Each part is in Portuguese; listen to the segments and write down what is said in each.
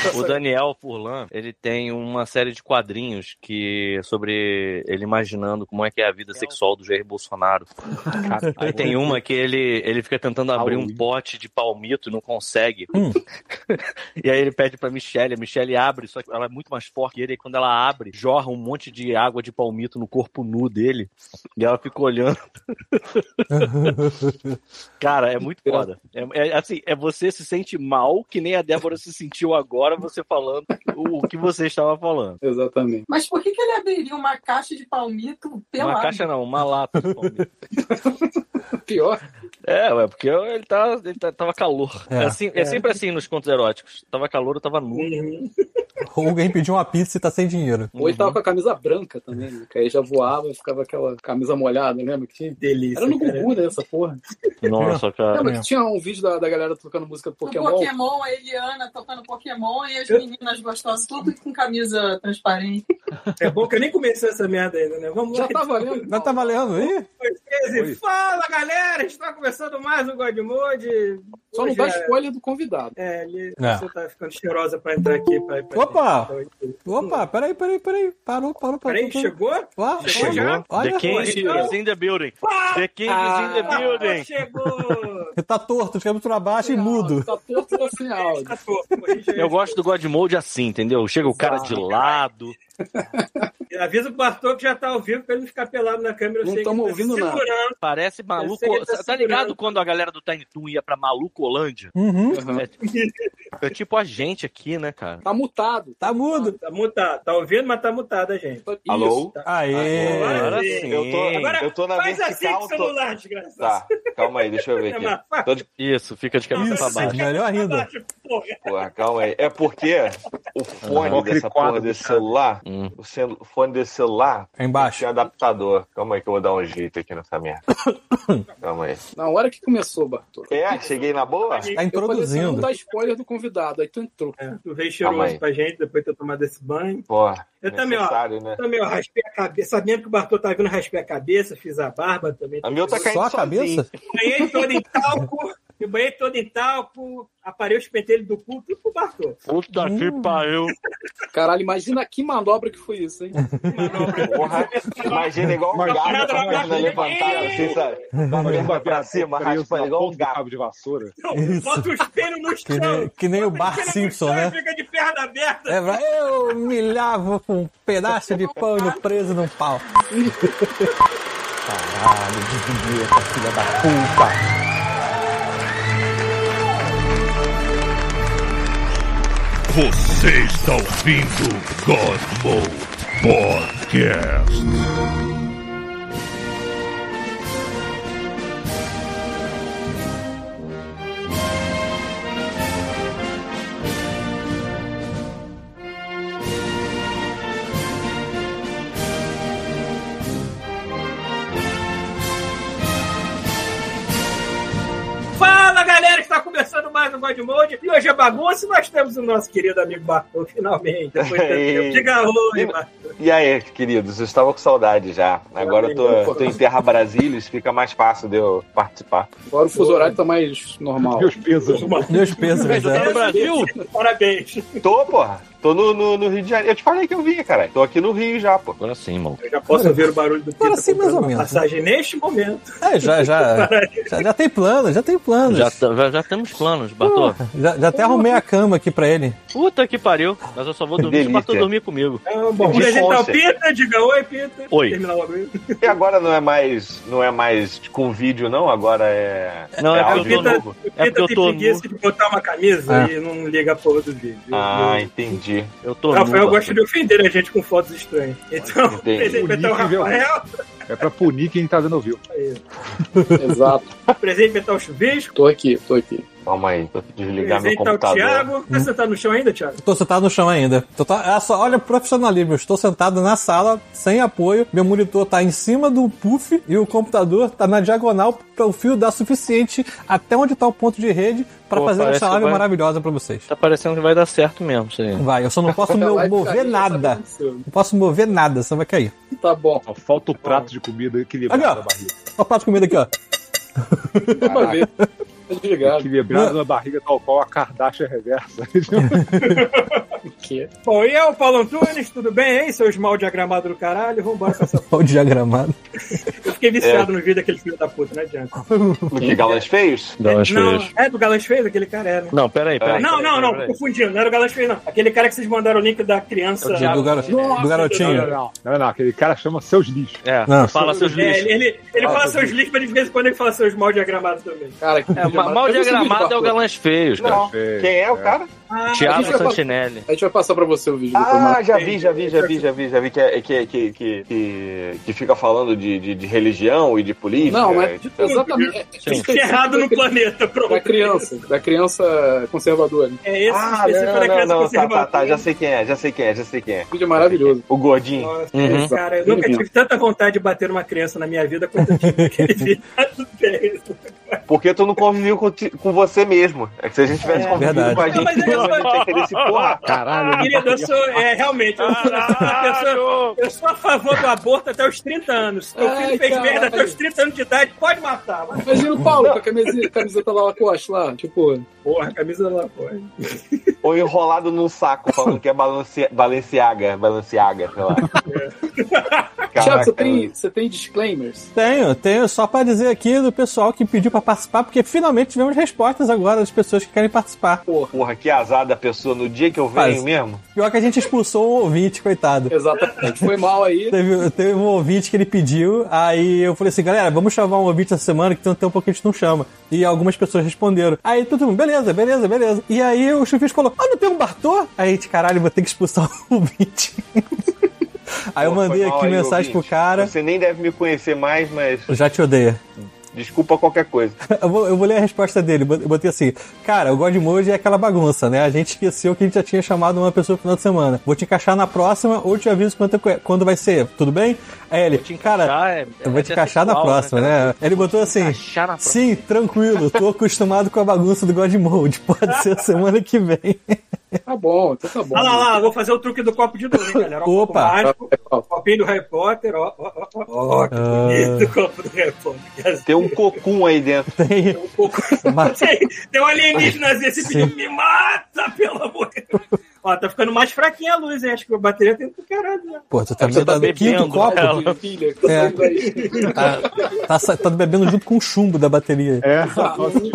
O Daniel Furlan, ele tem uma série de quadrinhos que sobre ele imaginando como é que é a vida sexual do Jair Bolsonaro. Aí tem uma que ele, ele fica tentando abrir um pote de palmito e não consegue. Hum. e aí ele pede pra Michelle, a Michelle abre, só que ela é muito mais forte que ele, e quando ela abre, jorra um monte de água de palmito no corpo nu dele. E ela fica olhando. Cara, é muito foda. É, é, assim, é você se sente mal, que nem a Débora se sentiu agora, você falando o, que você estava falando. Exatamente. Mas por que, que ele abriria uma caixa de palmito pelado? Uma caixa não, uma lata de palmito. Pior. É, ué, porque ele, tá, ele tá, tava calor. É, É. assim, é sempre assim nos contos eróticos. Tava calor, eu tava nu. Ou alguém pediu uma pizza e tá sem dinheiro. Ou ele tava com a camisa branca também, né? Que aí já voava e ficava aquela camisa molhada, lembra que tinha? Delícia. Era no. Gugu, né, essa porra. Nossa, cara. Lembra que tinha um vídeo da, da galera tocando música do No Pokémon? Pokémon, a Eliana tocando Pokémon e as meninas gostosas, tudo com camisa transparente. É bom que eu nem comecei essa merda ainda, né? Vamos lá. Já tá valendo. Já tá valendo aí? Oi. Fala, galera! Está começando mais um God Mode. Só não dá é- spoiler do convidado. É, ele, É. você tá ficando cheirosa pra entrar aqui. Pra, pra Opa! Opa, peraí, peraí, peraí. Parou, parou, parou. Peraí, chegou? Ó, Chegou? olha, olha. The King Então- is in the building. The King Ah, is in the building. chegou! Ele tá torto, cabeça pra baixo e mudo. Tá torto sem áudio. Tá. Eu gosto do God Mode assim, entendeu? Chega o cara de lado. Avisa o Bartô que já tá ao vivo pra ele não ficar pelado na câmera. Eu Não sei que tamo ele tá ouvindo nada. segurando. Parece maluco. tá Tá ligado quando a galera do Tiny Toon ia pra Malucolândia? Uhum. Aham. É tipo a gente aqui, né, cara? Tá mutado. Tá mudo. Tá mutado. Tá ouvindo, mas tá mutado a gente. Isso. Alô? Aê. Agora sim. Eu tô, Agora, eu tô na faz assim vertical. com o celular, desgraçado. Tá, calma aí, deixa eu ver É, aqui. Tô de... Isso, fica de cabeça pra Isso, baixo. melhor ainda. Porra. Porra, calma aí. É porque o fone dessa porra desse celular, Hum. o, cel- o fone desse celular É embaixo. tem adaptador. Calma aí que eu vou dar um jeito aqui nessa merda. Calma aí. Na hora que começou, Bartô. É, cheguei na boa? Tá Eu falei assim, não introduzindo. dá spoiler do convidado. Aí tu entrou. É, tu veio cheiroso pra gente depois de ter tomado esse banho. Porra, Eu também, ó. né? Também, ó, raspei a cabeça. Sabendo que o Bartô tá vindo, raspei a cabeça, fiz a barba também. A meu tá caindo Só a sozinho. cabeça? banhei todo em talco. Me banhei todo em talco. Aparei os pentelhos do cu, tudo pro Bartô. Puta que pariu. Caralho, imagina que manobra que foi isso, hein? Porra, imagina igual um gato com a mas- perna levantada, assim, sabe? Olhando pra cima, raspando igual um gato. cabo de vassoura. Não, bota o espelho no Que chão. nem, que nem o no Simpson, chão e né? Fica de perna aberta. É, vai, eu milhava com um pedaço de pano preso num pau. Caralho, desvia essa filha da puta. Você está ouvindo Godmo Podcast. Mais um God Mode e hoje é bagunça e nós temos o nosso querido amigo Bartô, finalmente. Depois tempo. Diga oi, Bartô. E aí, queridos, eu estava com saudade já. Agora eu tô, tô em Terra Brasília, fica mais fácil de eu participar. Agora o fuso horário tá mais normal. Meus pesos. Meus pêsames, Tá no é. Brasil? Parabéns. Tô, porra. Tô no, no, no Rio de Janeiro. Eu te falei que eu vinha, caralho. Tô aqui no Rio já, pô. Agora sim, mano. Eu já posso ouvir o barulho do Agora sim, mais ou menos. passagem neste momento. É, já, já, já, já tem plano, já tem planos. Já, tá- já, já temos planos, Bartô. Já, já até arrumei a cama aqui pra ele. Puta que pariu. Mas eu só vou dormir se o. Bartô dormir comigo. Então, bom, Fonse. Pita, diga oi, Pita. Oi. E agora não é mais, não é mais com vídeo, não? Agora é. Não, é O porque eu tô Pita, novo. É porque eu tem tô preguiça de botar uma camisa É. e não liga a porra do vídeo. Ah, Eu- entendi. Eu tô Rafael nu, gosta de ofender a gente com fotos estranhas. Então, presente o Nível. Rafael, É pra punir quem tá dando ouvido. Exato. presente o Chuvisco, Tô aqui, tô aqui. Calma aí, tô desligar meu presente pra o computador. Thiago. Tá sentado no chão ainda, Thiago? Tô sentado no chão ainda. Tô, tá, é só, olha o profissionalismo. Eu estou sentado na sala, sem apoio. Meu monitor tá em cima do puff e o computador tá na diagonal para o fio dar suficiente até onde tá o ponto de rede para fazer essa live vai- maravilhosa para vocês. Tá parecendo que vai dar certo mesmo isso aí. Vai, eu só não posso ficar mover o que nada. Não posso mover nada, senão vai cair. Tá bom. Só falta o prato de comida equilibrado Aqui, ó. da barriga. Olha o prato de comida aqui, ó. Tá desligado. Equilibrado na barriga tal qual a Kardashian reversa. Que? Bom, e eu, Paulo Antunes, tudo bem, hein? Seus mal diagramados do caralho, vambora com essa O diagramado. Eu fiquei viciado no vídeo daquele filho da puta, não adianta. Do que galãs feios? Galãs não, feios. é do Galãs Fez, aquele cara é, né? Não, peraí, peraí. não, não, não, peraí. confundindo, não era o Galãs Fez, não. Aquele cara que vocês mandaram o link da criança. Do, do garo- do garotinho. Não, não, não, não, aquele cara chama seus lixos. É, Não. fala seus É, lixos. ele, ele, ele fala seus lixos, mas de vez em quando ele fala seus mal diagramados também. Cara, que É, mal diagramado é o? Galãs Feios, cara. Não. Feio. Quem é o cara? Ah, vai- Santinelli. A gente vai passar pra você o vídeo depois. Ah, já vi, já vi, já vi, já vi, já vi que, é- que, que, que, que, que fica falando de, de, de religião e de política. Não, mas tipo, exatamente. É. Isso é errado no planeta, pronto. Da criança, da criança conservadora. É esse Ah, específico não, da não, criança não, tá, conservadora. tá, tá, já sei quem é, já sei quem é, já sei quem é. O vídeo é maravilhoso. O gordinho. Nossa, Uhum. cara, eu nunca tive tanta vontade de bater numa criança na minha vida quanto eu tive naquele vídeo. Tá tudo bem. Porque tu não conviveu com, com você mesmo. É que se a gente tivesse É. convivido Verdade. com a gente, Não, mas é não, a gente ia querer se porra. Caralho, Querido, eu sou, é, realmente, eu sou, eu sou eu sou a favor do aborto até os 30 anos. Ai, filho fez caralho. merda até os 30 anos de idade, pode matar. Mas, Imagina o Paulo com a camiseta, camiseta lá Lacoste lá, tipo, porra, a camisa lá, porra. Ou enrolado num saco, falando que é Balanci- Balenciaga, Balenciaga, sei lá. Thiago, você tem, você tem disclaimers? Tenho, tenho só pra dizer aqui do pessoal que pediu pra participar, porque finalmente tivemos respostas agora das pessoas que querem participar. Porra, que azar da pessoa no dia que eu venho Faz. mesmo. Pior que a gente expulsou um ouvinte, coitado. Exatamente. Foi mal aí. Teve, teve um ouvinte que ele pediu, aí eu falei assim, galera, vamos chamar um ouvinte essa semana que tem um tempo que a gente não chama. E algumas pessoas responderam. Aí todo mundo, beleza, beleza, beleza. E aí o chufisco falou, ah, não tem um Bartô? Aí caralho, vou ter que expulsar o ouvinte. aí eu Pô, mandei foi mal aqui aí, mensagem pro cara. Você nem deve me conhecer mais, mas Eu já te odeio. Desculpa qualquer coisa. Eu vou, eu vou ler a resposta dele. Eu botei assim: Cara, o Godmode é aquela bagunça, né? A gente esqueceu que a gente já tinha chamado uma pessoa no final de semana. Vou te encaixar na próxima ou te aviso quando, quando vai ser. Tudo bem? Aí ele, cara, é- eu vou é te encaixar na sexual, próxima, né, né? Ele botou assim. Sim, tranquilo, tô acostumado com a bagunça do Godmode. Pode ser semana que vem. Tá bom, então tá bom. Olha lá, lá, vou fazer o truque do copo de novo, hein, galera. Ó, o copo Opa. mágico, copinho do Harry Potter, ó, ó, ó, ó, ó, que Ah. bonito o copo do Harry Potter. Tem um cocum aí dentro. Tem. Um pouco... Mas- tem, tem um alienígenazinho, esse pediu, me mata, pelo amor de Deus. Ó, tá ficando mais fraquinha a luz, hein? Acho que a bateria tem pro caralho, né? Pô, tu tá Você tá bebendo quinto bebendo, copo? né? Filha, É. tá. Tá, tá, tá bebendo junto com o chumbo da bateria. É,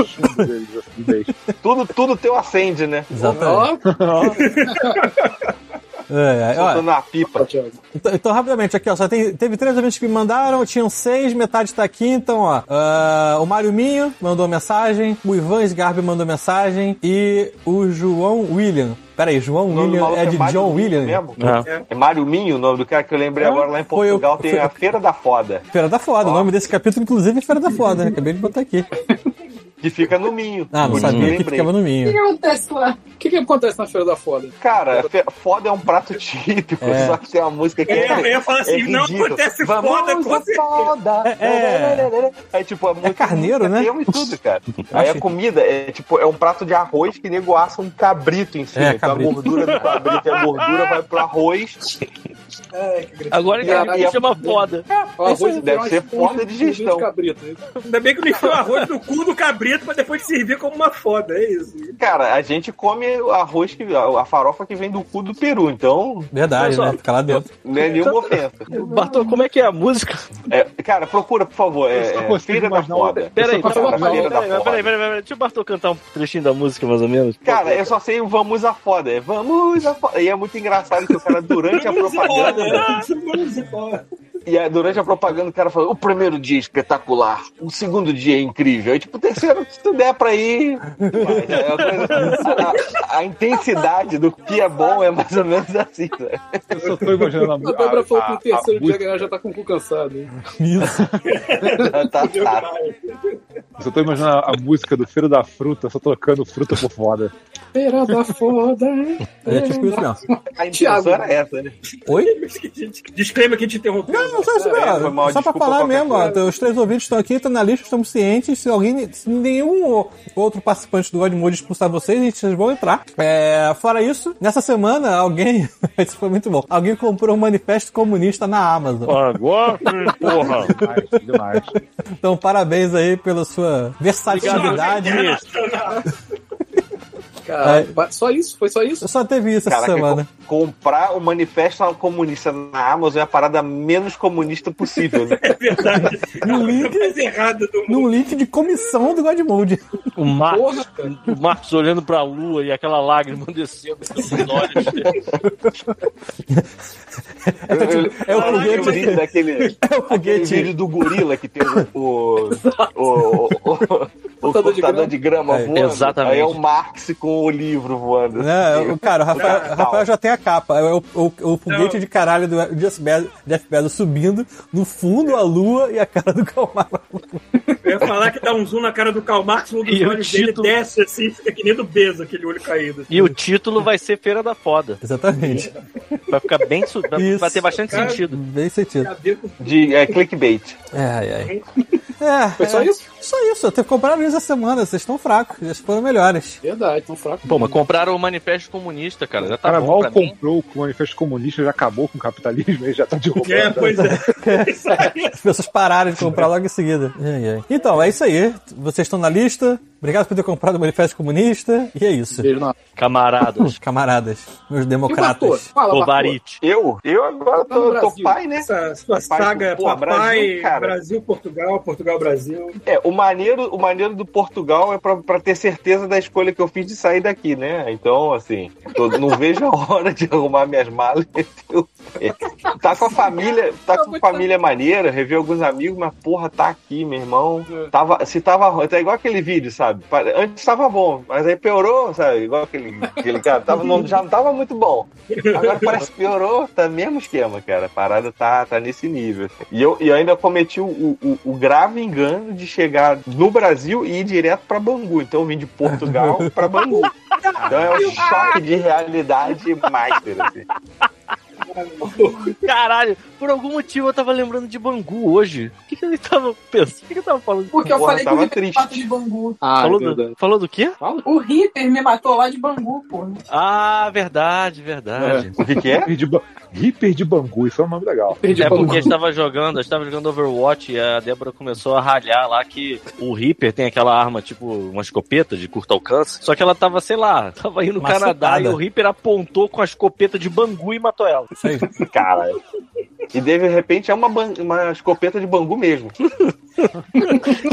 chumbo deles, assim. Tudo, tudo teu acende, né? Exatamente. Ó, É, é, ó, Soltando a pipa. ó. Então, então, rapidamente, aqui, ó, só tem, teve três ouvintes que me mandaram, tinham seis, metade tá aqui, então, ó. ah, o Mário Minho mandou mensagem, o Ivan Sgarbi mandou mensagem e o João William. Peraí, João William maluco é de Mário John William? mesmo? É. É Mário Minho o nome do cara que eu lembrei É, agora lá em eu- Portugal. Tem foi- a Feira da Foda, Feira da Foda, o nome desse capítulo, inclusive, é Feira da Foda, né? Acabei de botar aqui. que fica no Minho. Ah, não sabia eu que lembrei. ficava no O Minho. que acontece lá? O que, que acontece na Feira da Foda? Cara, fe- foda é um prato típico, É. só que tem uma música que Eu ia, eu ia falar assim, é não acontece Vamos foda com à certeza. foda. É, É tipo, a música carneiro, né? Tem e tudo, cara. Aí a comida é tipo, é um prato de arroz que nego assa um cabrito em cima. É, então a gordura do cabrito e a gordura vai pro arroz. Que grito. Agora E a- e chama foda. O arroz Deve ser foda de gestão. cabrito. né? Ainda bem que não enfiou arroz no cu do cabrito pra depois servir como uma foda, é isso. Cara, a gente come o arroz que. a farofa que vem do cu do peru, então Verdade, só. né? Fica lá dentro. não é nenhuma ofensa. Bartô, como é que é a música? É, cara, procura, por favor. É, é consigo Feira da Foda. Peraí, peraí, peraí, peraí, deixa o Bartô cantar um trechinho da música, mais ou menos. Cara, eu só sei o Vamos a Foda. É Vamos a Foda. E é muito engraçado que o cara, durante a propaganda. Foda. E aí, durante a propaganda, o cara falou: o primeiro dia é espetacular, o segundo dia é incrível. Aí, tipo, o terceiro, se tu der pra ir. vai. É uma coisa- a, a- a intensidade do que é bom é mais ou menos assim, né? Eu só tô imaginando a, A Débora falou que a, no terceiro a dia música- ela já tá com o cu cansado. hein? Isso. tá, tá. Eu só tô imaginando a música do Feiro da Fruta, só tocando fruta por foda. Feira da Foda. É tipo isso mesmo. A intenção Thiago. era essa, né? Oi? Disclaimer que te interrompeu. Não, não só isso, É, foi mal, Só pra falar mesmo, ó, os três ouvintes estão aqui, estão na lista, estamos cientes. Se alguém, se nenhum outro participante do Godmode expulsar vocês, vocês vão entrar. É, fora isso, nessa semana, alguém. isso foi muito bom. Alguém comprou um manifesto comunista na Amazon. Agora, porra. Demais, demais. Então, parabéns aí pela sua sua versatilidade. Cara, só isso? Foi só isso? Só teve isso essa Caraca, semana. com- comprar o manifesto comunista na Amazon é a parada menos comunista possível, né? É verdade. No link, mais errada do mundo. num link de comissão do Godmode. O Marcos, Porra, cara. o Marcos olhando pra lua e aquela lágrima descendo pelos olhos. É o Ah, eu foguete. daquele, É o foguete. vídeo do gorila que tem o, o, o, o, o Cortador de cortador de grama É, voando. exatamente. Aí é o Marx com o livro voando. Né, o cara, o Rafael. Rafael já tem a capa. É o, o, o foguete de caralho do Jeff Bezos, Jeff Bezos subindo, no fundo a lua e a cara do Calmar. Eu ia falar que dá um zoom na cara do Karl Marx, um dos E o olhos dele título? desce assim, fica que nem do Bezo, aquele olho caído. assim. E o título vai ser Feira da Foda. Exatamente. Vai ficar bem. su- Vai, Isso. vai ter bastante Cara, sentido. Bem sentido. De é, clickbait. Ai, ai. É, Foi só é, isso? Só isso. Eu tenho comprado isso essa semana. Vocês estão fracos. Eles foram melhores. Verdade, tão fraco. Pô, mas compraram o Manifesto Comunista, cara. Já O tá cara bom mal pra mim. comprou o Manifesto Comunista, já acabou com o capitalismo e já tá derrubando. É, pois é. Aí. As pessoas pararam de comprar logo em seguida. Então, é isso aí. Vocês estão na lista. Obrigado por ter comprado o Manifesto Comunista. E é isso. Beijo na. Camaradas, Camaradas. meus democratas. Ovarite. Eu? Eu agora Tá tô, tô Brasil. pai, né? Essa sua Pai, saga pô, Papai, Brasil. Brasil, Portugal, Portugal, Brasil. É, o maneiro, o maneiro do Portugal é pra, pra ter certeza da escolha que eu fiz de sair daqui, né? Então, assim, tô- não vejo a hora de arrumar minhas malas. É, tá com a família, tá com a família maneira, rever alguns amigos, mas porra, tá aqui, meu irmão. Tava, se tava, tá igual aquele vídeo, sabe? Pare- Antes tava bom, mas aí piorou, sabe? Igual aquele, aquele cara, tava, não, já não tava muito bom. Agora parece que piorou, tá mesmo esquema, cara. A parada tá, tá nesse nível. E eu, e eu ainda cometi o, o, o grave engano de chegar no Brasil e ir direto pra Bangu. Então eu vim de Portugal pra Bangu. Então é um choque de realidade master, assim. Caralho, por algum motivo eu tava lembrando de Bangu hoje. O que, que ele tava pensando? O que, que eu tava falando? Porque eu Porra, falei que tava o Ritter triste. de Bangu. Ah, falou, é verdade. do, falou do quê? O Ritter me matou lá de Bangu, pô. Ah, verdade, verdade. O que, que é? Hiper de, Ba- Hiper de Bangu, isso é um nome legal. É Bangu. porque a gente tava jogando, a gente tava jogando Overwatch e a Débora começou a ralhar lá que o Reaper tem aquela arma, tipo, uma escopeta de curto alcance. Só que ela tava, sei lá, tava aí no Macetada. Canadá e o Reaper apontou com a escopeta de Bangu e matou ela. Isso aí. Cara. E de repente é uma, uma escopeta de Bangu mesmo.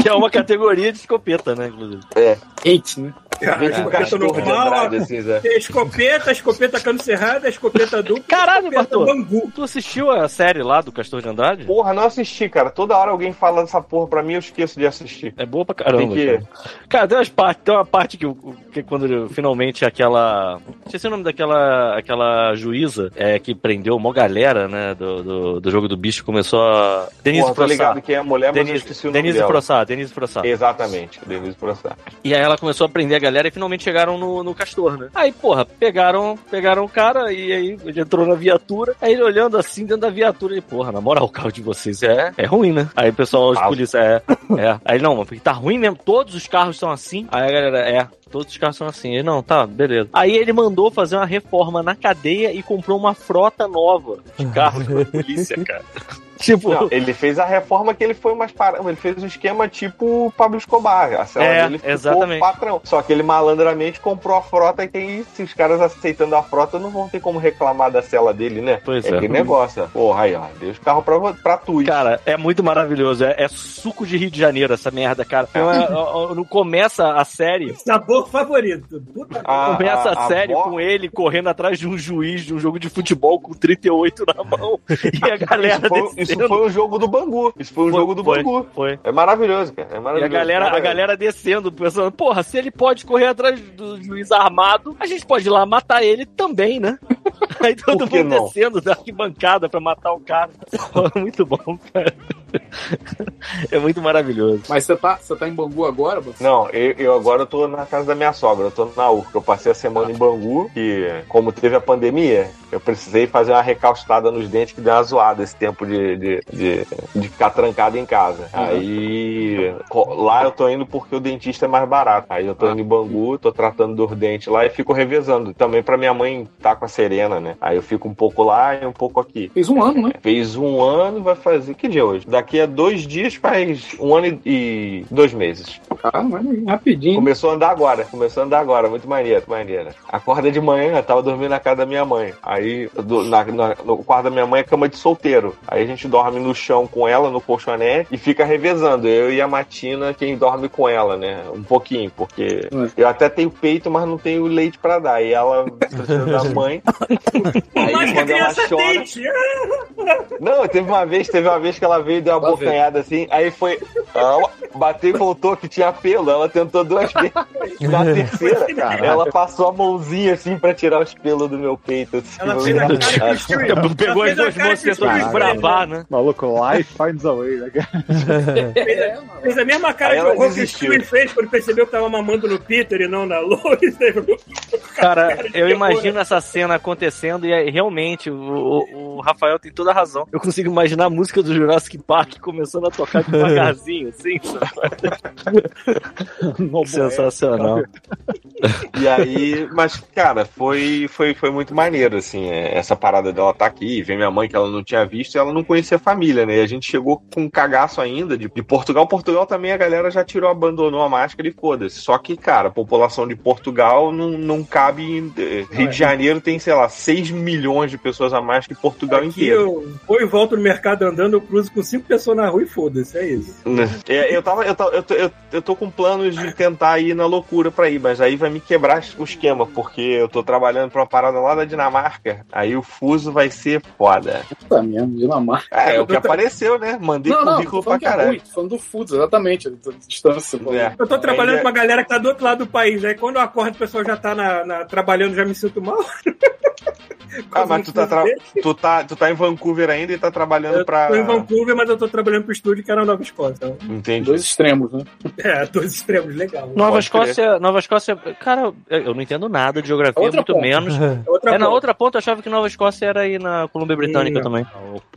Que é uma categoria de escopeta, né, inclusive. É. Hate, né? Escopeta normal, assim, escopeta, escopeta cano cerrada, escopeta dupla. Caralho, escopeta Bartô. Bangu. Tu assistiu a série lá do Castor de Andrade? Porra, não assisti, cara. Toda hora alguém fala dessa porra pra mim, eu esqueço de assistir. É boa pra caramba. Tem que- Cara. cara, tem umas partes, tem uma parte que, que quando ele- finalmente aquela. Esqueci o nome daquela aquela juíza é, que prendeu uma galera, né? Do, do, do jogo do bicho começou a. Denise Porra, tô ligado que é a mulher, mas eu Denise, esqueci o nome Denise dela. Denise Frossard. Exatamente, Denise Frossard. E aí ela começou a prender a galera e finalmente chegaram no, no Castor, né? Aí, porra, pegaram, pegaram o cara e aí ele entrou na viatura. Aí ele olhando assim dentro da viatura, ele, porra, na moral, o carro de vocês é, é ruim, né? Aí o pessoal, os polícia, é, é. Aí não, mas tá ruim mesmo, todos os carros são assim. Aí a galera, é. Todos os carros são assim. Ele, não, tá, beleza. Aí ele mandou fazer uma reforma na cadeia e comprou uma frota nova de carros pra polícia, cara. Tipo, Não, ele fez a reforma que ele foi mais para... Ele fez um esquema tipo Pablo Escobar. A cela É, dele ficou exatamente. patrão. Só que ele malandramente comprou a frota e tem, se os caras aceitando a frota, não vão ter como reclamar da cela dele, né? Pois é. é. aquele negócio. ó. Porra, aí, ó. Deu os carros pra, pra tu. Cara, é muito maravilhoso. É, é suco de Rio de Janeiro essa merda, cara. Não, é- não começa a série. Sabor favorito. Puta A- Começa a, a- a série avó- com ele correndo atrás de um juiz de um jogo de futebol com 38 na mão. E a galera Isso foi, isso descendo. foi um jogo do Bangu. Isso foi um jogo do Foi, Bangu. Foi. É maravilhoso, cara. É E maravilhoso. a galera, a galera descendo, pensando, porra, se ele pode correr atrás do juiz armado, a gente pode ir lá matar ele também, né? Aí todo mundo não? descendo da arquibancada pra matar o cara. Muito bom, cara. É muito maravilhoso. Mas você tá, você tá em Bangu agora, Bas? Não, eu, eu agora tô na casa da minha sogra, eu tô na URC. Eu passei a semana em Bangu, que como teve a pandemia, eu precisei fazer uma recaustada nos dentes que deu uma zoada esse tempo de, de, de, de ficar trancado em casa. Aí co- lá eu tô indo porque o dentista é mais barato. Aí eu tô indo em Bangu, tô tratando dos dentes lá e fico revezando. Também pra minha mãe tá com a Serena, né? Aí eu fico um pouco lá e um pouco aqui. Fez um ano, né? Fez um ano, vai fazer. Que dia é hoje? Daqui fazia dois dias, faz um ano e dois meses. Ah, mas rapidinho. Começou a andar agora, começou a andar agora, muito maneiro, muito maneiro. Acorda de manhã, eu tava dormindo na casa da minha mãe. Aí, do- na- na- no quarto da minha mãe é cama de solteiro. Aí a gente dorme no chão com ela, no colchonete, e fica revezando. Eu e a Matina, quem dorme com ela, né? Um pouquinho, porque eu até tenho peito, mas não tenho leite pra dar. E ela precisa da mãe. Aí Mas que a quando ela chora. Não, teve uma vez, teve uma vez que ela veio e deu uma Lá vem. bocanhada assim, aí foi. Ela bateu e voltou que tinha pelo. Ela tentou duas vezes. Na terceira, Caraca. ela passou a mãozinha assim pra tirar os pelos do meu peito. Assim, Ela fez a cara de. Pegou Ela as duas cara mãos e tentou desbravar, né? Maluco, life finds a way, né? Mano. Fez a mesma cara de horror que o. Stewie fez quando percebeu que tava mamando no Peter e não na Lois. Cara, Cara de eu imagino essa cena acontecendo e é- realmente o, o- o Rafael tem toda a razão. Eu consigo imaginar a música do Jurassic Park começando a tocar devagarzinho, assim. Sensacional. E aí, mas, cara, foi, foi, foi muito maneiro, assim, é, essa parada dela tá aqui, ver minha mãe que ela não tinha visto, e ela não conhecia a família, né? E a gente chegou com um cagaço ainda de, de Portugal. Portugal também a galera já tirou, abandonou a máscara e foda-se. Só que, cara, a população de Portugal não, não cabe. em- eh, Rio de Janeiro tem, sei lá, 6 milhões de pessoas a mais que Portugal Aqui inteiro. eu vou e volto no mercado andando, eu cruzo com cinco pessoas na rua e foda-se, é isso. É, eu, tava, eu, tava- eu, tô, eu, eu tô com planos de tentar ir na loucura pra ir, mas aí vai me quebrar o esquema, porque eu tô trabalhando pra uma parada lá da Dinamarca, aí o fuso vai ser foda. Puta mesmo, Dinamarca. É, é o que apareceu, né? Mandei Não, não, currículo tô falando pra é caralho. ruim, falando do fuso, exatamente, distância. É. Eu tô trabalhando Ainda- com uma galera que tá do outro lado do país, aí quando eu acordo o pessoal já tá na, na- trabalhando, já me sinto mal. Ah, mas tu tá, tra- tu, tá, tu tá em Vancouver ainda e tá trabalhando Eu pra. tô em Vancouver, mas eu tô trabalhando pro estúdio que era Nova Escócia. Então, Entendi. Dois extremos, né? é, dois extremos, legal. Nova Pode Escócia, Nova Escócia, cara, eu não entendo nada de geografia, Outra muito ponta. menos. Outra É na ponta. outra ponta, eu achava que Nova Escócia era aí na Colômbia Britânica Não. também.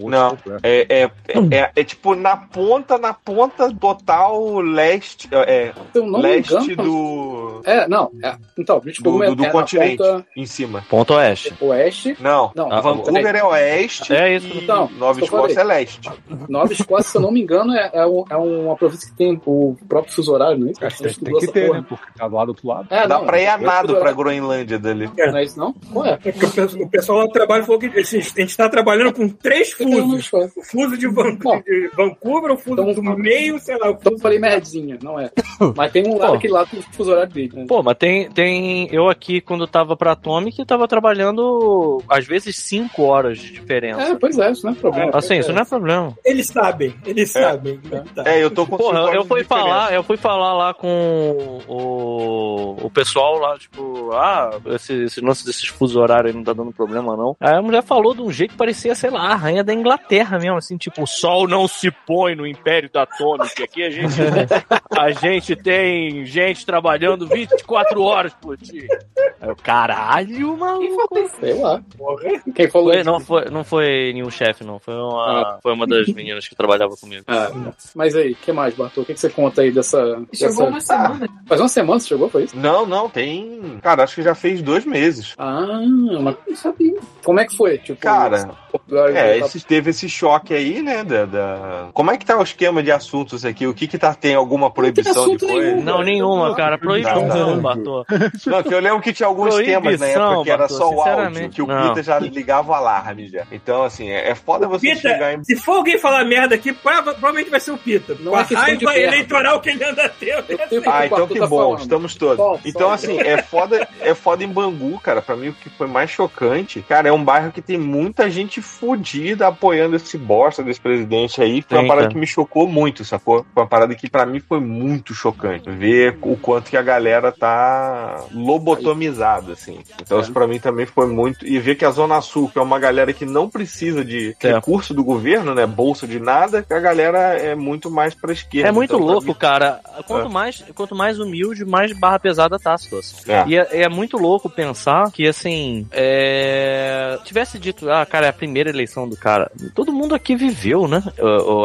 Não, é, é, é, é, é tipo na ponta, na ponta total leste. É, Então, leste do. É, não. É, então, British Do, do, do é na continente, ponta em cima. Ponto Oeste. oeste. Não, Não, Ah, Vancouver é oeste. É isso. E Então, Nova que eu Escócia é leste. Nova Escócia, se eu não me engano, é, é, um- é uma província que tem o próprio fuso horário, não é? Que tem, Estudou que ter, porra. né? Porque tá do lado do outro lado. É, Dá não, pra ir a o nado pra Groenlândia dali. Não é isso, não? Qual é? É porque o pe- o pessoal lá do trabalho falou que assim, a gente tá trabalhando com três fusos. Fuso de, Vancouver, o fuso Então- do meio, sei lá. O Então falei merdinha, não é. Mas tem um lado, aquele lado com o fuso horário dele. Né? Pô, mas tem, tem. Eu aqui, quando tava pra Atomic, tava trabalhando, às vezes, 5 horas de diferença. É, pois é, isso não é problema. Assim, isso não é problema. Eles sabem, eles sabem. Tá. É, eu tô com Porra, eu fui falar, eu fui falar lá com o, o pessoal lá, tipo, ah, esse, esse lance desses fuso horários aí não tá dando problema, não. Aí a mulher falou de um jeito que parecia, sei lá, a rainha da Inglaterra mesmo, assim, tipo, o sol não se põe no Império da Atomic. Aqui a gente, a gente tem gente trabalhando 24 horas por dia. Aí eu, caralho, maluco. Sei lá. Quem falou Foi, isso? não, foi, não foi nenhum chefe, não. Foi uma, foi uma das meninas que trabalhava comigo. Ah, mas aí, o que mais, Bartô? O que, que você conta aí dessa. Chegou dessa... uma semana. Faz uma semana você chegou, foi isso? Não, não, tem. Cara, acho que já fez dois meses. Ah, mas não sabia. Como é que foi? Tipo, Cara, É, tá- esse, teve esse choque aí, né? Da, da- Como é que tá o esquema de assuntos aqui? O que que tá, tem alguma proibição de assunto coisa? nenhum. Não, nenhuma, cara. Proibição, Não, Bartô. Não, que eu lembro que tinha alguns temas na época que era Bartô, só o áudio, que o não. Pita já ligava o alarme já. Então, assim, é, é foda você Pita, chegar em. se for alguém falar merda aqui, prova- provavelmente vai ser o Pita. Não Com é a raiva eleitoral que ele anda tendo. Ah, o então que tá bom, falando. estamos todos. Só- Então, só- assim, é foda, é foda em Bangu, cara. Pra mim, o que foi mais chocante, cara, é um bairro que tem muita gente fodida apoiando esse bosta desse presidente aí. Foi uma Tem, parada que me chocou muito, sacou? Foi uma parada que pra mim foi muito chocante. Ver o quanto que a galera tá lobotomizada, assim. Então, isso pra mim também foi muito. E ver que a Zona Sul, que é uma galera que não precisa de É. recurso do governo, né? Bolsa de nada, que a galera é muito mais pra esquerda. É muito Então, louco, mim- cara. Quanto, mais, quanto mais humilde, mais barra pesada tá a situação. É. E é, é muito louco pensar que, assim, é... tivesse dito, ah, cara, é a primeira eleição do cara. Todo mundo aqui viveu, né?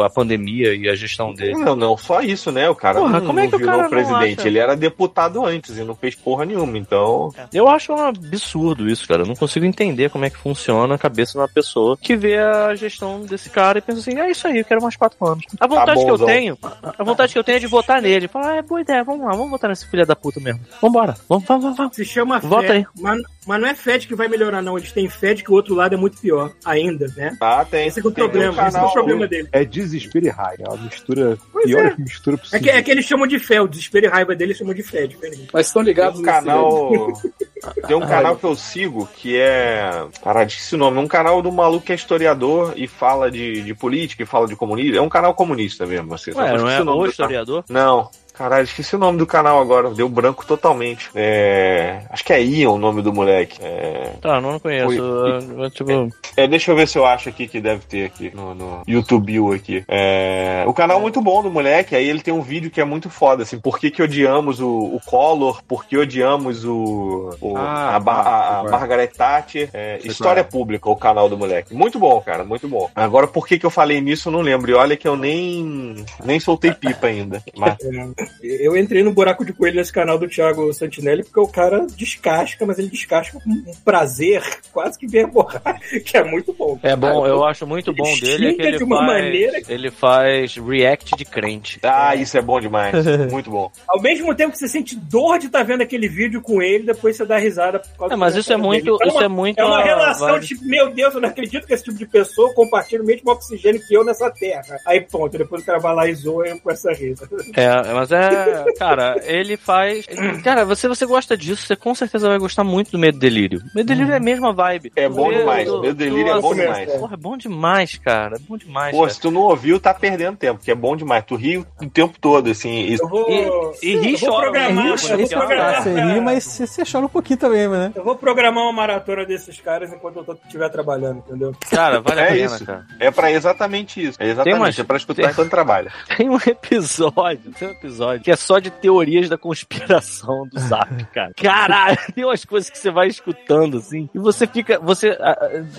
A, a pandemia e a gestão dele. Não, não, só isso, né? O cara Porra, não, como é não que o virou não presidente. Ele era deputado antes e não fez porra nenhuma. Então, Eu acho um absurdo isso, cara. Eu não consigo entender como é que funciona a cabeça de uma pessoa que vê a gestão desse cara e pensa assim, é isso aí, eu quero mais quatro anos. A vontade que eu tenho, a vontade que eu tenho é de votar nele. Falar, ah, é boa ideia, vamos lá, vamos votar nesse filho da puta mesmo. Vambora, vamos, vamos, vamos. vamos. Se chama Vota fé, aí. mas, mas não é fé de que vai melhorar, não. Eles têm fé de que o outro lado é muito pior ainda, né? Ah, tem. Esse é que é o tem um problema, esse é canal- o problema dele. É desespero e raiva. É uma mistura. Pois pior é. mistura É possível. que, é que eles chamam de fé, o desespero e raiva dele eles chamam de fé, é diferente. Mas estão Tem ligados um nesse- canal. Tem um canal que eu sigo que é. Caralho, esqueci o nome. É um canal do maluco que é historiador e fala de, de política e fala de comunismo. É um canal comunista mesmo, assim. que Ué, não é o historiador? Não. Caralho, esqueci o nome do canal agora. Deu branco totalmente. É... Acho que é Ian o nome do moleque. É... Tá, não, conheço. Oi. Eu, tipo, é, deixa eu ver se eu acho aqui que deve ter aqui no, no YouTube aqui. É... O canal é muito bom do moleque. Aí ele tem um vídeo que é muito foda, assim. Por que, que odiamos o, o Collor? Por que odiamos o, o- Ah, a, tá, a- a é. Margaret Thatcher? É, História qual é. Pública, o canal do moleque. Muito bom, cara, muito bom. Agora, por que, que eu falei nisso, eu não lembro. E olha que eu nem, nem soltei pipa ainda. Mas É, Eu entrei no buraco de coelho nesse canal do Thiago Santinelli porque o cara descasca, mas ele descasca com um prazer quase que verborrágico, que é muito bom. é bom, Cara, eu acho muito bom dele é que ele de uma faz, maneira ele faz react de crente. Ah, isso é bom demais. Muito bom. Ao mesmo tempo que você sente dor de estar vendo aquele vídeo com ele, depois você dá risada por causa É, mas isso é muito, dele. isso uma, é muito é uma relação vibe- tipo, meu Deus, eu não acredito que esse tipo de pessoa compartilha o mesmo oxigênio que eu nessa terra. Aí pronto, depois o cara vai lá e zoa eu com essa risa. É, mas é, cara, ele faz, cara, você você gosta disso, você com certeza vai gostar muito do Medo e Delírio. Medo e Delírio é a mesma vibe. É bom demais, tu- Medo e Delírio é bom demais. Porra, é bom demais, cara, é bom demais, Pô, se tu não ouviu, tá perdendo tempo, que é bom demais. Tu ri o tempo todo, assim. e- Eu vou, E- e ri chora, programar, né? eu vou Esse- programar, Ah, você ri, mas você, você chora um pouquinho também, né? eu vou programar uma maratona desses caras enquanto eu tô- estiver trabalhando, entendeu? Cara, vale a É pena, isso. cara. É pra exatamente isso. É exatamente. umas- É pra escutar tem- enquanto trabalha. Tem um episódio, tem um episódio que é só de teorias da conspiração do Zap, cara. Caralho, tem umas coisas que você vai escutando assim, e você fica, você,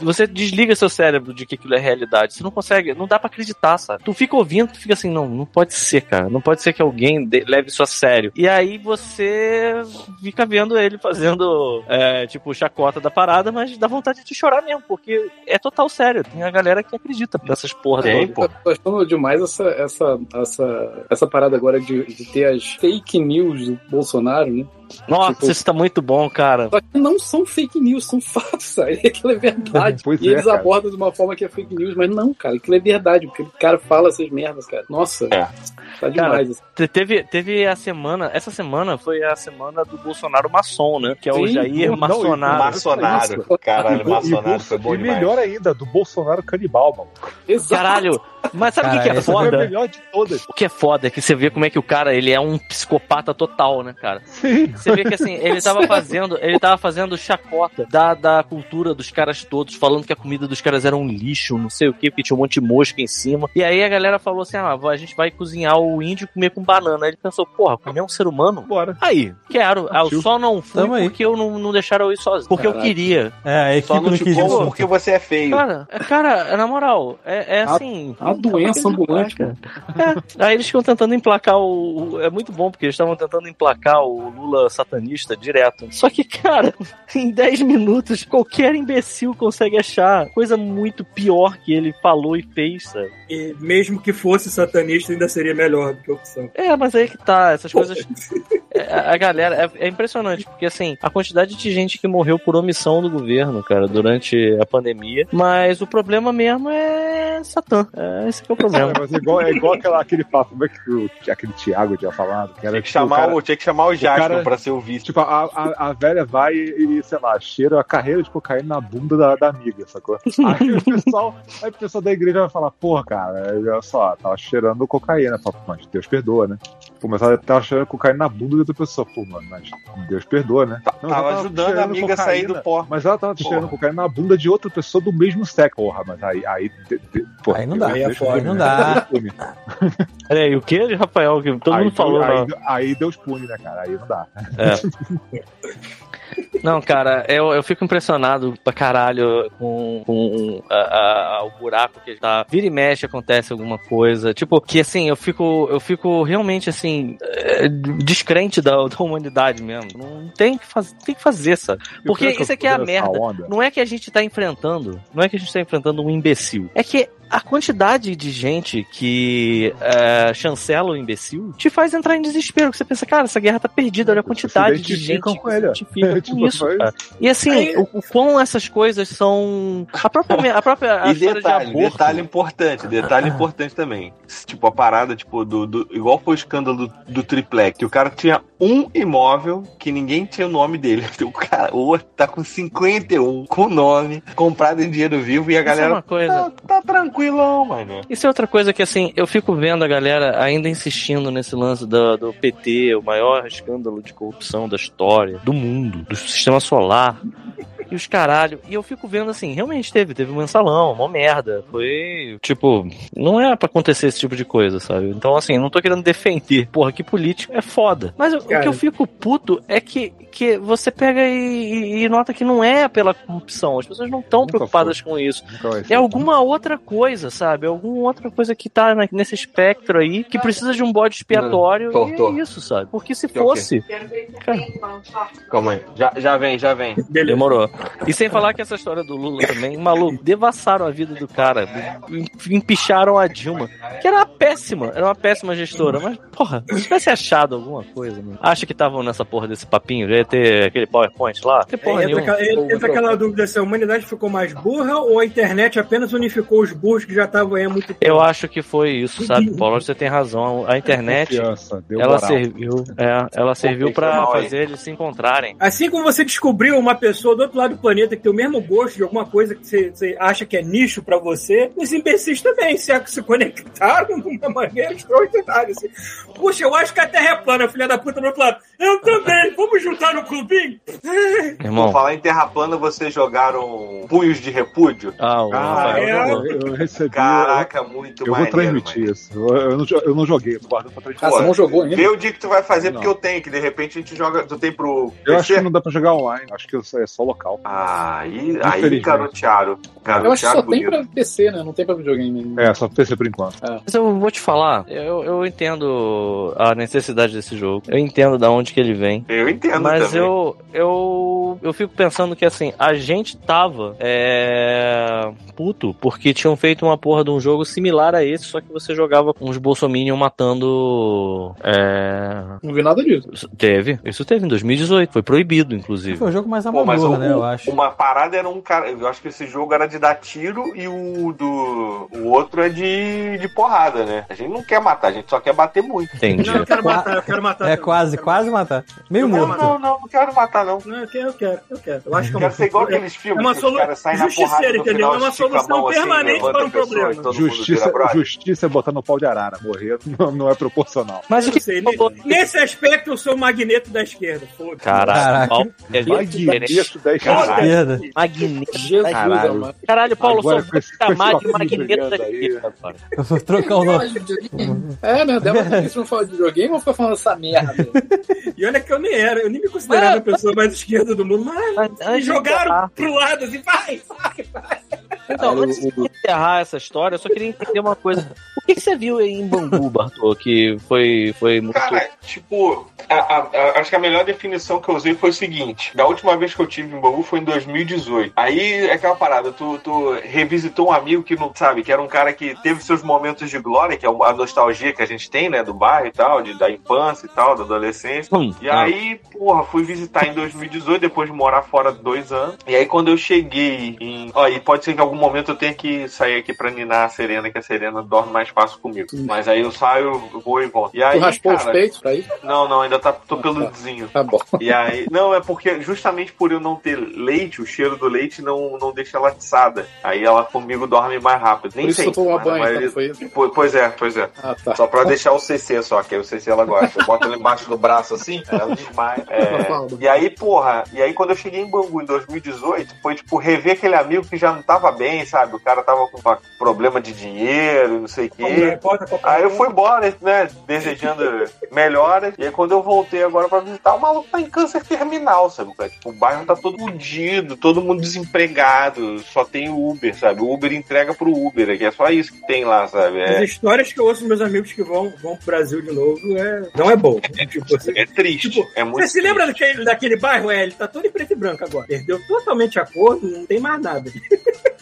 você desliga seu cérebro de que aquilo é realidade. Você não consegue, não dá pra acreditar, sabe? Tu fica ouvindo, tu fica assim, não, não pode ser, cara. Não pode ser que alguém leve isso a sério. E aí você fica vendo ele fazendo, é, tipo, chacota da parada, mas dá vontade de chorar mesmo, porque é total sério. Tem a galera que acredita nessas porra Tem, todas. pô. Tô achando demais essa, essa, essa, essa parada agora de, de ter as fake news do Bolsonaro, né? Nossa, Tipo- isso tá muito bom, cara. Só que não são fake news, são fatos, sabe? Aquilo é verdade. Pois e é, eles cara. abordam de uma forma que é fake news, mas não, cara, aquilo é verdade, porque o cara fala essas merdas, cara. Nossa, É. tá demais. assim. Te- Teve, teve a semana, essa semana foi a semana do Bolsonaro maçom, né? Que é o Sim, Jair não, Maçonaro. Maçonaro. Caralho, E, foi bom e demais. melhor ainda, do Bolsonaro canibal, mano. Exato. Caralho, mas sabe o que, que Cara, é foda? melhor de todas. O que é foda é que você vê como é que o cara, ele é um psicopata total, né, cara? Sim. Você vê que assim, ele tava fazendo, ele tava fazendo chacota da, da cultura dos caras todos, falando que a comida dos caras era um lixo, não sei o que, porque tinha um monte de mosca em cima. E aí a galera falou assim: ah, a gente vai cozinhar o índio e comer com banana. Aí ele pensou, porra, comer um ser humano? Bora. Aí, quero. Ah, eu só não fui Tamo aí. porque eu não, não deixaram eu ir sozinho. Porque eu Caraca. queria. É, a Só não não te quis porque você é feio. Cara, é- cara, na moral, é, é A- assim. a doença ambulante, cara. É, aí eles ficam tentando emplacar o, o- É muito bom, porque eles estavam tentando emplacar o Lula satanista direto. Só que, cara, em 10 minutos, qualquer imbecil consegue achar coisa muito pior que ele falou e fez, sabe? E mesmo que fosse satanista, ainda seria melhor do que a opção. É, mas aí que tá, essas coisas. É, A a galera, é, é impressionante, porque assim, a quantidade de gente que morreu por omissão do governo, cara, durante a pandemia. Mas o problema mesmo é Satã. É, esse que é o É, problema. mas é igual, é igual aquela, aquele papo, como é que, o- que aquele Thiago tinha falado? Que era Tinha que tipo, o chamar cara- o, tinha que chamar o Jasper cara- pra ser o vice. Tipo, a, a, a velha vai e, e, sei lá, cheira a carreira de cocaína na bunda da, da amiga, sacou? Aí o pessoal, aí o pessoal da igreja vai falar, porra, cara, olha só, tava cheirando cocaína. Fala, mas Deus perdoa, né? Pô, mas ela tava cheirando cocaína na bunda de outra pessoa. Pô, mano, mas Deus perdoa, né? Não, ela Tava ajudando a amiga a sair do pó. Mas ela tava Porra. cheirando cocaína na bunda de outra pessoa do mesmo sexo. Porra, mas aí. Aí, de, de, porra, Aí não dá. Aí é pune, não né? dá. Peraí, o que, Rafael? Que todo aí, mundo falou, aí, né? aí Deus pune, né, cara? Aí não dá. Yeah. Não, cara, eu, eu fico impressionado pra caralho com, com a- a- a- o buraco que tá. Vira e mexe, acontece alguma coisa. Tipo, que assim, eu fico, eu fico realmente assim, é, descrente da, da humanidade mesmo. Não tem que, faz, tem que fazer, sabe? Porque que isso aqui é a tô nessa merda. onda. Não é que a gente tá enfrentando, não é que a gente tá enfrentando um imbecil. É que a quantidade de gente que é, chancela o imbecil te faz entrar em desespero. Que você pensa, cara, essa guerra tá perdida, olha a quantidade de gente que com se ele. identifica com Tipo, isso. cara. E assim, o, o quão essas coisas são. A própria, a própria a E detalhe, de detalhe importante, detalhe importante também. Tipo, a parada, tipo, do, do- igual foi o escândalo do, do triplex, que o cara tinha um imóvel que ninguém tinha o nome dele. O cara, o outro tá com 51, com nome, comprado em dinheiro vivo, e a Isso é galera uma coisa. tá, tá tranquilão, mano. Isso é outra coisa que, assim, eu fico vendo a galera ainda insistindo nesse lance do, do PT, o maior escândalo de corrupção da história, do mundo, do sistema solar. E os caralho. E eu fico vendo assim, realmente teve, teve um mensalão, uma merda. Foi, tipo, não é pra acontecer esse tipo de coisa, sabe? Então, assim, não tô querendo defender. Porra, que político é foda. Mas o- o que Cara. eu fico puto é que, que você pega e, e- e nota que não é pela corrupção. As pessoas não estão preocupadas com isso. É alguma outra coisa, sabe? Alguma outra coisa que tá na- nesse espectro aí, que precisa de um bode expiatório. Não, e tortou. é isso, sabe? Porque se é fosse. Calma aí. Já, já vem, já vem. Beleza. Demorou. E sem falar que essa história do Lula também, maluco, devassaram a vida do cara. em- Empicharam a Dilma. Que era uma péssima, era uma péssima gestora. Mas, porra, se tivesse achado alguma coisa, mano. Acha que estavam nessa porra desse papinho? Já ia ter aquele PowerPoint lá? Tem porra É, entra, nenhuma. aquela- entra aquela dúvida se a humanidade ficou mais burra ou a internet apenas unificou os burros que já estavam aí há muito tempo. Eu acho que foi isso, sabe, Paulo? Você tem razão. A internet. Ela serviu, é, ela serviu aí. fazer eles se encontrarem. Assim como você descobriu uma pessoa do outro lado do planeta que tem o mesmo gosto de alguma coisa que você, acha que é nicho pra você, os imbecis também se, se conectaram de uma maneira extraordinária. Assim. Puxa, eu acho que a Terra é plana, filha da puta do outro lado. Eu também, vamos juntar no clubinho? Por Irmão. falar em terra plana, vocês jogaram punhos de repúdio? Ah, o Ah, é? eu, eu recebi. Caraca, muito eu vou transmitir mano. isso. Eu, eu não, eu não joguei, guardando pra Ah, transmitir. você não jogou ainda? Vê o dia que tu vai fazer, porque Não. eu tenho, que de repente a gente joga. Tu tem pro Eu acho PC? que não dá pra jogar online, acho que é só local. Ah, aí, aí garotearam. Eu acho que só tem bonito. pra PC, né? Não tem pra videogame. É, só PC por enquanto. Mas eu vou te falar, eu, eu entendo a necessidade desse jogo. Eu entendo da onde que ele vem. Eu entendo Mas também. eu, eu, eu fico pensando que assim, a gente tava é, puto porque tinham feito uma porra de um jogo similar a esse, só que você jogava com os bolsominion matando. É, Não vi nada disso. teve, isso teve em 2018, foi proibido, inclusive. Foi o jogo mais Pô, mas amador, o- né, eu acho. uma parada era um cara. Eu acho que esse jogo era de dar tiro e o do. O outro é de, de porrada, né? A gente não quer matar, a gente só quer bater muito. Entendi. Não, eu quero matar, eu quero matar. É quase, quase matar. Meio Eu Não, morto. não, não, não quero matar, não. Não, eu quero, eu quero, eu quero. Eu acho que é Quero ser igual aqueles filmes é uma que solu- os caras saem na porrada no entendeu? final, É uma solução assim, permanente levanta para um problema. Justiça, justiça é botar no pau de arara. Morrer não, não é proporcional. Mas Eu que não sei, Nesse aspecto, eu sou o magneto da esquerda. Caraca, Caraca. É. Magneto da Caralho. Esquerda. Magneto. Jesus, Caralho. amado. Caralho, Paulo, Agora só vou te chamar de magneto da esquerda, cara. Eu vou trocar o nome. Gosta de videogame? É, né? Deva ter isso não falar de videogame ou ficar falando essa merda? E olha que eu nem era, eu nem me considerava a pessoa mais esquerda do mundo, mas Mas me jogaram pro lado assim, vai, vai, vai. Então, antes de encerrar essa história, eu só queria entender uma coisa. O que, que você viu aí em Bangu, Bartô, que foi, foi muito... Cara, tipo, a- a- a- acho que a melhor definição que eu usei foi o seguinte: da última vez que eu tive em Bangu foi em 2018. Aí é aquela parada, tu, tu revisitou um amigo que não sabe, que era um cara que teve seus momentos de glória, que é a nostalgia que a gente tem, né, do bairro e tal, de, da infância e tal, da adolescência. Hum, E ah. aí, porra, fui visitar em 2018, depois de morar fora dois anos. E aí, quando eu cheguei em. Ó, e pode ser que em algum momento eu tenha que sair aqui pra ninar a Serena, que a Serena dorme mais fácil comigo. Mas aí eu saio, vou e volto. E aí, Tu raspou os cara, peitos pra ir? não, não, ainda tá, tô peludozinho. Tá bom. E aí, não, é porque justamente por eu não ter leite, o cheiro do leite não, não deixa ela atiçada. Aí ela comigo dorme mais rápido. Nem Por isso na banho, maioria- então, foi isso? Po- Pois é, pois é. Ah, tá. Só pra deixar o CC só, que aí o CC ela gosta. Eu boto ela embaixo do braço assim, ela desmaia. É, Fala. e aí, porra, e aí quando eu cheguei em Bangu em 2018, foi tipo rever aquele amigo que já não tava bem, sabe? O cara tava com problema de dinheiro, não sei o quê. qual Aí eu fui embora, né? Desejando melhoras. E aí quando eu voltei agora pra visitar, o maluco tá em câncer terminal, sabe? Tipo, o bairro tá todo fudido, todo mundo desempregado, só tem Uber, sabe? O Uber entrega pro Uber, que é só isso que tem lá, sabe? As É, histórias que eu ouço dos meus amigos que vão, vão pro Brasil de novo é, não é bom. Tipo, você, é triste. Tipo, é muito você se lembra daquele, daquele bairro? É, ele tá todo em preto e branco agora. Perdeu totalmente a cor, não tem mais nada.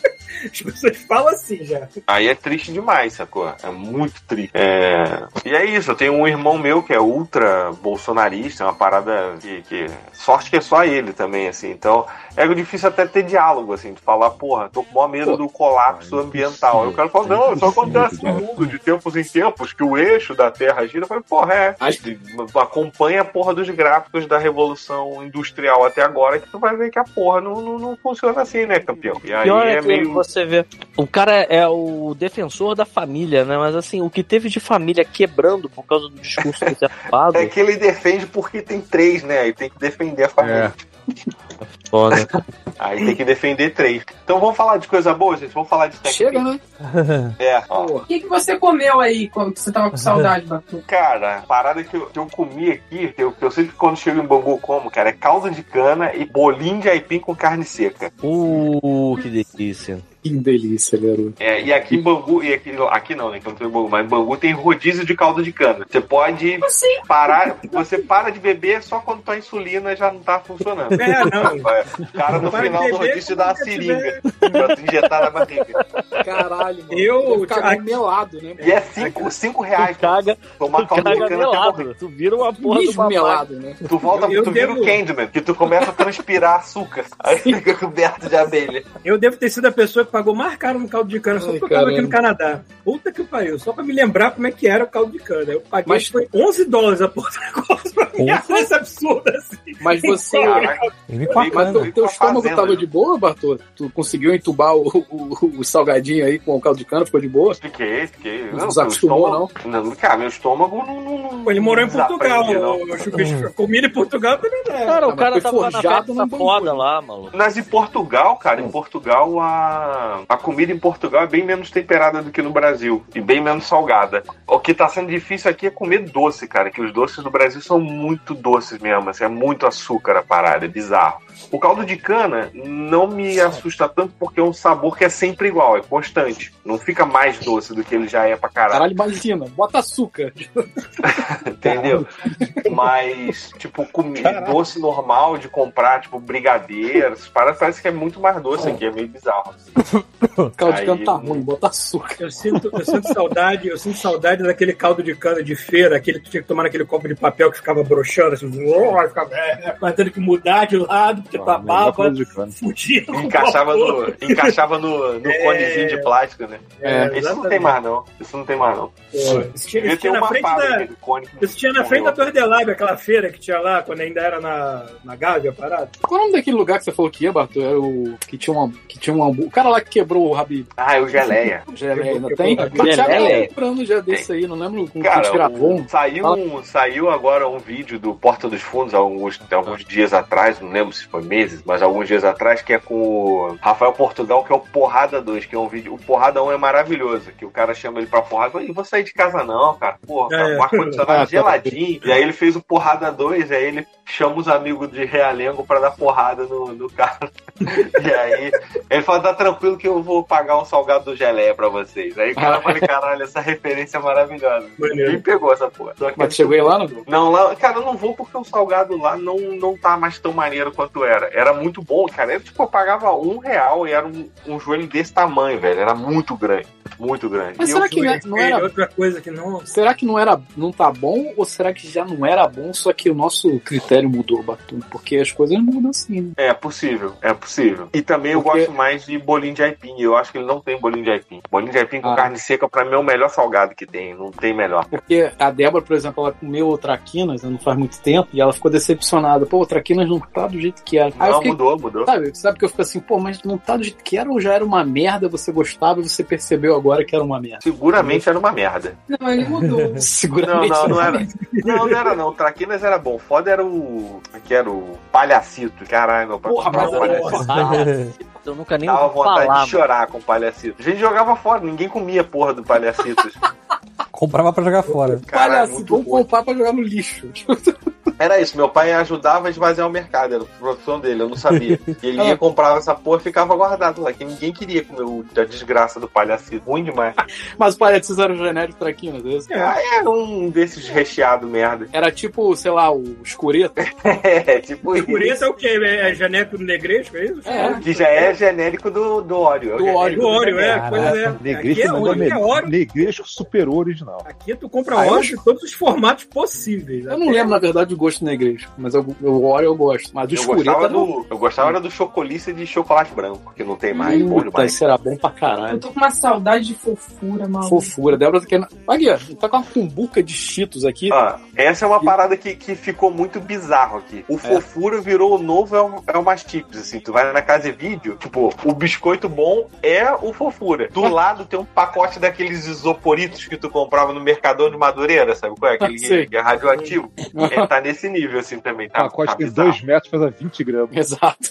As pessoas falam assim já. Aí é triste demais, sacou? É muito triste. É... E é isso, eu tenho um irmão meu que é ultra bolsonarista, é uma parada que, que- Sorte que é só ele também, assim. Então, é difícil até ter diálogo, assim, de falar, porra, tô com o maior medo do colapso ambiental. Aí o cara fala, não, isso acontece no mundo, de tempos em tempos, que o eixo da Terra gira. Eu falei, porra, é. Acompanha a porra dos gráficos da Revolução Industrial até agora, que tu vai ver que a porra não, não, não funciona assim, né, campeão? E aí Pior é, é meio. Você vê. O cara é o defensor da família, né? Mas assim, o que teve de família quebrando por causa do discurso do Zé Fado, É que ele defende porque tem três, né? Aí tem que defender a família. foda. Aí tem que defender três. Então vamos falar de coisa boa, gente? Vamos falar de tech Chega, né? É, ó. O que, que você comeu aí quando você tava com saudade, Batu? Cara, a parada que eu, que eu comi aqui, que eu, que eu sempre quando chego em Bangu como, cara, é calda de cana e bolinho de aipim com carne seca. Uh, que delícia. Que delícia, garoto. É, e aqui em Bangu, e aqui, aqui não, né? Que eu não tô em Bangu, mas em Bangu tem rodízio de calda de cana. Você pode Assim, parar, você para de beber só quando tua insulina já não tá funcionando. É, não. O cara no Para final do rodízio dá uma seringa pra tu injetar na barriga. Caralho, mano. Eu- Deve ficar a- melado, né? E é cinco, cinco reais. Tu caga, Tomar tu calda de caga cana até morrer. melado. Tu vira uma porra do Mesmo babaca. melado, né? Tu volta, Eu- eu tu vira devo- o Candyman, que tu começa a transpirar açúcar. Aí fica coberto de abelha. Eu devo ter sido a pessoa que pagou mais caro no caldo de cana só Ai, porque eu tava aqui no Canadá. Puta que pariu, só pra me lembrar como é que era o caldo de cana. Eu paguei Mas- foi 11 dólares a porra do negócio pra mim. É coisa absurda assim. Mas você. Com a Mas cana. teu, teu Tá estômago fazendo, tava né? de boa, Bartô? Tu conseguiu entubar o, o, o salgadinho aí com o caldo de cana? Ficou de boa? fiquei, fiquei. Não desacostumou, estômago- não? Cara, meu estômago não. não, não ele morou em Portugal. não. Chupisco, comida em Portugal também não. Cara, o cara tava na forjado festa foda né? lá, maluco. Mas em Portugal, cara, em Portugal a, a comida em Portugal é bem menos temperada do que no Brasil e bem menos salgada. O que tá sendo difícil aqui é comer doce, cara, que os doces do Brasil são muito doces mesmo, assim, é muito açúcar a parada, é bizarro. O caldo de cana não me assusta tanto porque é um sabor que é sempre igual, é constante. Não fica mais doce do que ele já é pra caralho. Caralho, imagina. Bota açúcar. Entendeu? Mas, tipo, comi- doce normal de comprar, tipo, brigadeiros, parece, parece que é muito mais doce aqui, é meio bizarro. Caldo de Aí, cana tá ruim, bota açúcar. Eu sinto, eu sinto saudade, eu sinto saudade daquele caldo de cana de feira, aquele que tinha que tomar naquele copo de papel que ficava broxando, assim, oh, ficava, é, mas tendo que mudar de lado, de cana. fudia. com o Encaixava no, encaixava no, no É. conezinho de plástico, né? É, Isso não tem mais, não. Isso não tem mais, não. Isso tinha, isso na uma frente da, isso tinha na frente da Torre de Lábio, aquela feira que tinha lá, quando ainda era na, na Gávea, parada. Qual é o nome daquele lugar que você falou que ia, Bartô? Era o. Que tinha uma. Que tinha um hambúrguer. O cara lá que quebrou o Rabi. Ah, é o geleia. Geleia ainda tem? Geleia? já desse aí, não lembro com que Cara, gravou. saiu, um, saiu agora um vídeo do Porta dos Fundos há alguns, alguns dias atrás, não lembro se foi meses, mas alguns dias atrás, que é com o Rafael Portugal, que é o Porrada 2, que é um vídeo. O Porrada 1 é maravilhoso, que o cara chama ele pra porrada e fala, "Ih, vou sair de casa não, cara. Porra, É. o ar-condicionado Ah, tá. geladinho. E aí ele fez o Porrada 2, aí ele chama os amigos de Realengo pra dar porrada no, no cara. E aí ele fala, tá tranquilo que eu vou pagar um salgado do geleia pra vocês. Aí o cara fala, caralho, essa referência é maravilhosa. Maneiro. Quem pegou essa porra? Só que Mas tu chegou aí lá, não? não, lá, cara, eu não vou porque o salgado lá não, não tá mais tão maneiro quanto era. Era muito bom, cara. Era, tipo, eu pagava um real e era um, um joelho desse tamanho, velho. Era muito grande. Muito grande. Mas E será eu- que não, é- não era. outra coisa que não. Será que não era, não tá bom ou será que já não era bom, só que o nosso critério mudou, Batu? Porque as coisas mudam assim, né? É possível, é possível. E também eu Porque- gosto mais de bolinho de aipim. Eu acho que ele não tem bolinho de aipim. Bolinho de aipim com Ah. carne seca, pra mim, é o melhor salgado que tem. Não tem melhor. Porque a Débora, por exemplo, ela comeu o Traquinas né, não faz muito tempo e ela ficou decepcionada. Pô, o Traquinas não tá do jeito que era. Eu Não, fiquei, mudou, mudou. sabe, sabe que eu fico assim, pô, mas não tá do jeito que era ou já era uma merda, você gostava e você percebeu agora que era uma merda? Seguramente era uma merda. Não, ele mudou. Não, Seguramente. não, não era. Não, não era não. O Traquinas era bom. Foda era o. Que era o palhacito. Caralho, meu pai. Porra, mas palhacito. Eu nunca nem Dava ouvi vontade falar. de chorar com palhacitos. A gente jogava fora, ninguém comia porra do palhacitos. Comprava pra jogar fora. Caralho, Palhaço, muito vamos comprar pra jogar no lixo. Era isso, meu pai ajudava a esvaziar o mercado, era a profissão dele, eu não sabia. E ele ia, comprava essa porra e ficava guardado lá, que ninguém queria comer o- a desgraça do palhacito. Ruim demais. Mas o palhaço era genérico traquinas, é isso? Ah, era um desses recheados merda. Era tipo, sei lá, o escureto. É, tipo Escureta isso. é o quê? É janeco do negresco, é isso? É. Que já é genérico do, do óleo. Do É óleo. Do óleo, é. Caraca, Pois é. Negresco Aqui é, é é óleo. Negresco superou o original. Aqui tu compra óleo de todos os formatos possíveis. Eu não lembro, na verdade, do gosto negresco, mas eu, o óleo eu gosto. Mas o Eu gostava, um- do, eu gostava era do chocolice de chocolate branco, que não tem mais. bom Puta, demais. isso era bom pra Eu caralho. tô com uma saudade de fofura, maluco. Fofura. Débora tá querendo. Aqui, ó, tá com uma cumbuca de cheetos aqui. Ah, essa é uma parada que, que ficou muito bizarro aqui. O fofura virou o novo é o, é o mais chips, assim. Tu vai na casa de vídeo, tipo, o biscoito bom é o fofura. Do lado tem um pacote daqueles isoporitos que tu comprava no Mercadão de Madureira, sabe qual é? Aquele Sei. que é radioativo. Ele tá nesse nível, assim, também. O Tá, pacote tá tem bizarro. 2 metros, pesa 20 gramas. Exato.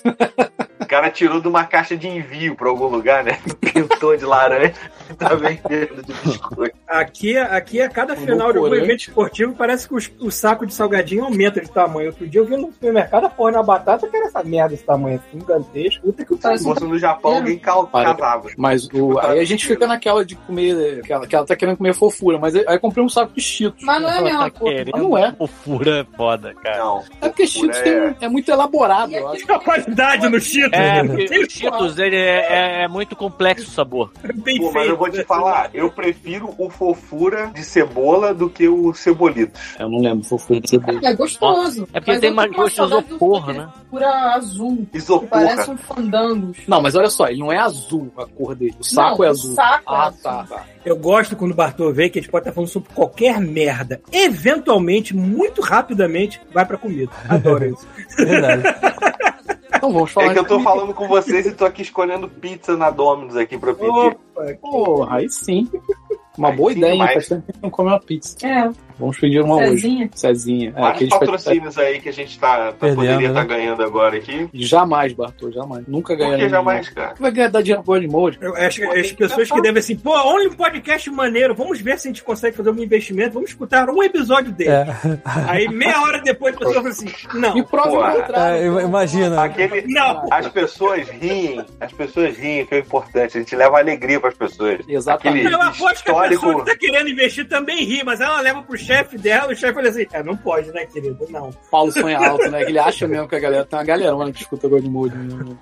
O cara tirou de uma caixa de envio pra algum lugar, né? Pintou de laranja e tá vendendo de biscoito. Aqui, aqui a cada Um final de algum corante. evento esportivo parece que os- o, saco de salgadinho aumenta de tamanho. Outro dia eu vi no supermercado a porra na batata que era essa merda esse tamanho assim, gigantesco. Puta que o Se pariu. fosse no Japão, alguém cal- Para. casava. Mas o, aí a gente fica naquela de comer. Que ela, que ela tá querendo comer fofura, mas aí eu comprei um saco de cheetos. Mas não é a mesma tá coisa. não é. Fofura é foda, cara. Não. É porque cheetos tem- é... muito elaborado, eu acho. A qualidade no Cheetos. É, porque o Cheetos ele é, é- é muito complexo o sabor. Bem Pô, mas feito, eu vou te né? falar, eu prefiro o fofura de cebola do que o cebolitos. Eu não lembro fofura de cebola. É gostoso. É porque Mas tem mais gosto de isopor, daquele né? Fofura azul. Isopor. parece um fandangos. Não, mas olha só, ele não é azul a cor dele. O saco Não, é o azul. saco é ah, azul. tá, tá. Eu gosto quando o Bartô vem que a gente pode estar falando sobre qualquer merda. Eventualmente, muito rapidamente, vai pra comida. Adoro isso. Verdade. Então vamos falar É que eu tô falando com vocês e tô aqui escolhendo pizza na Domino's aqui pra pedir. Opa, Porra, aí sim. Uma Aí boa ideia, hein? Faz tempo que a gente não come uma pizza. É, Vamos pedir uma hoje. Cezinha. Cezinha. É, Vários aqueles patrocínios aí que a gente tá, tá Perdendo, poderia né? estar ganhando agora aqui. Jamais, Bartô, jamais. Nunca Por ganharia. que jamais, cara? Vai ganhar dar dinheiro pro Godmode? Eu acho que as pessoas que devem assim, pô, olha um podcast maneiro, vamos ver se a gente consegue fazer um investimento, vamos escutar um episódio dele. É. Aí meia hora depois a pessoa fala assim, não, Me prova o contrário. É, im- imagina. Aquele, não. as pessoas riem, as pessoas riem, que é importante. A gente leva alegria pras pessoas. Exatamente. Aquele Eu aposto que a histórico. pessoa que tá querendo investir também ri, mas ela leva pro chefe dela e o chefe fala assim, é, não pode, né, querido? Não. Paulo sonha alto, né? Que ele acha mesmo que a galera tem uma galerona que escuta Godmode. Né?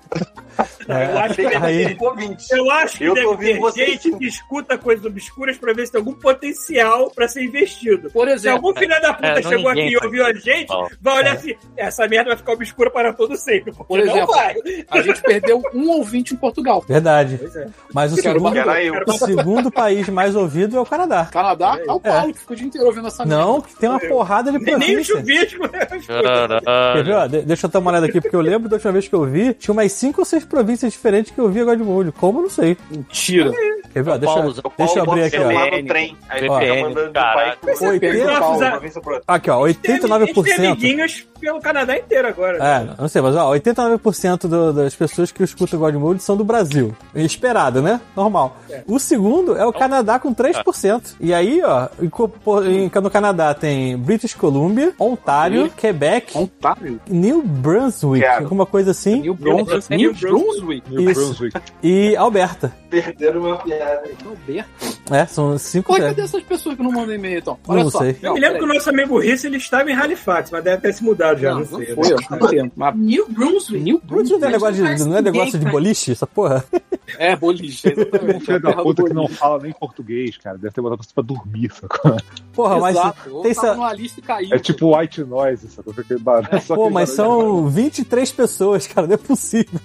É, Eu acho que deve aí- ter, eu acho que Eu deve ter gente que escuta coisas obscuras pra ver se tem algum potencial pra ser investido. Por Se exemplo, algum filho da puta É, chegou aqui e ouviu a gente, vai olhar assim, essa merda vai ficar obscura para todo sempre. Por não exemplo, vai. a gente perdeu um ouvinte em Portugal. Verdade. Pois é. Mas o segundo, o segundo país mais ouvido é o Canadá. Canadá, é o Paulo que ficou o dia inteiro ouvindo essa Não, que tem uma porrada de Nem, nem o província. chuvisco. né? Quer ver, ó? De- deixa eu dar uma olhada aqui, porque eu lembro da última vez que eu vi, tinha umas 5 ou 6 províncias diferentes que eu via Godmode. Como? Não sei. Mentira. Quer ver, ó? Deixa, Paulo, O Paulo deixa eu abrir bota aqui, ó. no trem. Aí mandando de um país pro Você outro. perdeu Oitenta- o Paulo. Uma vez pro outro. Aqui, ó, A gente tem 89%. amiguinhos pelo Canadá inteiro agora. É, não sei, mas ó, 89% do- das pessoas que escutam Godmode são do Brasil. Esperado, né? Normal. O segundo é o Canadá com 3%. E aí, ó, no Canadá tem British Columbia, Ontário, Quebec, Ontário. New Brunswick, Quero. alguma coisa assim, New Brunswick. New Brunswick. New. Brunswick. e Alberta. Perderam uma piada. Alberto. É, são cinco. Pô, cadê essas pessoas que não mandam e-mail, então? Olha Não só. sei. Eu me lembro que o nosso amigo Risse ele estava em Halifax, mas deve ter se mudado já, Não, não, não sei. foi, eu acho que não tem. Mas New Brunswick. New Brunswick não é negócio de, não é negócio de boliche, essa porra? É, boliche, exatamente. filho A da puta que não fala nem português, cara. Deve ter botado você pra dormir, sacou? Porra, mas Exato. Tem essa. numa lista e caiu. É tipo white noise, sacou? Aquele barulho, só Pô, mas barulho. são 23 pessoas, cara, não é possível.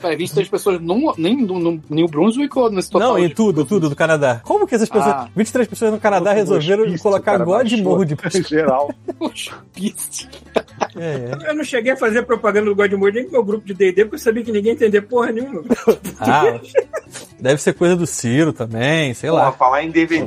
Peraí, 23 pessoas num, nem no, no New Brunswick ou nesse total? não, em tudo, tudo do Canadá. Como que essas pessoas, Ah. 23 pessoas no Canadá resolveram Hospício, colocar God Mode? em geral. É, é. Eu não cheguei a fazer propaganda do Godmode nem com meu grupo de D&D, porque eu sabia que ninguém ia entender porra nenhuma. Ah, Deve ser coisa do Ciro também, sei Porra, lá. falar em DVD,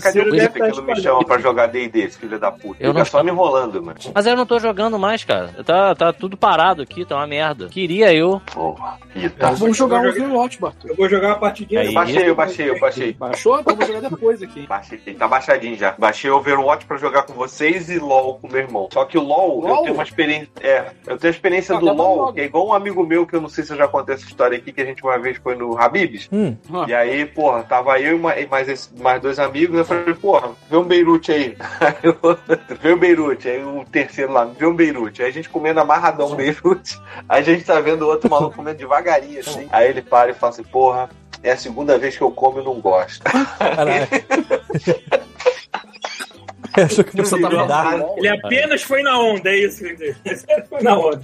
cadê Ciro o tá que não me chama pra jogar D&D, filho da puta? Eu Fica não- só me enrolando, mano. Mas eu não tô jogando mais, cara. Tá, tá tudo parado aqui, tá uma merda. Queria eu. Porra, Ita. Vamos jogar Eu o joguei- Overwatch, Bartô. Eu vou jogar uma partidinha. Aí. Eu baixei, eu baixei, eu baixei. Baixou? Então vou jogar depois aqui. Baixei, tá baixadinho já. Baixei Overwatch pra jogar com vocês e LoL com meu irmão. Só que o LoL, eu LoL? tenho uma experiência. É, eu tenho a experiência Ah, do pra LoL, jogar. que é igual um amigo meu, que eu não sei se eu já contei essa história aqui, que a gente uma vez foi no Habibs. Hum, Ah. E aí, porra, tava eu e ma- e mais, esse- mais dois amigos, eu falei, porra, vê um Beirute aí. Eu, vê um Beirute, aí o terceiro lá, vê um Beirute. Aí a gente comendo amarradão um Beirute, aí a gente tá vendo o outro maluco comendo devagarinho, assim. Aí ele para e fala assim, porra, é a segunda vez que eu como e não gosto. Achou que você Você tá Ele apenas foi na onda, é isso. que ele foi na onda.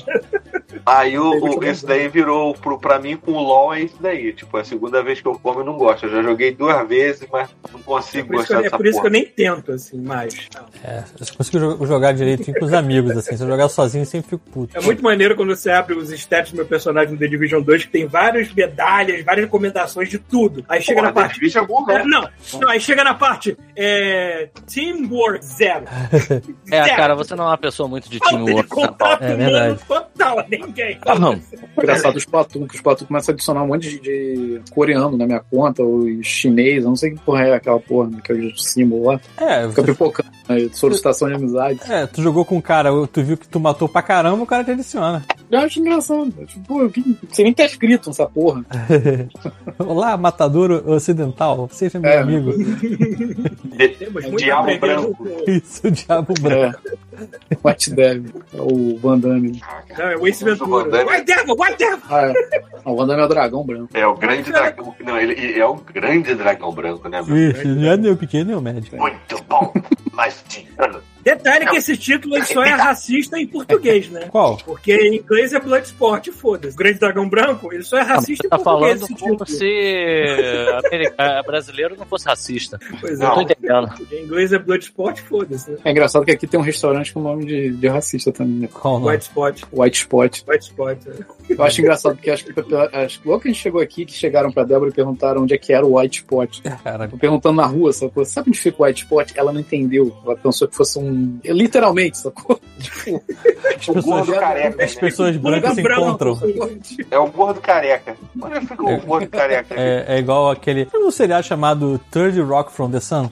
Aí o, o- esse daí virou pro, pra mim com o LOL é isso daí. Tipo, é a segunda vez que eu como e não gosto. Eu já joguei duas vezes, mas não consigo que, gostar eu- é dessa por isso que porra. eu nem tento, assim, mais. É, eu só consigo jo- jogar direito com os amigos, assim. Se eu jogar sozinho, eu sempre fico puto. É muito maneiro quando você abre os stats do meu personagem no The Division 2, que tem várias medalhas, várias recomendações de tudo. Aí chega Porra, na parte. É bom, É, né? não, não, aí chega na parte. É, Teamwork Zero. É, Zero. cara, você não é uma pessoa muito de de teamwork. contato É verdade. total a ninguém. Ah, não. Engraçado os Splatoon, que os Splatoon começam a adicionar um monte de, de coreano na minha conta, ou chinês, eu não sei que porra é aquela porra, que é o símbolo lá. É, Fica você- pipocando, né, solicitação de amizade. é, tu jogou com um cara, tu viu que tu matou pra caramba, o cara te adiciona. Eu acho engraçado. Tipo, sei nem tá escrito nessa porra. Olá, matador ocidental, seja meu É. amigo. Temos muito Diabo branco. Isso, o diabo branco. É. White Devil. É o Van Damme. Não, é o Ace Ventura. Damme. White Devil, White Devil! Ah, é. O Van Damme é o dragão branco. É o grande dragão. Não, ele, é o grande dragão branco, né? Isso, não é nem o pequeno nem o médio. Muito bom. Mas tirando. Detalhe que esse título ele só é racista em português, né? Qual? Porque em inglês é Bloodsport, foda-se. O Grande Dragão Branco, ele só é racista Você em tá português. falando como se america- brasileiro não fosse racista. Pois Não tô é. entendendo. Em inglês é Bloodsport, foda-se. Né? É engraçado que aqui tem um restaurante com nome de, de racista também, né? Qual o nome? White Spot. White Spot. White Spot. é. Eu acho engraçado porque acho que, acho que logo que a gente chegou aqui, que chegaram pra Débora e perguntaram onde é que era o White Spot. Caraca. Perguntando na rua? Sabe onde fica o White Spot? Ela não entendeu. Ela pensou que fosse um. Literalmente, sacou? Tipo, O gordo careca. As né? pessoas brancas se branco. encontram. É o gordo careca. Onde fica o gordo careca? É, é igual aquele. Tem um seriado chamado Third Rock from the Sun.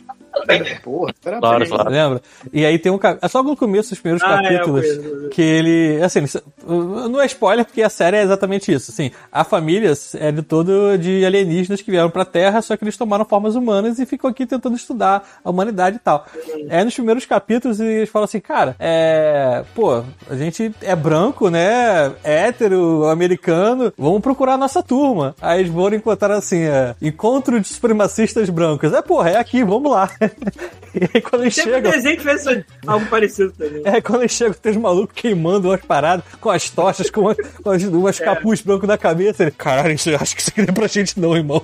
Porra, Claro, claro. Lembra? E aí tem um. É só no começo dos primeiros Ah, é, capítulos. eu conheço. que ele. Assim, isso- não é spoiler, porque a série é exatamente isso. Assim, a família é de todo de alienígenas que vieram pra Terra, só que eles tomaram formas humanas e ficam aqui tentando estudar a humanidade e tal. É nos primeiros capítulos eles falam assim, cara, é. Pô, a gente é branco, né? É hétero, americano, vamos procurar a nossa turma. Aí eles foram encontrar assim, é, encontro de supremacistas brancos. É, porra, é aqui, vamos lá. e aí quando eles Sempre chegam. desenho que fez algo parecido também. É, quando eles chegam, tem os malucos queimando umas paradas com as tochas, com umas, com as- umas capuz brancos na cabeça. Ele, caralho, isso, eu acho que isso aqui não é pra gente não, irmão.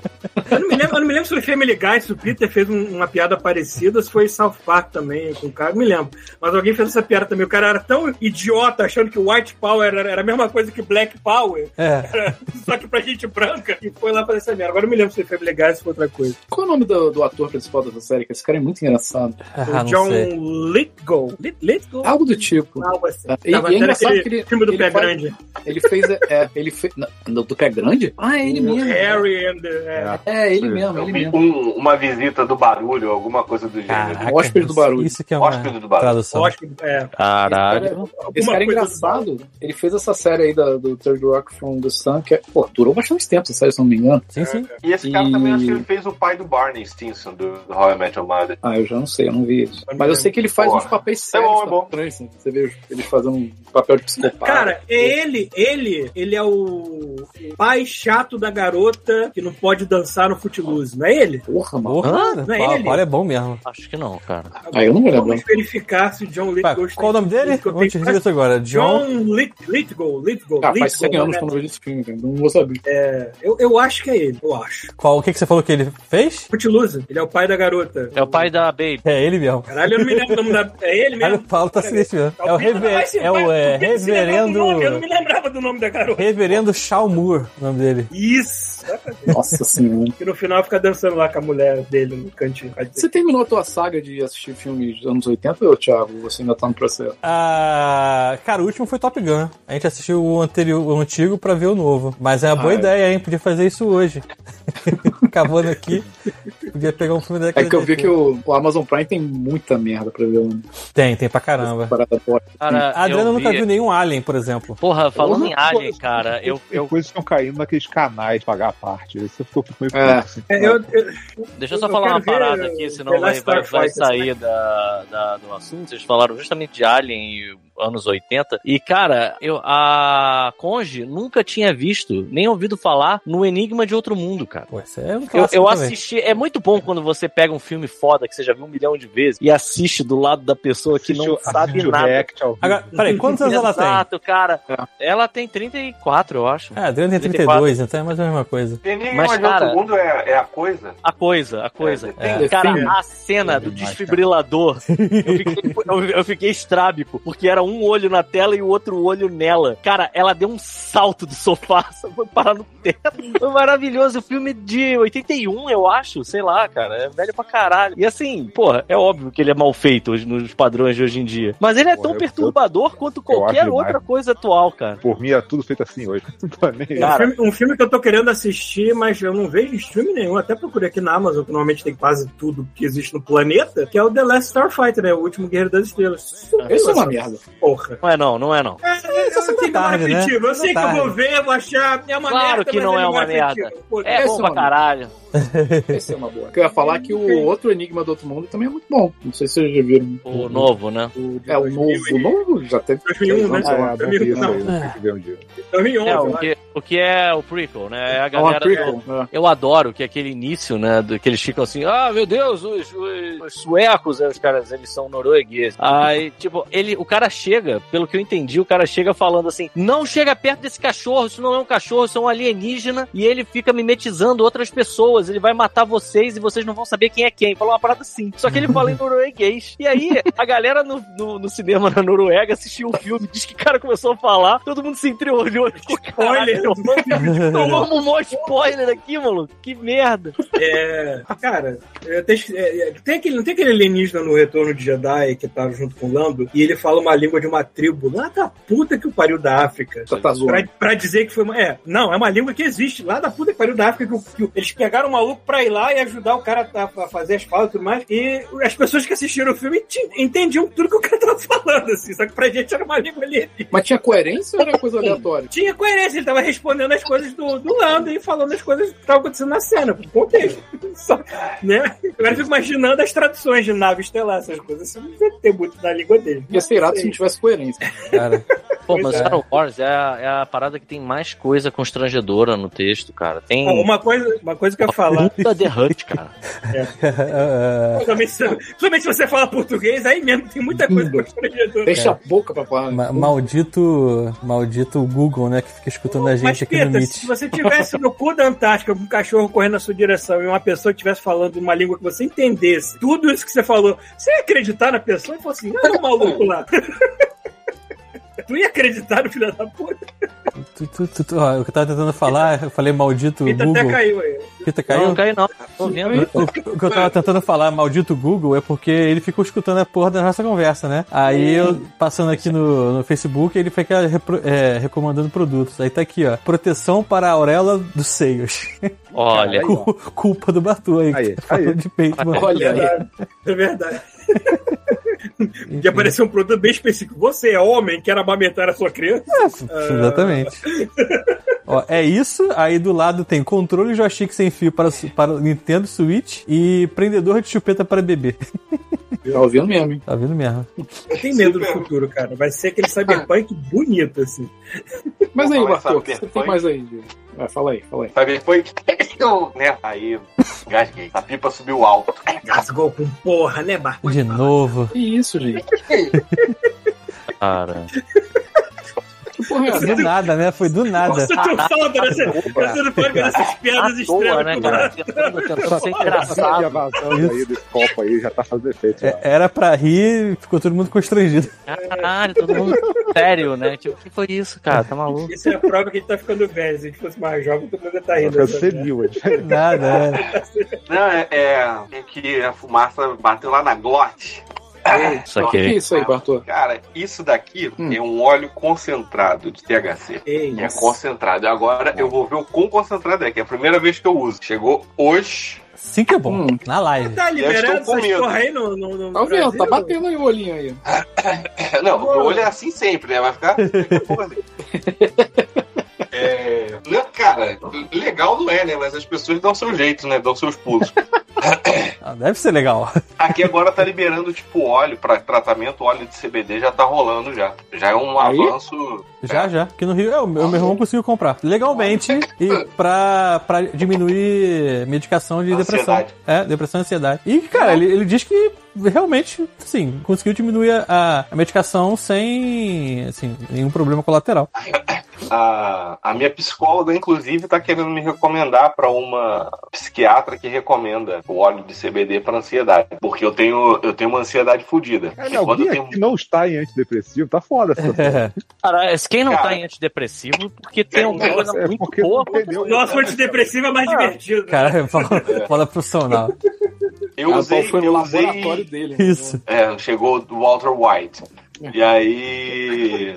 Eu não me lembro, não me lembro se foi Family Guy, se o Peter fez um- uma piada parecida, se foi South Park também, com o cara, não me lembro. Mas alguém fez essa piada também. O cara era tão idiota achando que White Power era, era a mesma coisa que Black Power, É, era só que pra gente branca, e foi lá fazer essa merda. Agora eu não me lembro se foi Family Guy ou se foi outra coisa. Qual é o nome do, do ator principal dessa série? Que esse cara é muito engraçado. ah, John sei. Lithgow. Lit- Lithgow? Algo do tipo. Algo assim. É, e- e é engraçado que ele- filme do ele Pé faz- Grande. Ele fez. É, ele fez. Não, do pé grande? Ah, é ele O mesmo. Harry and... É. É, ele mesmo, ele mesmo. um- uma visita do barulho, alguma coisa do gênero. Caraca, Hóspede do barulho. Isso que é uma Hóspede do barulho. tradução. Lógico, é. Caralho. Esse cara é coisa engraçado. Ele fez essa série aí da, do Third Rock from the Sun, que é, pô, durou bastante tempo essa série, se não me engano. Sim, sim. E esse cara E- também acho que ele fez o pai do Barney Stinson, do, do How I Met Your Mother. Ah, eu já não sei, eu não vi isso. Mas eu sei que ele faz Porra. uns papéis É sérios. bom, é bom. tá assim. Você vê ele fazendo um papel de psicopata. Cara, é ele, ele, ele é o pai chato da garota que não pode dançar no Footloose, não é ele? porra, mano. Porra, Não é o ele? Paulo é bom mesmo. Acho que não, cara. Ah, eu não me lembro. Vamos verificar se o John Lithgow... qual o nome dele? Vamos te tem- dizer isso agora. John. John Lit- Lithgow, Lithgow, Ah, faz Lithgow, 100 anos né? que eu não vejo esse filme, cara. Não vou saber. É, eu, eu acho que é ele, eu acho. Qual, o que, que você falou que ele fez? Footloose, ele é o pai da garota. É o pai da Baby. É ele mesmo. Caralho, eu não me lembro o nome da. É ele Olha, o mesmo? Paulo tá sinistro mesmo. É o, rever... é o é, Porque se lembrava do nome, Eu não reverendo. me lembrava do nome da garota. Reverendo Shaw Moore, o nome dele. Isso! Nossa senhora. Que no final fica dançando lá com a mulher dele no cantinho. Você terminou a tua saga de assistir filmes dos anos 80, ou, Thiago? Você ainda tá no processo? Ah, cara, o último foi Top Gun. A gente assistiu o anterior, o antigo pra ver o novo. Mas é uma boa Ah, é. ideia, hein? Podia fazer isso hoje. Acabando aqui, podia pegar um filme É daquele. que eu vi que o, o Amazon Prime tem muita merda pra ver. Né? Tem, tem pra caramba. Cara, A Adriana eu nunca vi- viu nenhum Alien, por exemplo. Porra, falando em Porra, Alien, pô, cara, eu, eu coisas estão caindo naqueles canais pagar a parte. Você ficou meio É. puto, assim. É, eu, eu, Deixa eu só Eu falar uma ver, parada eh, aqui, senão vai, vai, vai Starfighter, sair da, da- do assunto. Vocês falaram justamente de Alien e anos 80. E, cara, eu, a Conge nunca tinha visto, nem ouvido falar no Enigma de Outro Mundo, cara. Pô, isso é um Eu, eu assisti. É muito bom quando você pega um filme foda que você já viu um milhão de vezes e assiste do lado da pessoa que não Assiste sabe nada. React ao vivo. Agora, peraí, quantos anos ela tem? Exato, cara. É. Ela tem 34, eu acho. É, a Adriana tem 32, então é mais ou menos a mesma coisa. Enigma Mas, de cara- outro mundo é, é a coisa. A coisa, a coisa. É, Cara, define. a cena do Demais, desfibrilador, eu fiquei, eu, eu fiquei estrábico, porque era um olho na tela e o outro olho nela. Cara, ela deu um salto do sofá, só foi parar no teto. Foi maravilhoso. O filme de 81, eu acho, sei lá, cara. É velho pra caralho. E assim, porra, é óbvio que ele é mal feito hoje, nos padrões de hoje em dia. Mas ele é Porra, tão eu- perturbador quanto qualquer demais. outra coisa atual, cara. Por mim é tudo feito assim hoje. Nem aí. Um Cara. filme, um filme que eu tô querendo assistir, mas eu não vejo em stream nenhum. Até procurei aqui na Amazon, que normalmente tem quase tudo que existe no planeta, que é o The Last Starfighter, né? O último Guerreiro das Estrelas. Isso é uma merda. Porra. Não é não, não é não. É, eu Sessão da tenho tarde, né? Eu sei que eu vou ver, vou achar. É uma Claro merda, que mas não é uma merda. É bom é pra uma- caralho. Essa é uma boa. Eu ia falar que o outro Enigma do Outro Mundo também é muito bom. Não sei se vocês já viram. O novo, né? o É o 2000 novo, o novo já teve 2001, né? anos, eu Ah, ver um dia. 2011, É, eu o que, o que é o prequel, né? É a É uma galera do, prequel. é. Eu adoro que aquele início, né, do, que eles ficam assim, ah, meu Deus, os, os- os suecos, né, os caras, eles são noruegueses. Aí, tipo, ele, o cara chega, pelo que eu entendi, o cara chega falando assim, não chega perto desse cachorro, isso não é um cachorro, isso é um alienígena, e ele fica mimetizando outras pessoas, ele vai matar vocês e vocês não vão saber quem é quem. Falou uma parada assim. Só que ele fala em norueguês. E aí, a galera no, no, no cinema na Noruega assistiu o filme, diz que o cara começou a falar, todo mundo se entreolhou e ficou, Spoiler. Tomamos um monte de spoiler aqui, maluco. Que merda. É, cara, é, tem, é, é, tem aquele, não tem aquele alienígena no Retorno de Jedi que tá junto com o Lando e ele fala uma língua de uma tribo lá da puta que o pariu da África. Só tá zoando. Pra, pra dizer que foi uma. É, não, é uma língua que existe lá da puta que pariu da África. Que, que eles pegaram maluco pra ir lá e ajudar o cara a, a fazer as falas e tudo mais. E as pessoas que assistiram o filme entendiam tudo que o cara tava falando, assim. Só que pra gente era uma língua ali. Mas tinha coerência ou era coisa aleatória? Tinha coerência, ele tava respondendo as coisas do, do Lando e falando as coisas que estavam acontecendo na cena, com contexto. Só, né? Agora eu fico imaginando as traduções de nave estelar, essas coisas. Isso não deve ter muito na língua dele. Ia ser irado se não tivesse coerência. Cara, Pô, mas é. Star Wars é a, é a parada que tem mais coisa constrangedora no texto, cara. Tem. Bom, uma coisa, uma coisa que eu ia falar, Puta The Hunt, cara. principalmente se, principalmente se você fala português, aí mesmo tem muita coisa constrangedora. Deixa a boca pra falar. ma- maldito, maldito Google, né, que fica escutando a Mas, gente aqui no Pita, Meet. se você tivesse no cu da Antártica com um cachorro correndo na sua direção e uma pessoa estivesse falando uma língua que você entendesse, tudo isso que você falou, você ia acreditar na pessoa e falar assim, não, o maluco lá. Tu ia acreditar no filho da puta? Tu- tu- tu- tu- ó, o que eu tava tentando falar, eu falei maldito Pita até Google. caiu aí. Pita Não, caiu? não cai não. Tô vendo. O, o que eu tava tentando falar, maldito Google, é porque ele ficou escutando a porra da nossa conversa, né? Aí eu, passando aqui no, no Facebook, ele fica repro- é, recomendando produtos. Aí tá aqui, ó. Proteção para a auréola dos seios. Olha, Aí. Cu- Culpa do Batu aí, Aí, tá aí. de peito, mano. Olha aí. É verdade. De aparecer um produto bem específico. Você é homem, quer amamentar a sua criança? Exatamente. Ó, é isso, aí do lado tem controle joystick sem fio para, para o Nintendo Switch e prendedor de chupeta para bebê. Tá ouvindo mesmo, hein? Tá vendo mesmo? Eu tenho medo do futuro, cara. Vai ser aquele cyberpunk bonito, assim. Mas aí, falar o que você Cyberpunk? tem mais aí? Vai, fala aí, fala aí. Foi. né? Aí, gasguei. A pipa subiu alto. Gasgou com porra, né, Barco? De novo. Que isso, gente? cara. Porra é? Do nada, né? Foi do nada. Você tem falta dessa. Você não pode essas piadas extremas. né, cara? você. Tentando, tentando ser Essa engraçado. aí desse copo aí já tá fazendo efeito. É. Era pra rir, ficou todo mundo constrangido. Caralho, todo mundo sério, né? Tipo, o que foi isso, cara? Tá maluco? Isso é a prova que a gente tá ficando velho. Se a gente fosse mais jovem, todo mundo ia estar Tá rindo. senil, é. Nada, é. Não, é, é é que a fumaça bateu lá na glote. Isso é aqui. isso aí, Bartô? Cara, isso daqui Hum. é um óleo concentrado de THC. Ei, É concentrado. Agora eu vou ver o quão concentrado é, que é a primeira vez que eu uso. Chegou hoje. Sim que é bom. Hum. Na live. Tá com essas porra aí no, no, no Tá vendo? Tá batendo aí o olhinho aí. Não, o olho é assim sempre, né? Vai ficar. Cara, legal não é, né? Mas as pessoas dão seu jeito, né? Dão seus pulos. Ah, deve ser legal. Aqui agora tá liberando, tipo, óleo pra tratamento, óleo de CBD já tá rolando já. Já é um Aí? avanço. Já, já. Aqui no Rio, eu, eu, meu irmão conseguiu comprar. Legalmente e pra, pra diminuir medicação de depressão. Ansiedade. É, depressão e ansiedade. E, cara, ele, ele diz que realmente, sim, conseguiu diminuir a, a medicação sem, assim, nenhum problema colateral. A, a minha psicóloga, inclusive, tá querendo me recomendar pra uma psiquiatra que recomenda o óleo de CBD pra ansiedade. Porque eu tenho, eu tenho uma ansiedade fodida. Cara, quando alguém eu tenho aqui não está em antidepressivo, tá foda essa situação. Cara, quem não Cara. tá em antidepressivo, porque tem alguma coisa É muito boa entendeu. Nosso antidepressivo é mais divertido. Cara, fala, fala profissional. Eu usei, foi eu no usei laboratório dele. né? Isso. É, chegou do Walter White. E aí.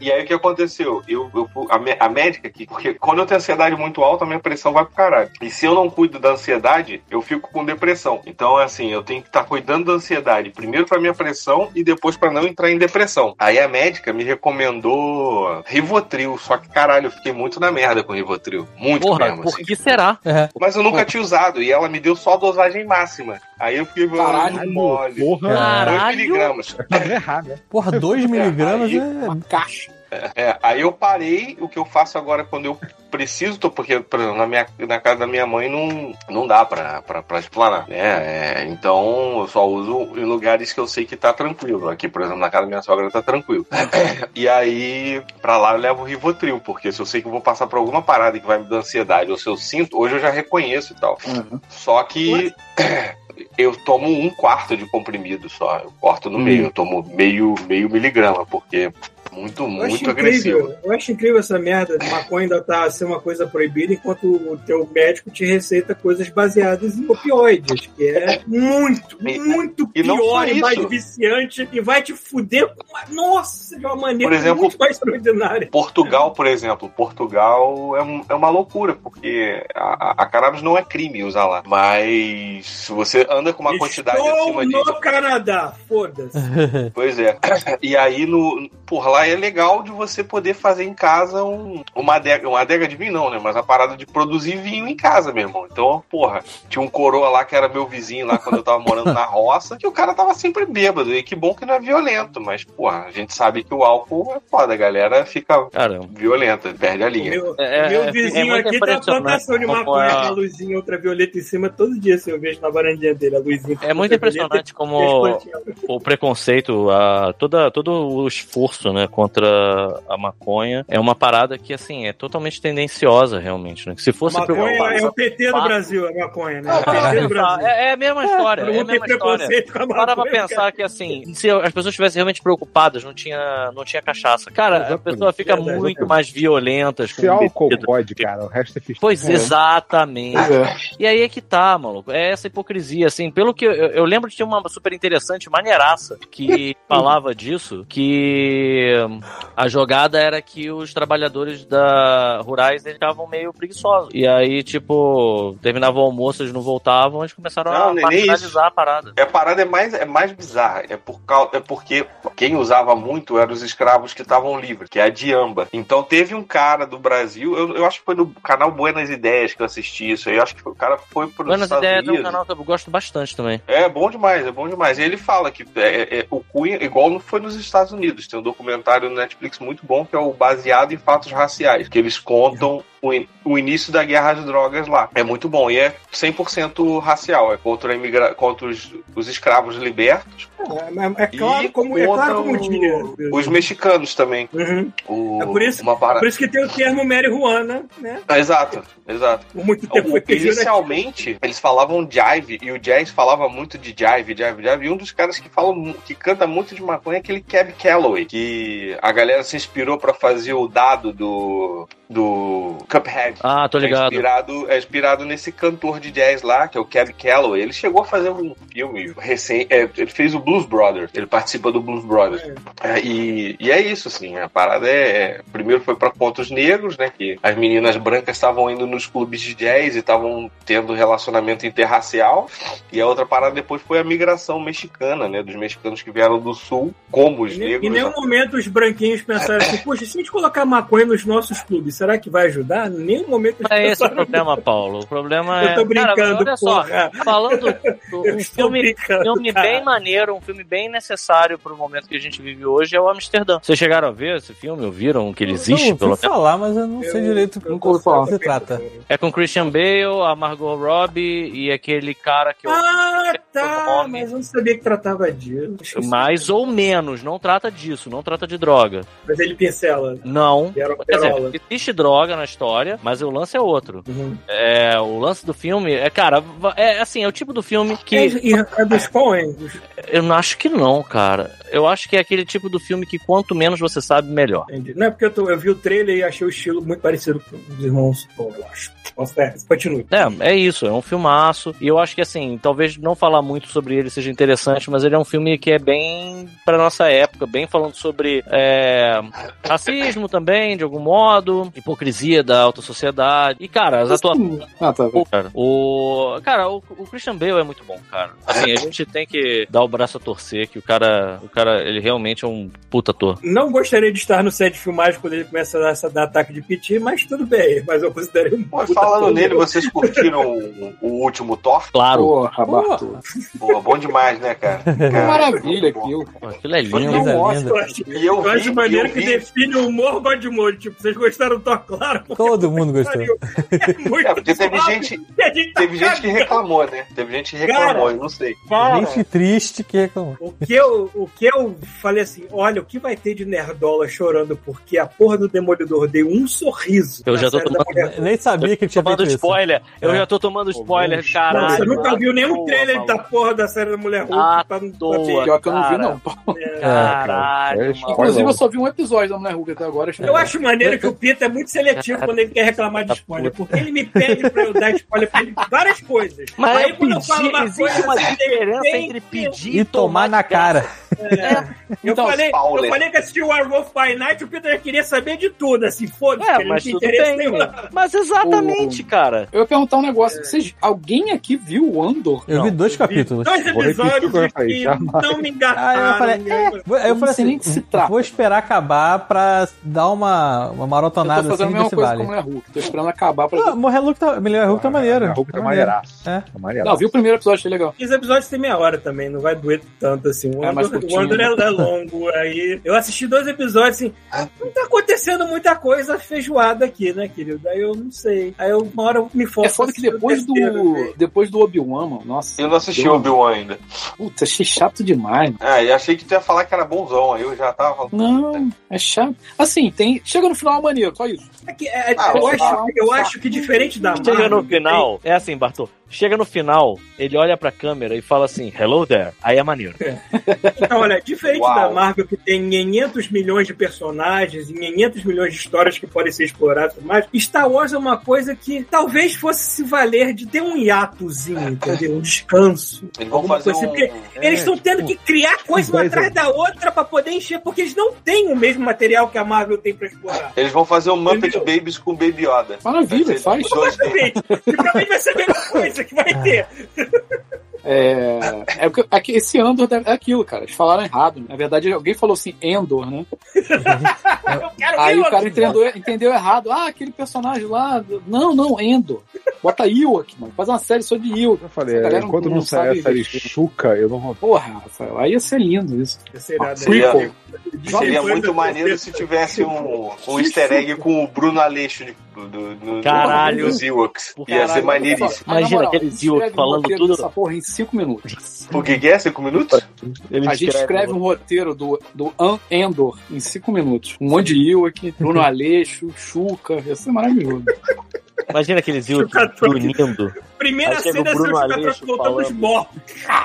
E aí o que aconteceu? Eu, eu a, a médica aqui, porque quando eu tenho ansiedade muito alta, a minha pressão vai pro caralho. E se eu não cuido da ansiedade, eu fico com depressão. Então, assim, eu tenho que estar cuidando da ansiedade, primeiro pra minha pressão e depois pra não entrar em depressão. Aí a médica me recomendou Rivotril, só que caralho, eu fiquei muito na merda com Rivotril. Muito Porra, mesmo. por assim. que será? É. Mas eu nunca tinha usado e ela me deu só a dosagem máxima. Aí eu fiquei Caralho, mole. Porra, Caralho. 2 miligramas. não é errado, né? Porra, 2 miligramas aí- é. Uma caixa. É, aí eu parei, o que eu faço agora quando eu preciso, tô, porque por exemplo, na, minha, na casa da minha mãe não, não dá pra, pra, pra explanar, né? É, então eu só uso em lugares que eu sei que tá tranquilo. Aqui, por exemplo, na casa da minha sogra tá tranquilo. e aí, pra lá eu levo o Rivotril, porque se eu sei que eu vou passar por alguma parada que vai me dar ansiedade, ou se eu sinto, hoje eu já reconheço e tal. Uhum. Só que eu tomo um quarto de comprimido só. Eu corto no Hum. meio, eu tomo meio, meio miligrama, porque muito, Eu acho muito agressivo. incrível, eu acho incrível essa merda de maconha ainda tá ser uma coisa proibida enquanto o teu médico te receita coisas baseadas em opioides, que é muito, E- muito e pior só e mais viciante e vai te fuder com uma, nossa, de uma maneira Por exemplo, muito mais extraordinária. Portugal, por exemplo, Portugal é, um- é uma loucura, porque a, a- cannabis não é crime usar lá. Mas se você anda com uma quantidade Estou acima no disso. Canadá, foda-se. Pois é. E aí, no, por lá é legal de você poder fazer em casa um, uma, adega, uma adega de vinho, não, né? Mas a parada de produzir vinho em casa, meu irmão. Então, porra, tinha um coroa lá que era meu vizinho lá quando eu tava morando na roça, que o cara tava sempre bêbado. E que bom que não é violento, mas, porra, a gente sabe que o álcool é foda, a galera fica Caramba. violenta, perde a linha. Meu, É, meu é- vizinho é aqui tem uma impressionante plantação de maconha a- com a luzinha ultravioleta em cima todo dia, se eu vejo na varandinha dele, a luzinha. É muito impressionante como o preconceito, a, toda, todo o esforço né, contra a maconha é uma parada que, assim, é totalmente tendenciosa, realmente. Né? Se A fosse maconha é o PT do. Brasil, a maconha, né? É o PT do Brasil. É, é a mesma história, Todo é a mesma história. preconceito com a maconha. Para pra pensar que, assim, se as pessoas estivessem realmente preocupadas, não tinha, não tinha cachaça. Cara, a Exatamente. pessoa fica Verdade, muito exatamente. mais violentas Se álcool pode, cara, o resto é ficha. Pois É. exatamente. Pois é. E aí é que tá, maluco. É essa hipocrisia, assim. Pelo que eu, eu lembro de ter uma super interessante maneiraça que falava disso, que a jogada era que os trabalhadores da rurais eles ficavam meio preguiçosos. E aí, tipo, terminava o almoço, eles não voltavam, eles começaram Não, a marginalizar a parada. É, a parada é mais, é mais bizarra. É, por causa, é porque quem usava muito eram os escravos que estavam livres, que é a diamba. Então teve um cara do Brasil, eu, eu acho que foi no canal Buenas Ideias que eu assisti isso. Eu acho que o cara foi pro Buenas Estados ideias é um Unidos. canal que eu gosto bastante também. É bom demais, é bom demais. E ele fala que é, é, o Cunha, igual não foi nos Estados Unidos, tem um documentário no Netflix muito bom que é o Baseado em Fatos Raciais, que eles contam o, in- o início da guerra às drogas lá. É muito bom. E é 100% racial. É contra, imigra... contra os, os escravos libertos. É, é claro E como, é claro como dia. Os mexicanos também. Uhum. O- É por isso, para... por isso que tem o termo marihuana, né? Ah, Exato, exato. Muito tempo O- foi pejorativo. Inicialmente, eles falavam jive, e o jazz falava muito de jive, jive, jive. E um dos caras que falam, mu- que canta muito de maconha é aquele Cab Calloway, que a galera se inspirou pra fazer o dado do, do Cuphead. Ah, tô É ligado. inspirado, é inspirado nesse cantor de jazz lá, que é o Cab Calloway. Ele chegou a fazer um filme recente. é, ele fez o Blues Brothers. Ele participa do Blues Brothers. É, e, e é isso, assim. A parada é. Primeiro foi pra pontos negros, né? Que as meninas brancas estavam indo nos clubes de jazz e estavam tendo relacionamento interracial. E a outra parada depois foi a migração mexicana, né? Dos mexicanos que vieram do sul, como os Em negros. nenhum momento os branquinhos pensaram assim, poxa, se a gente colocar maconha nos nossos clubes, será que vai ajudar? Em nenhum momento Não é esse o problema, Paulo. O problema é. Eu tô brincando, cara, olha só, porra. falando Eu um filme, brincando, filme bem maneiro, um filme bem necessário pro momento que a gente vive hoje é o Amsterdã. Vocês chegaram a ver esse filme? Ouviram que ele existe, eu pelo falar, mas eu não sei direito eu como falar. se trata. É com Christian Bale, a Margot Robbie e aquele cara que eu. Ah, tá, mas eu não sabia que tratava disso. Mais ou menos, não trata disso, não trata de droga. Mas ele pincela. Não. Quer dizer, existe droga na história, mas o lance é outro. Uhum. É, o lance do filme é, cara, é assim, é o tipo do filme que. É, e é dos Coen? Dos- Eu não acho que não, cara. Eu acho que é aquele tipo do filme que quanto menos você sabe, melhor. Entendi. Não é porque eu, tô- eu vi o trailer e achei o estilo muito parecido com os irmãos Coen, eu acho. É, continue. É, é isso, é um filmaço. E eu acho que assim, talvez não falar muito sobre ele seja interessante, mas ele é um filme que é bem pra nossa época, bem falando sobre é, racismo também, de algum modo, hipocrisia da alta sociedade. E, cara, as atuações. Ah, tá. Pô, cara, o, cara o, o Christian Bale é muito bom, cara. Assim, a gente tem que dar o braço a torcer que o cara, o cara, ele realmente é um puta ator. Não gostaria de estar no set de filmagem quando ele começa a dar, essa- dar ataque de piti, mas tudo bem. Mas eu considerei um puta falando nele, vocês curtiram o, o último Thor? Claro, Porra, Bartô. Pô, bom demais, né, cara? Que Cara, maravilha aquilo. Pô, aquilo é Coisa lindo. Eu linda. acho, E eu eu acho vi, maneiro eu que vi. define o humor Godmode. Tipo, vocês gostaram do Thor, claro? Todo mundo gostou. pariu. É muito É, porque teve suave. gente, a gente tá teve gente que reclamou, né? Teve gente que reclamou, Cara. eu não sei. Cara, Gente triste que reclamou. O que, eu, o que eu falei assim, olha, o que vai ter de nerdola chorando porque a porra do Demolidor deu um sorriso. Eu já tô tomando- Eu nem sabia que tomando feito isso. spoiler. Eu É. já tô tomando spoiler, Pô, caralho. Você nunca viu nenhum Boa, trailer da porra da série da Mulher Hulk Ah, toa. pra ver. Pior que eu não vi, não. Caralho, É, maluco. Inclusive, eu só vi um episódio da Mulher Hulk até agora. Eu acho maneiro que o Peter é muito seletivo quando ele quer reclamar de spoiler, porque ele me pede pra eu dar spoiler pra ele de várias coisas. Mas Aí é quando eu falo uma coisa, uma diferença entre pedir E tomar na cara. Eu, Então, falei, spoiler. eu falei que assisti o Werewolf by Night, o Peter queria saber de tudo, assim, foda-se, É, mas tudo interesse bem. nenhum. Mas exatamente, cara. Eu ia perguntar um negócio. Vocês, alguém aqui viu o Andor? Eu vi Não, dois capítulos. Dois o episódios que eu falei, que não me engataram. Aí eu falei, é. né? Eu não falei assim, se trata. vou esperar acabar pra dar uma, uma Eu maratonada tô fazendo assim a mesma desse coisa vale. com Hulk. Tô esperando acabar pra Ah. Mulher Hulk tá, Mulher Hulk tá maneiro. A Hulk tá maneiro. maneiraço. É. Tá Não, maneiraço. vi o primeiro episódio, achei legal. Os episódios têm meia hora também, não vai doer tanto assim. O É, Andor, o né? é, é longo. Aí eu assisti dois episódios assim. Não tá acontecendo muita coisa feijoada aqui, né, querido? Aí eu não sei. Aí eu, uma hora eu me foco. É foda que depois do, depois do Obi-Wan, mano, nossa. Eu não assisti Obi-Wan ainda. Puta, achei chato demais. mano. Ah, e achei que tu ia falar que era bonzão, aí eu já tava. Não, é chato. Assim, tem. Chega no final é maneiro, só isso. É que, é, Ah, eu, eu acho, eu acho que diferente da Chega no final, é assim, Bartô. Chega no final, ele olha pra câmera e fala assim, hello there. Aí é maneiro. Então, olha, diferente Uau. da Marvel, que tem 500 milhões de personagens e 500 milhões de histórias que podem ser exploradas e tudo mais, Star Wars é uma coisa que talvez fosse se valer de ter um hiatozinho, entendeu? Um descanso. Eles vão Alguma fazer coisa um. assim, porque eles estão tendo que criar coisa uma atrás da outra pra poder encher, porque eles não têm o mesmo material que a Marvel tem pra explorar. Eles vão fazer um Muppet Entendeu? Babies com Baby Yoda. Maravilha, faz. Exatamente. E pra mim vai ser a mesma coisa que vai ter. É, é, porque- é que esse Andor é aquilo, cara. Eles falaram errado. né? Na verdade, alguém falou assim, Endor, né? Aí o cara entendeu, entendeu errado. Ah, aquele personagem lá. Não, não, Endor. Bota Ewok, mano. Faz uma série só de Ewok. Eu falei, galera enquanto não, não sair sabe a série. Chuca, eu não vou. Porra, Rafael, aí ia ser lindo isso. Irado aí. Seria, Prequel. seria muito maneiro se tivesse um, um easter egg com o Bruno Aleixo de, do, do, do, Caralho. dos Ewoks. Por Ia ser caralho. maneiríssimo. Imagina moral, aqueles escreve Ewoks falando tudo. dessa porra em cinco minutos. O que que é? Cinco minutos? Ele A gente escreve um roteiro do, do An- Endor em cinco minutos. Um monte de Ewok, Bruno Aleixo, Chuca. Ia ser maravilhoso. Imagina aqueles Chucatroque. unindo. Primeira cena é ser o Aleixo falando. mortos.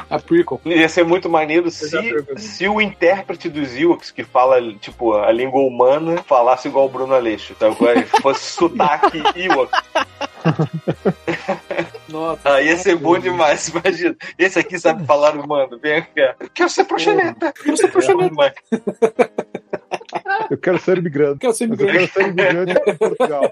A prequel. Ia ser muito maneiro se, se o intérprete dos Ewoks, que fala, tipo, a língua humana, falasse igual o Bruno Aleixo. Então, agora fosse sotaque Ewok. Nossa. Aí ia ser bom demais, imagina. Esse aqui sabe falar humano. Vem cá. Quero ser proxeneta. Quero ser proxeneta. Eu quero ser imigrante. Quero ser Eu imigrante. quero ser imigrante em Portugal.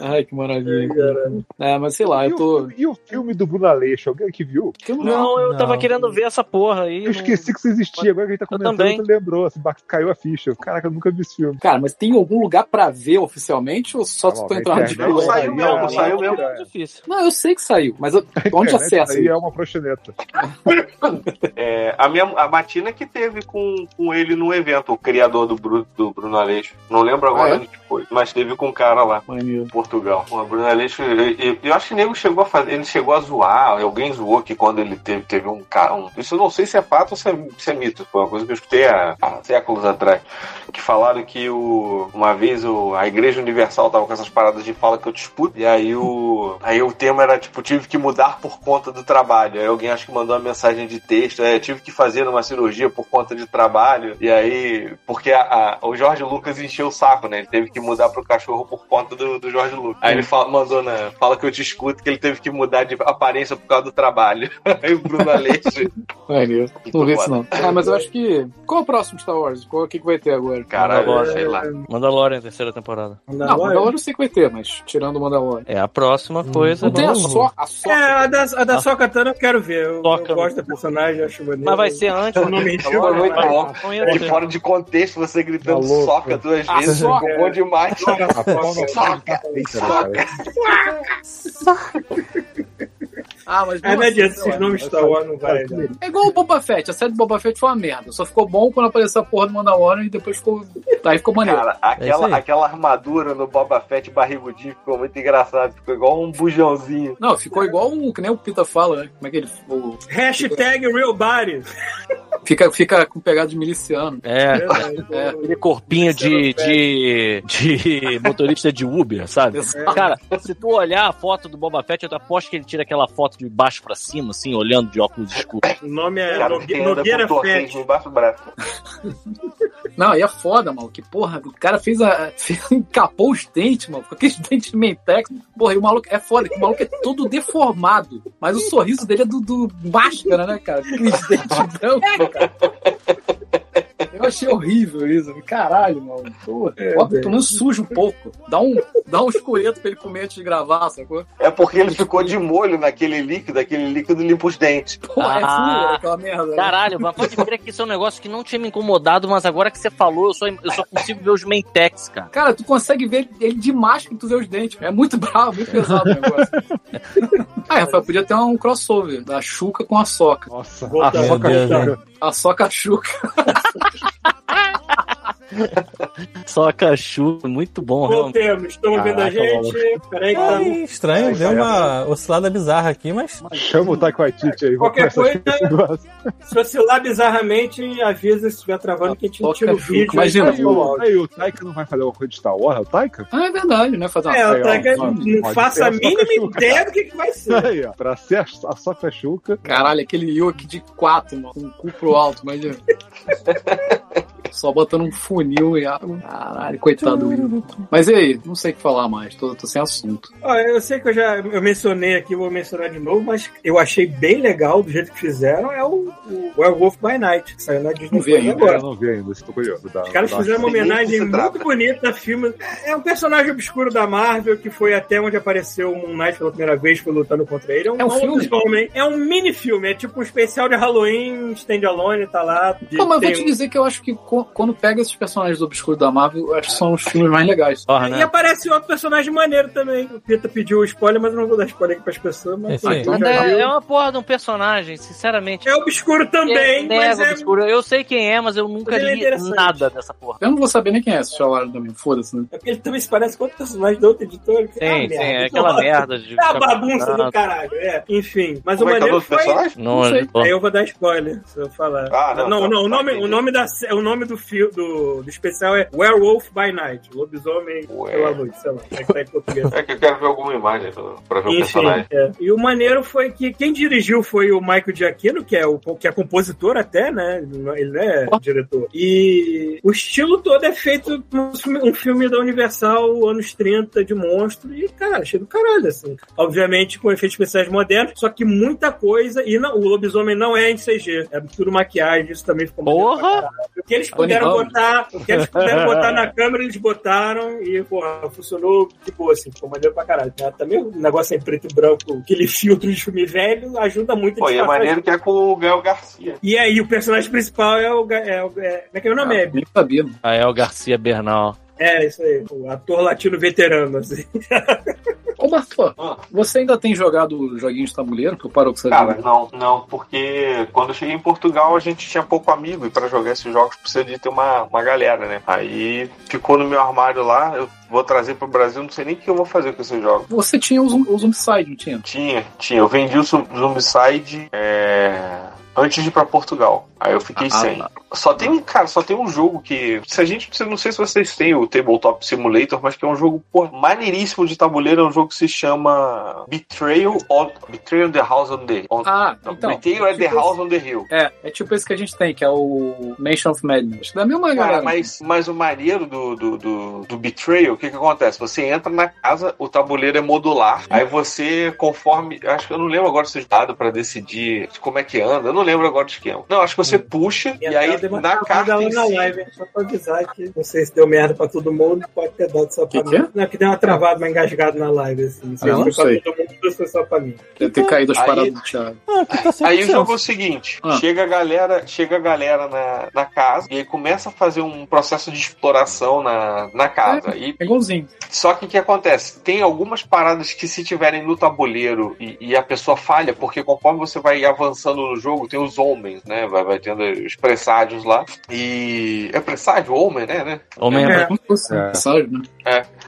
Ai, que maravilha. É, mas sei lá, E eu tô. o, e o filme do Bruno Aleixo? Alguém viu? que eu não- Não, eu tava Não. querendo ver essa porra aí. Eu esqueci que isso existia. Agora que a gente tá Eu comentando, também. você lembrou. Assim, caiu a ficha. Caraca, eu nunca vi esse filme. Cara, mas tem algum lugar pra ver oficialmente ou só Tá tu bom, tá na entrando de internet Não, saiu mesmo, é- saiu mesmo. Não é difícil. Não, eu sei que saiu, mas eu- onde acessa? Aí é uma proxeneta. É, a minha a Matina que teve com, com ele no evento, o criador do, Bru, do Bruno Aleixo. Não lembro agora Ah, é? onde foi, mas teve com um cara lá. Maneiro. em Portugal. O Bruno Aleixo, eu, eu- eu acho que o nego chegou a fazer, ele chegou a zoar, alguém zoou que quando ele teve, teve um cara, um- isso eu não sei se é fato ou se é, se é mito, foi uma coisa que eu escutei há, há séculos atrás, que falaram que o, uma vez o, a Igreja Universal tava com essas paradas de fala que eu disputo, e aí o, aí o tema era tipo, tive que mudar por conta do trabalho, aí alguém acho que mandou uma mensagem de texto, é, tive que fazer uma cirurgia por conta de trabalho, e aí, porque a- a- o Jorge Lucas encheu o saco, né, ele teve que mudar pro cachorro por conta do, do Jorge Aí ele fala- mandou na, fala que eu te escuto, que ele teve que mudar de aparência por causa do trabalho. Aí o Bruno Aleixo, Maneiro. Não vi isso não. Ah, mas eu acho que. Qual é o próximo Star Wars? Qual o que, que vai ter agora? caralho, Mandalorian. sei lá. Mandalorian, terceira temporada. Não, Mandalorian eu sei que vai ter, mas tirando o Mandalorian. É a próxima coisa. Não tem a, so, a Soca. É, a da, a da Sokatana eu quero ver. Eu, Soca. eu gosto da personagem, acho maneiro. Mas vai ser antes. O nome Foi muito bom. Não De fora de contexto, você gritando Tá soca duas Ah, vezes, soca. ficou bom demais. A no Soca, cara. Ah, mas É, não nossa, adianta, lá. esses nomes Star Wars não vai. né? É igual o Boba Fett. A série do Boba Fett foi uma merda. Só ficou bom quando apareceu a porra do Mandalorian e depois ficou. Aí ficou maneiro. Cara, É aquela, aí. aquela armadura no Boba Fett barrigudinho ficou muito engraçado. Ficou igual um bujãozinho. Não, ficou igual o que nem o Pita fala, né? Como é que ele. o- Hashtag Real Body. fica, fica com pegada de miliciano. É, Verdade. É. aquele corpinho de, de, de motorista de Uber, sabe? Cara, se tu olhar a foto do Boba Fett, eu aposto que ele tira aquela foto de baixo pra cima, assim, olhando de óculos escuros. O nome é Cara, Nogue- Nogueira Fett. embaixo do braço. Não, e é foda, mano. Que porra, o cara fez a. fez- encapou os dentes, mano. Com aqueles dentes de mentex. Porra, e o maluco é foda, o maluco é todo deformado. Mas o sorriso dele é do, do máscara, né, cara? Aqueles dentes brancos, cara. Eu achei horrível isso. Caralho, mano. Porra, bota pelo menos suja um pouco. Dá um, dá um escureto pra ele comer antes de gravar, sacou? É porque ele ficou de molho naquele líquido, aquele líquido limpa os dentes. Porra, é Ah. frio aquela merda. né? Caralho, mas pode crer que isso é um negócio que não tinha me incomodado, mas agora que você falou, eu só, eu só consigo ver os Mentex, cara. Cara, tu consegue ver ele de máscara tu vê os dentes. É muito bravo, muito pesado o negócio. ah, Rafael, podia ter um crossover da Xuca com a Soca. Nossa, Voltar. a soca chuca. A Soca Xuca. Só cachu, muito bom, realmente. Voltemos, estão vendo a gente. Peraí que tá Ai, estranho, deu uma oscilada bizarra aqui, mas. Chama o Waititi aí. Qualquer coisa-. Se oscilar bizarramente, avisa se estiver travando que a gente não tira o vídeo. Imagina, aí o aí o Taika não vai fazer alguma coisa de Star Wars? É o Taika? Ah, é verdade, né? Fazer uma É, o Taika não faça a mínima Soca ideia do que, que vai ser. Aí, ó, pra ser a, a soca chuca. Caralho, aquele Yoke de 4, mano, com o cu pro alto, imagina. Só botando um funil e água. Caralho, coitado do Will. Mas e aí? Não sei o que falar mais, tô, tô sem assunto. Ó, eu sei que eu já eu mencionei aqui, vou mencionar de novo, mas eu achei bem legal do jeito que fizeram é o, o Werewolf by Night, que saiu na Disney Não vi ainda. agora. Eu não vi ainda, estou curioso. Da, Os caras fizeram uma homenagem muito bonita a filme. É um personagem obscuro da Marvel que foi até onde apareceu o Moon Knight pela primeira vez, foi lutando contra ele. É um, É um filme? homem. É um mini filme, é tipo um especial de Halloween, stand-alone, tá lá. De- Pô, mas tem- vou te dizer que eu acho que co- quando pega esses personagens obscuros da Marvel, eu acho que são os filmes mais legais. Porra, E né? aparece outro personagem maneiro também. O Pita pediu o spoiler, mas eu não vou dar spoiler aqui pras pessoas. Mas já é, viu- é uma porra de um personagem, sinceramente. é obscuro também, é, mas é. obscuro. Eu sei quem é, mas eu nunca Mas é li nada dessa porra. Eu não vou saber nem quem é esse Shalala também, foda-se, né? É porque ele também se parece com outro personagem da outra editora. que- Sim, ah, sim, merda, é que aquela ótimo. merda de. É a ficar bagunça do caralho, é. Enfim, mas Como o é é maneiro foi. Não, Não sei. Aí eu vou dar spoiler, se eu falar. Ah, não, não, tá, não, o tá, nome, o nome, da, o nome do, fio, do, do especial é Werewolf by Night. Lobisomem Ué. pela noite, sei lá. É que tá em português. É que eu quero ver alguma imagem pra ver o Enfim, personagem. é. e o maneiro foi que quem dirigiu foi o Michael Giacchino, que é, o, que é compositor até, né? Ele não é diretor. E o estilo todo é feito um filme, um filme da Universal, anos 30, de monstro, e, cara, achei do caralho, assim. Obviamente com efeitos especiais modernos, só que muita coisa, e não, o lobisomem não é em CG, é tudo maquiagem, isso também ficou Porra! caralho. O que eles puderam Ramos. botar, o que eles puderam botar na câmera, eles botaram e, porra, funcionou de boa, assim, ficou maneiro pra caralho. Né? Também o negócio em preto e branco, aquele filtro de filme velho, ajuda muito a Pô, e é maneiro que é com o Gael Garcia. E aí, o personagem principal é o. É, o é, como é que é o nome? É, Nem sabia. mano. Aí é o Garcia Bernal. é, isso aí. O ator latino veterano, assim. Bartô, Ah. você ainda tem jogado joguinhos de tabuleiro? Que eu parou com essa Cara, não, não, porque quando eu cheguei em Portugal a gente tinha pouco amigo e pra jogar esses jogos precisa de ter uma, uma galera, né? Aí ficou no meu armário lá, eu vou trazer pro Brasil, não sei nem o que eu vou fazer com esses jogos. Você tinha o, o Zombicide, não tinha? Tinha, tinha. Eu vendi o Zombicide é, antes de ir pra Portugal. Aí eu fiquei Ah, sem. Só tem, cara, só tem um jogo que. Se a gente. Não sei se vocês têm o Tabletop Simulator, mas que é um jogo, pô, maneiríssimo de tabuleiro. É um jogo que se chama Betrayal on, Betrayal on the House on the. On, Ah, não, então. Betrayal the tipo House on the Hill. esse- É, é tipo esse que a gente tem, que é o Mansion of Madness. Da mesma Cara, galera. mas, mas o maneiro do, do, do, do Betrayal, o que que acontece? Você entra na casa, o tabuleiro é modular, aí você, conforme. Acho que eu não lembro agora se é dado pra decidir como é que anda, eu não lembro agora do esquema. Não, acho que você puxa e aí na carta em na si. live, só pra avisar que não sei se deu merda pra todo mundo, pode ter dado só pra Que que mim. é? Não, que deu uma travada, uma engasgada na live, assim. Se Ah, não foi pra sei. todo mundo, ou foi só pra mim. Deve ter caído as Aí- paradas do Thiago. Ah, tá Aí o 100%. jogo é o seguinte: Ah. chega a galera, chega a galera na, na casa e aí começa a fazer um processo de exploração na, na casa. E É igualzinho. Só que o que acontece? Tem algumas paradas que se tiverem no tabuleiro e, e a pessoa falha, porque conforme você vai avançando no jogo, tem os homens, né? Vai, vai tendo os presságios lá. E. É presságio? Homem, né? né? Homem É. Fosse É. mensagem, né?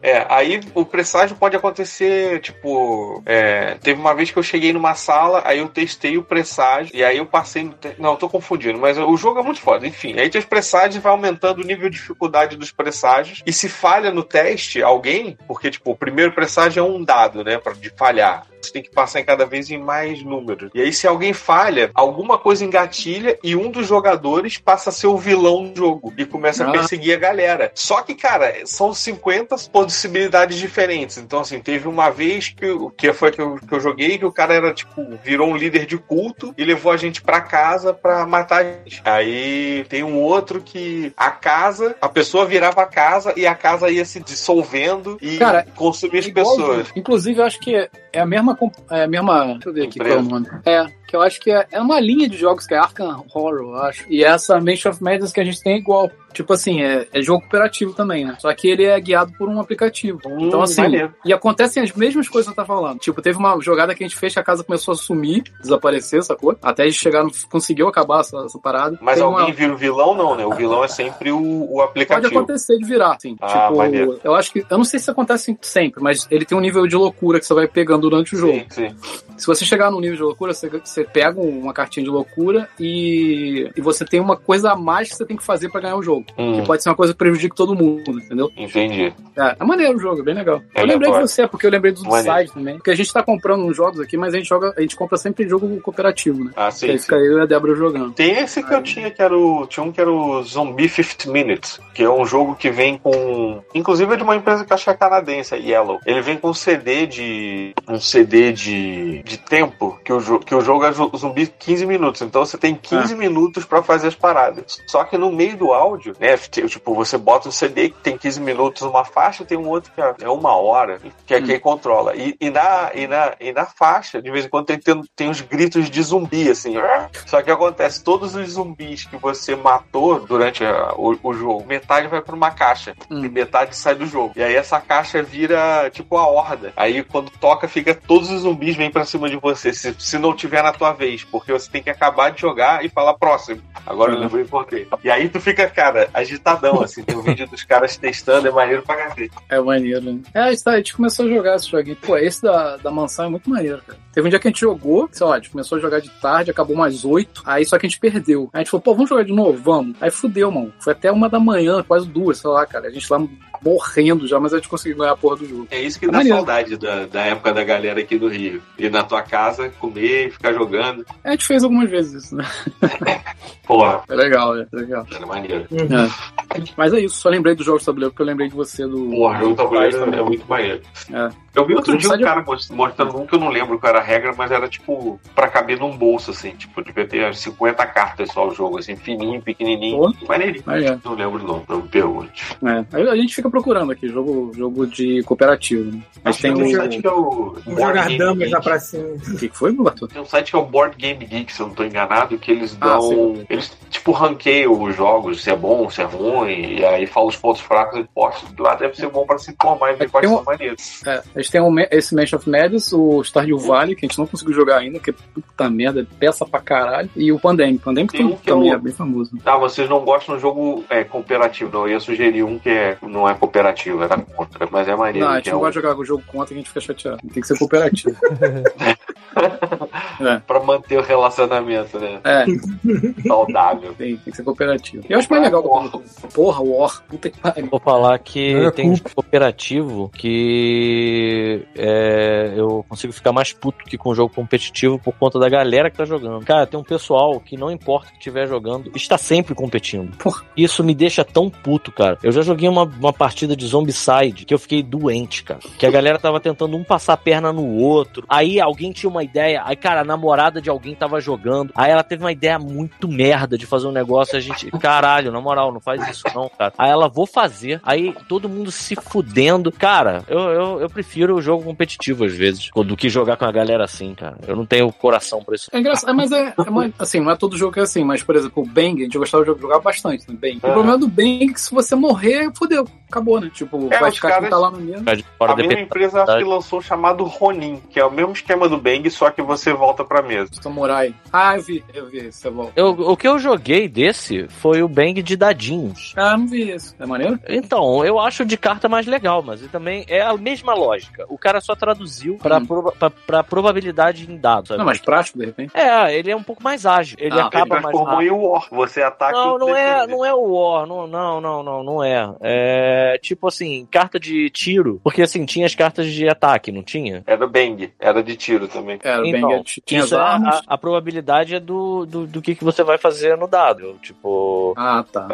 É, aí o presságio pode acontecer, tipo, é, teve uma vez que eu cheguei numa sala, aí eu testei o presságio, e aí eu passei no. te- Não, eu tô confundindo, mas o jogo é muito foda, enfim. Aí tem os presságios vai aumentando o nível de dificuldade dos presságios, e se falha no teste alguém, porque, tipo, o primeiro presságio é um dado, né, pra, de falhar. Você tem que passar em cada vez em mais números. E aí, se alguém falha, alguma coisa engatilha e um dos jogadores passa a ser o vilão do jogo e começa a Ah. perseguir a galera. Só que, cara, são 50 possibilidades diferentes. Então, assim, teve uma vez que, que foi que eu, que eu joguei que o cara era, tipo, virou um líder de culto e levou a gente pra casa pra matar a gente. Aí tem um outro que a casa, a pessoa virava a casa e a casa ia se dissolvendo e Cara, consumir as pessoas. Inclusive, eu acho que é a mesma. É a mesma. Deixa eu ver aqui qual é o Empresa. nome. É, que eu acho que é, é uma linha de jogos que é Arkham Horror, eu acho. E essa Mansion of Madness que a gente tem é igual. Tipo assim, é, é jogo cooperativo também, né? Só que ele é guiado por um aplicativo. então, Hum, assim, maneiro. e acontecem as mesmas coisas que você tá falando. Tipo, teve uma jogada que a gente fez que a casa começou a sumir, desaparecer, sacou? Até a gente chegar conseguiu acabar essa, essa parada. Mas Tem alguém uma- vira o vilão, não, né? O vilão é sempre o, o Pode aplicativo. acontecer de virar, sim. Ah, tipo, maneiro. eu acho que. Eu não sei se acontece sempre, mas ele tem um nível de loucura que você vai pegando durante o jogo. Sim, sim. Se você chegar num nível de loucura, você, você pega uma cartinha de loucura e, e você tem uma coisa a mais que você tem que fazer pra ganhar o jogo. Hum, Que pode ser uma coisa que prejudique todo mundo, entendeu? entendi. É, é maneiro o jogo, é bem legal. É eu lembrei legal. de você, porque eu lembrei do Maneiro. site também. Porque a gente tá comprando uns jogos aqui, mas a gente joga, a gente compra sempre jogo cooperativo, né? Ah, Que sim. aí sim. fica eu e a Débora jogando. Tem esse que eu tinha, que era o. Tinha um que era o Zombie 50 Minutes, que é um jogo que vem com. Inclusive é de uma empresa que eu acho que é canadense, a Yellow. Ele vem com CD de. Um CD de, de tempo, que o, que o jogo zu- zumbi 15 minutos. Então você tem 15 minutos pra fazer as paradas. Só que no meio do áudio, né? Tipo, você bota um CD que tem 15 minutos uma faixa, tem um outro que é- é uma hora, que é quem controla. E, e na, e, na, e na faixa, de vez em quando, tem, tem, tem uns gritos de zumbi, assim. Só que acontece, todos os zumbis que você matou durante a- o, o jogo, metade vai pra uma caixa e metade sai do jogo. E aí essa caixa vira tipo a horda. Aí quando toca, fica todos os zumbis vêm pra cima de você. Se, se não tiver na tua vez, porque você tem que acabar de jogar e falar próximo. Agora eu lembrei por quê. E aí tu fica, cara, agitadão, assim. Tem um vídeo dos caras testando, é maneiro pra cacete. É maneiro, né? É, a gente, tá- a gente começou a jogar esse joguinho. Pô, esse da, da mansão é muito maneiro, cara. Teve um dia que a gente jogou, sei lá, a gente começou a jogar de tarde, acabou umas oito, aí só que a gente perdeu. Aí a gente falou, pô, vamos jogar de novo? Vamos. Aí fudeu, mano. Foi até uma da manhã, quase duas, sei lá, cara. A gente lá morrendo já, mas a gente conseguiu ganhar a porra do jogo. É isso que É dá maneiro. saudade da, da época da galera aqui do Rio. Ir na tua casa, comer, ficar jogando. A gente fez algumas vezes isso, né? Porra, É legal, é legal. era maneiro. É. Mas é isso, só lembrei do jogo de tabuleiro, porque eu lembrei de você do. Porra, jogo tabuleiro é muito maneiro. É. Eu vi outro dia um cara most- mostrando um que eu não lembro qual era a regra, mas era tipo pra caber num bolso, assim. Tipo, devia ter umas 50 cartas só o jogo, assim, fininho, pequenininho. Pô. Maneirinho. Aí é. Não lembro não, não me pergunte. É. Aí a gente fica procurando aqui, jogo, jogo de cooperativo. Né? Mas tem um um. site que é o jogar damas Geek. na pracinha. O que foi, Arthur? Tem um site que é o Board Game Geek, se eu não tô enganado, que eles Ah, dão. sim. eles, tipo, ranqueiam os jogos, se é bom, se é ruim, e aí falam os pontos fracos e postam. Lá deve ser bom pra se informar e ver quais Tem um- são maneiros. É, gente tem um, esse Mansion of Madness, o Stardew Valley, que a gente não conseguiu jogar ainda, que puta merda, é peça pra caralho, e o Pandemic. Pandemic Tem um que é também o- é bem famoso. Ah, vocês não gostam de jogo é, cooperativo, não. Eu ia sugerir um que é, não é cooperativo, era contra, mas é maneiro. Não, a gente é não o- gosta de jogar o jogo contra que a gente fica chateado. Tem que ser cooperativo. é, Pra manter o relacionamento, né? é Saudável. tem, tem que ser cooperativo. E eu acho mais legal quando. Porra, War. Puta que pariu. Vou falar que É tem um jogo cooperativo que é, eu consigo ficar mais puto que com o jogo competitivo por conta da galera que tá jogando. Cara, tem um pessoal que não importa que estiver jogando, está sempre competindo. Porra. Isso me deixa tão puto, cara. Eu já joguei uma, uma partida de Zombicide que eu fiquei doente, cara. Que a galera tava tentando um passar a perna no outro. Aí alguém tinha uma ideia. Aí, cara, a namorada de alguém tava jogando. Aí ela teve uma ideia muito merda de fazer um negócio. A gente, caralho, na moral, não faz isso não, cara. Aí ela, vou fazer. Aí todo mundo se fudendo. Cara, eu, eu, eu prefiro o jogo competitivo às vezes do que jogar com a galera assim, cara. Eu não tenho coração pra isso. É engraçado, é, mas é, é assim, não é todo jogo que é assim, mas, por exemplo, o Bang, a gente gostava de jogar bastante, né? Bang. O Aham. problema do Bang é que se você morrer, fudeu, acabou, né? Tipo, É, vai ficar caras- quem tá lá no de fora A mesma empresa acho que lançou o chamado Ronin, que é o mesmo esquema do Bang, só que você volta pra mesa. Samurai. Ah, eu vi, eu vi, você volta. Eu, o que eu joguei desse foi o Bang de dadinhos. Ah, não vi isso. É maneiro? Então, eu acho de carta mais legal, mas também é a mesma lógica. O cara só traduziu pra, Hum. proba- pra, pra probabilidade em dados. sabe? Não, mais prático, de repente. É, ele é um pouco mais ágil. Ele Ah, Ele acaba mais transformou rápido. em War. Você ataca Não, não é, não é o War, não, não, não, não, não é. É tipo assim, carta de tiro, porque assim, tinha as cartas de ataque, não tinha? Era Bang, era de tiro também. Era, o Então, Bang é- tinha as Isso é a, armas. a- a probabilidade é do, do, do que, que você vai fazer no dado. Tipo, Ah, tá.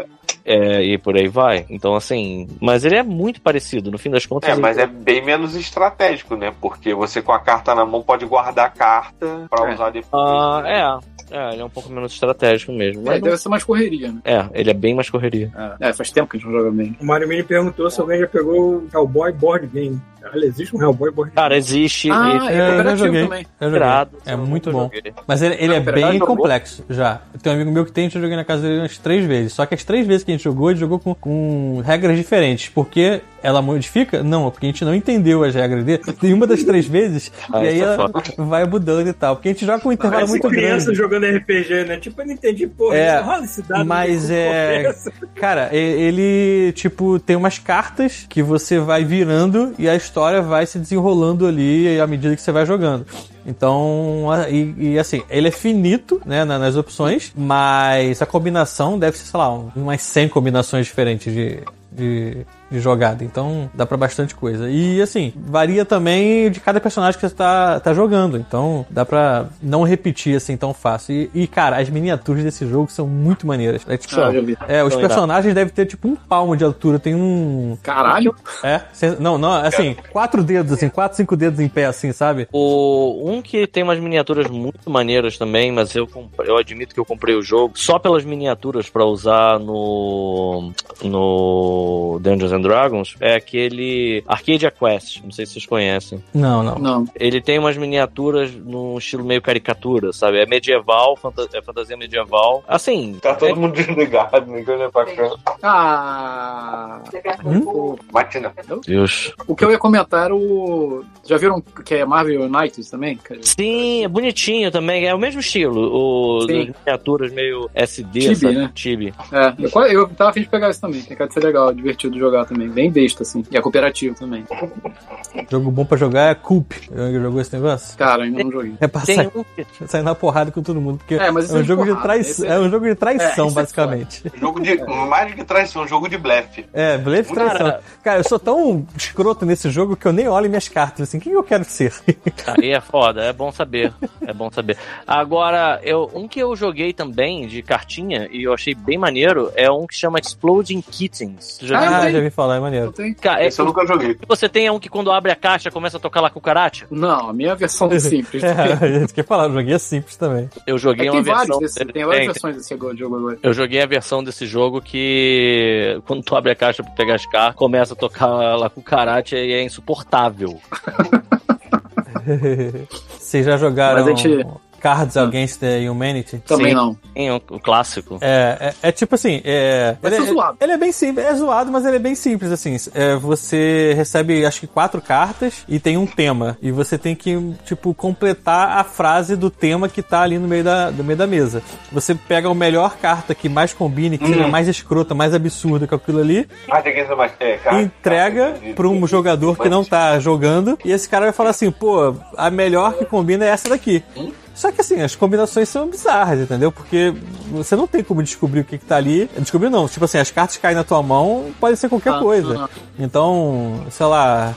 é, e por aí vai. Então, assim, mas ele é muito parecido, no fim das contas. É, ele- mas é bem menos estratégico, né? Porque você com a carta na mão pode guardar a carta pra É. usar depois. Ah, é. É, ele é um pouco menos estratégico mesmo. É, Mas não- deve ser mais correria, né? é, ele é bem mais correria. É, faz tempo que a gente não joga bem. O Mario Mini perguntou se alguém já pegou o Hellboy Board Game. Olha, existe um Hellboy Board Game. Cara, existe. Ah, esse é, É, eu já cooperativo joguei. também. Eu joguei. irado, É eu muito bom. joguei. Mas ele, ele é Não, já bem jogou? complexo já. Tem um amigo meu que tem, eu joguei na casa dele umas três vezes. Só que as três vezes que a gente jogou, ele jogou com, com regras diferentes. Porque ela modifica? Não, porque a gente não entendeu as regras dele. Tem uma das três vezes, Ah, e aí é ela vai mudando e tal. Porque a gente joga com um intervalo Parece muito criança grande. jogando RPG, né? Tipo, eu não entendi, porra. É, rola esse dado mas é-. Cara, ele, tipo, tem umas cartas que você vai virando e a história vai se desenrolando ali à medida que você vai jogando. Então, e, e, assim, ele é finito, né, na- nas opções, mas a combinação deve ser, sei lá, um- umas 100 combinações diferentes de, de de jogada. Então dá pra bastante coisa. E assim, varia também de cada personagem que você tá, tá jogando. Então dá pra não repetir assim tão fácil. E, e, cara, as miniaturas desse jogo são muito maneiras. É, tipo, Ah, é, os personagens devem ter tipo um palmo de altura. Tem um. Caralho. É? cê- Não, não, assim, quatro dedos, assim, quatro, cinco dedos em pé, assim, sabe? O, um que tem umas miniaturas muito maneiras também, mas eu, eu admito que eu comprei o jogo só pelas miniaturas pra usar no no Dungeons and Dragons, é aquele Arcadia Quest, não sei se vocês conhecem. Não, não. Não. Ele tem umas miniaturas num estilo meio caricatura, sabe? É medieval, fanta- é fantasia medieval. Assim, Tá todo é- mundo desligado, ninguém olha pra cá. Ah. Hum? Matina. Deus. O que eu ia comentar era o. Já viram que é Marvel United também? Sim, é bonitinho também, é o mesmo estilo. O Sim. das miniaturas meio SD, Chibi, sabe? né? Chibi. É, eu, eu tava afim de pegar isso também. Tem cara de ser legal, divertido jogar também. Bem besta, assim. E é cooperativo também. Jogo bom pra jogar é Coop. Já jogou esse negócio? Cara, ainda não joguei. É pra Tem sair, um sair na porrada com todo mundo. Porque É, mas é um é de jogo de porrada, traição. esse é- É um jogo de É, traição, é basicamente. Jogo de. Mais que traição, jogo de blefe. É, blefe e Cara- traição. Cara, eu sou tão escroto nesse jogo que eu nem olho minhas cartas. Assim, quem eu quero ser? Aí é foda, é bom saber. É bom saber. Agora, eu, um que eu joguei também de cartinha e eu achei bem maneiro é um que chama Exploding Kittens. Já Ah, já vi falar, é maneiro. Tem? Cara, é, Esse eu nunca joguei. você tem um que quando abre a caixa começa a tocar lá cucaracha? Não, a minha versão é simples. É, a gente quer falar, o joguinho é simples também. Eu É joguei que tem uma versão. desse, dele- tem várias tem, versões desse jogo agora. Eu joguei a versão desse jogo que quando tu abre a caixa pra pegar as cartas, começa a tocar lá com karate e é insuportável. Vocês já jogaram Mas a gente- Cards Against the Humanity? Também Sim. não. Tem o, o clássico. É, é, é tipo assim, é, Vai ele, ser é- zoado. ele é bem simples, é zoado, mas ele é bem simples, assim. É, você recebe, acho que quatro cartas e tem um tema. E você tem que, tipo, completar a frase do tema que tá ali no meio da, do meio da mesa. Você pega a melhor carta que mais combine, que seja mais escrota, mais absurda que aquilo ali, Ah. É, cara. entrega pra um jogador que não tá jogando, e esse cara vai falar assim, pô, a melhor que combina é essa daqui. Só que assim, as combinações são bizarras, entendeu? Porque você não tem como descobrir o que, que tá ali. Descobrir não, tipo assim, as cartas caem na tua mão, pode ser qualquer Ah, coisa. ah. Então, sei lá.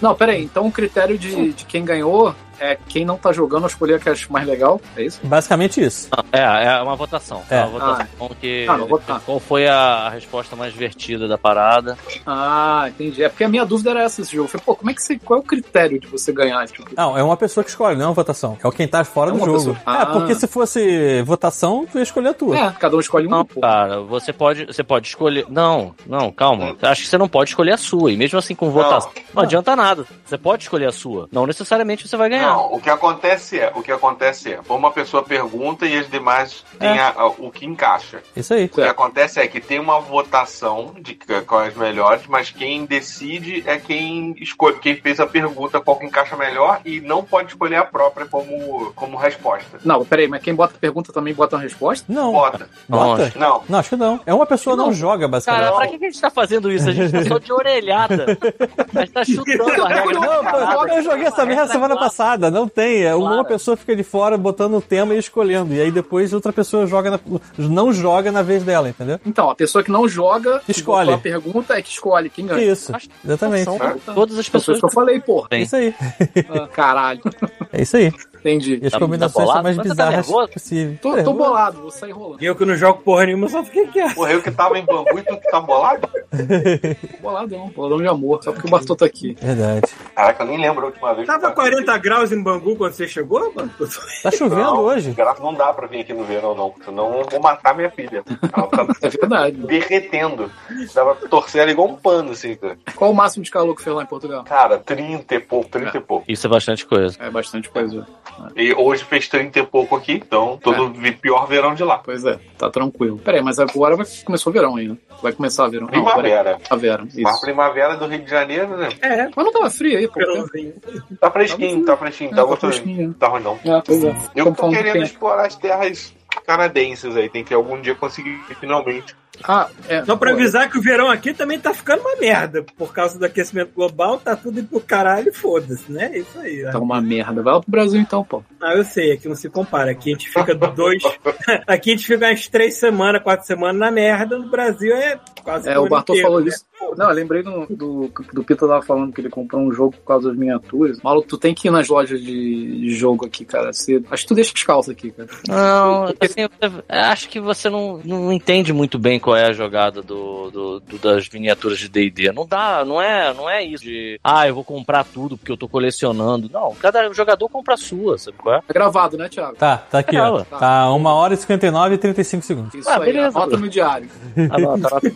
Não, peraí. Então o critério de, de quem ganhou é quem não tá jogando escolher a que acha mais legal? É isso? Basicamente isso. É, é uma votação. É, É. uma votação que. Ah, não, votar. Qual foi a, a resposta mais divertida da parada? Ah, entendi. É porque a minha dúvida era essa desse jogo. Eu falei, pô, como é que você. Qual é o critério de você ganhar? Tipo, Não, é uma pessoa que escolhe, não é uma votação. É o quem tá fora É do uma jogo. pessoa. É, Ah. porque se fosse votação, tu ia escolher a tua. é, cada um escolhe um, Não, pô. cara, você pode, você pode escolher. Não, não, calma. Acho que você não pode escolher a sua. E mesmo assim, com votação, não, adianta nada. Você pode escolher a sua. Não necessariamente você vai ganhar. Não, o que acontece é, o que acontece é, uma pessoa pergunta e as demais têm a- a- o que encaixa. Isso aí. O que acontece é que tem uma votação de quais melhores, mas quem decide é quem escolhe, quem fez a pergunta qual que encaixa melhor e não pode escolher a própria como, como resposta. Não, peraí, mas quem bota a pergunta também bota uma resposta? Não. Bota. Bota? Não. Não, acho que não. É uma pessoa não, joga, basicamente. Cara, pra que a gente tá fazendo isso? A gente tá só de orelhada. A gente tá chutando a regra. Não, eu joguei essa merda semana passada, não tem. É, Uma Claro. pessoa fica de fora botando o tema e escolhendo. E aí depois outra pessoa joga na- não joga na vez dela, entendeu? Então, a pessoa que não joga, que Escolhe. a pergunta é que escolhe quem ganha. Isso, exatamente. São todas as Então, pessoas. que eu falei, porra. É isso aí. Ah, caralho. É isso aí. Entendi. E as Tá- combinações tá são bolado? mais Mas você tá bizarras nervoso? possível. Tô, É, tô bolado, vou sair rolando. E eu que não jogo porra nenhuma, só fiquei quieto. Porra, eu que tava em bambu e tu que tá bolado? Boladão, boladão de amor. Só porque o Bartô tá aqui. Verdade. Caraca, eu nem lembro a última vez. que Tava eu 40 graus em Bangu quando você chegou, mano? Tá chovendo Não, hoje. graças- Não dá pra vir aqui no verão, não. Senão eu vou matar minha filha. Ela tá É verdade. derretendo. Dava pra torcer ela igual um pano, assim, cara. Qual o máximo de calor que fez lá em Portugal? Cara, 30 e pouco, 30 e pouco. Isso é bastante coisa. É bastante coisa. E hoje fez 30 e pouco aqui, então todo vi- pior verão de lá. Pois é, tá tranquilo. Peraí, mas agora vai, começou o verão ainda. Vai começar o verão. Não. Primavera. Mas isso. primavera do Rio de Janeiro, né? É, Mas não tava frio aí, pô. Tá fresquinho, tá fresquinho, É, tá tá gostoso. fresquinho. Tá ruim não. É, pois é. Eu Como tô falando querendo explorar as terras canadenses aí, tem que algum dia conseguir finalmente. Ah, é. Só pra avisar que o verão aqui também tá ficando uma merda. Por causa do aquecimento global, tá tudo indo pro caralho e foda-se, né? É isso aí. Tá uma merda. Vai lá pro Brasil então, pô. Ah, eu sei, aqui não se compara. Aqui a gente fica dois. aqui a gente fica umas três semanas, quatro semanas na merda. No Brasil é quase É, o Bartol inteiro, falou né? isso. Não, eu lembrei do, do, do Pita tava falando que ele comprou um jogo por causa das miniaturas. Maluco, tu tem que ir nas lojas de, jogo aqui, cara. Você, acho que tu deixa as calças aqui, cara. Não, assim, eu acho que você não, não entende muito bem qual é a jogada do, do- do- das miniaturas de D&D. Não dá, não é, não é isso de, ah, eu vou comprar tudo porque eu tô colecionando. Não, cada jogador compra a sua, sabe qual é? Tá gravado, né, Thiago? Tá, tá aqui, É, ó. ué. Tá 1 hora e 59 e 35 segundos. Isso Ah, aí, beleza, anota no diário. Anota, anota.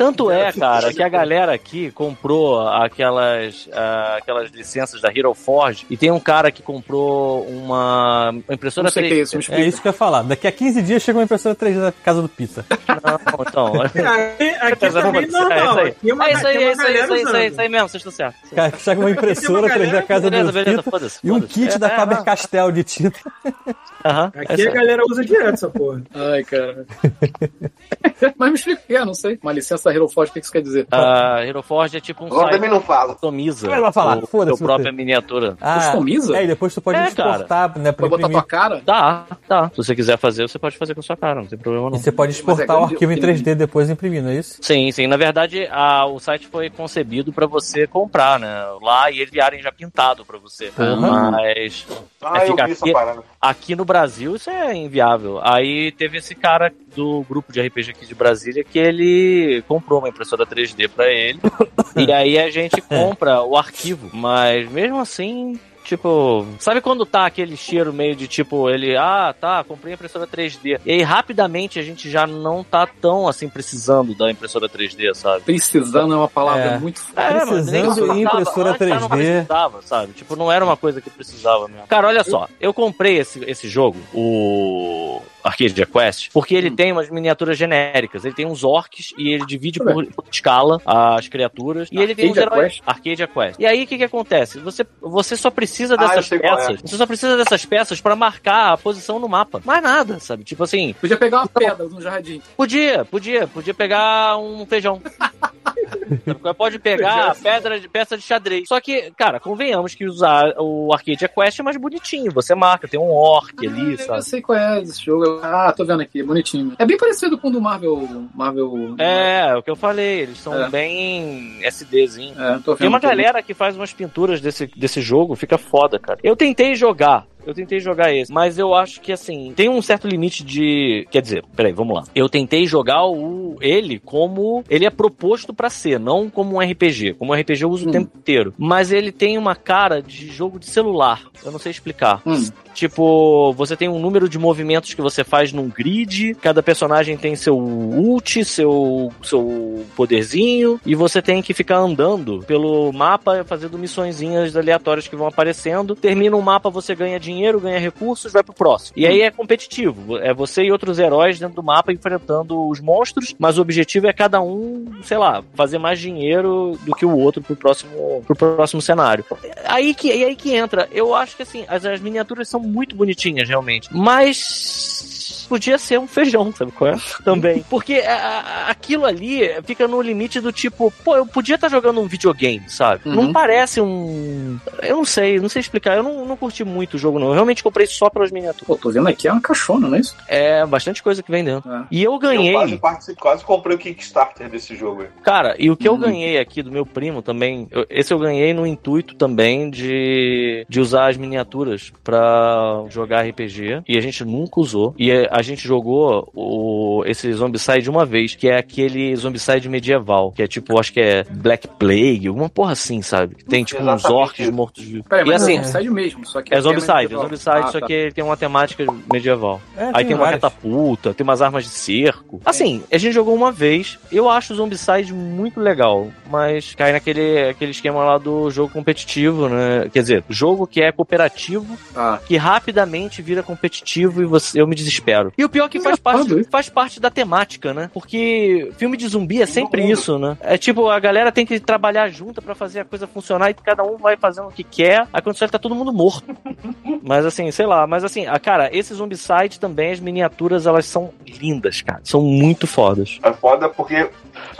Tanto é, cara, que a galera aqui comprou aquelas, ah, aquelas licenças da Hero Forge e tem um cara que comprou uma impressora Não sei o que é 3D. isso. É isso que eu ia falar. Daqui a 15 dias chega uma impressora 3D da casa do Pizza. Não, então. Aqui, aqui eu não também normal. É isso aí. Aqui é uma, É isso aí, aqui é isso aí, é isso aí, isso aí, isso aí mesmo, vocês estão certos. Cara, chega uma impressora 3D da casa Beleza, do beleza, Pizza e um kit É, da é, Faber-Castell de tinta. É Aqui isso a galera usa direto essa porra. Ai, cara. Mas me explica o que é, não sei. Uma licença da Hero Forge, o que isso quer dizer? A Hero Forge é tipo um Agora site também não fala. que customiza Vai lá falar, o foda-se teu própria miniatura. Customiza? É, e depois tu pode É, exportar, né, pra Vai botar tua cara? Dá, dá. Se você quiser fazer, você pode fazer com a sua cara, não tem problema E não. você pode exportar o grande, arquivo em eu 3D depois e imprimir, não é isso? Sim, sim. Na verdade, a- o site foi concebido pra você comprar, né? Lá e eles enviarem já pintado pra você. Mas Ah, eu fica vi essa aqui- parada. Aqui no Brasil isso é inviável. Aí teve esse cara do grupo de RPG aqui de Brasília que ele comprou uma impressora 3D pra ele. e aí a gente compra o arquivo. Mas mesmo assim. Tipo, sabe quando tá aquele cheiro meio de tipo, ele, ah, tá, comprei a impressora 3D. E aí rapidamente a gente já não tá tão assim precisando da impressora 3D, sabe? Precisando é uma palavra É. muito É, Precisando precisava. impressora Antes já não 3D. precisava, sabe? Tipo, não era uma coisa que precisava mesmo. Cara, olha só, eu comprei esse, esse jogo, o Arcade Quest, porque ele tem umas miniaturas genéricas. Ele tem uns orcs e ele divide por, por escala as criaturas. E ele tem uns Arcadia heróis. Quest? Arcadia Quest. E aí o que que acontece? Você, você só precisa Ah, dessas sei qual é. peças. Você só precisa dessas peças pra marcar a posição no mapa. Mais nada, sabe? Tipo assim, Podia pegar uma pedra no jardim. Podia, podia, podia pegar um feijão. Pode pegar pedra de peça de xadrez. Só que, cara, convenhamos que usar o Arcadia Quest é mais bonitinho. Você marca, tem um orc ali, eu sabe? sei qual é esse jogo. Ah, tô vendo aqui, bonitinho. É bem parecido com o do Marvel. Marvel. É, é o que eu falei, eles são É. bem SDzinho. É. Tem uma galera que faz umas pinturas desse, desse jogo, fica foda, cara. Eu tentei jogar. Eu tentei jogar esse, mas eu acho que assim, tem um certo limite de. Quer dizer, peraí, vamos lá. Eu tentei jogar o ele como ele é proposto pra ser, não como um RPG. Como um RPG eu uso o Hum. tempo inteiro. Mas ele tem uma cara de jogo de celular. Eu não sei explicar. Hum. Tipo, você tem um número de movimentos que você faz num grid, cada personagem tem seu ult, seu, seu poderzinho, e você tem que ficar andando pelo mapa, fazendo missõezinhas aleatórias que vão aparecendo. Termina um mapa, você ganha dinheiro, ganha recursos, vai pro próximo. E aí é competitivo. É você e outros heróis dentro do mapa enfrentando os monstros, mas o objetivo é cada um, sei lá, fazer mais dinheiro do que o outro pro próximo, pro próximo cenário. Aí que, aí que entra. Eu acho que assim, as, as miniaturas são muito bonitinhas, realmente. Mas podia ser um feijão, sabe qual é? Também. Porque a- a- aquilo ali fica no limite do tipo, pô, eu podia estar jogando um videogame, sabe? Uhum. Não parece um. Eu não sei, não sei explicar. Eu não, não curti muito o jogo, não. Eu realmente comprei só pelas miniaturas. Pô, tô vendo aqui, é uma caixona, não é isso? É bastante coisa que vem dentro. É. E eu ganhei. Eu quase, quase comprei o Kickstarter desse jogo aí. Cara, e o que eu Hum. ganhei aqui do meu primo também, eu- esse eu ganhei no intuito também de, de usar as miniaturas pra jogar RPG, e a gente nunca usou. E a gente jogou o, esse Zombicide uma vez, que é aquele Zombicide medieval, que é tipo, acho que é Black Plague, alguma porra assim, sabe? Tem tipo uns Exatamente orcs isso. mortos-vivos. Peraí, E mas assim, é Zombicide mesmo, só que é aqui Zombicide, é. Zombicide, Ah, só tá. que ele tem uma temática medieval. É, Aí tem uma catapulta, tem umas armas de cerco. Assim, a gente jogou uma vez. Eu acho o Zombicide muito legal, mas cai naquele aquele esquema lá do jogo competitivo, né? Quer dizer, jogo que é cooperativo, Ah, que rapidamente vira competitivo e você, eu me desespero. Maneiro. E o pior é que faz parte, faz parte da temática, né? Porque filme de zumbi é sempre isso, né? É tipo, a galera tem que trabalhar junto pra fazer a coisa funcionar e cada um vai fazendo o que quer. Aí quando você tá todo mundo morto. mas assim, sei lá, mas assim, a, cara, esse Zombicide também, as miniaturas, elas são lindas, cara. São muito fodas. É foda porque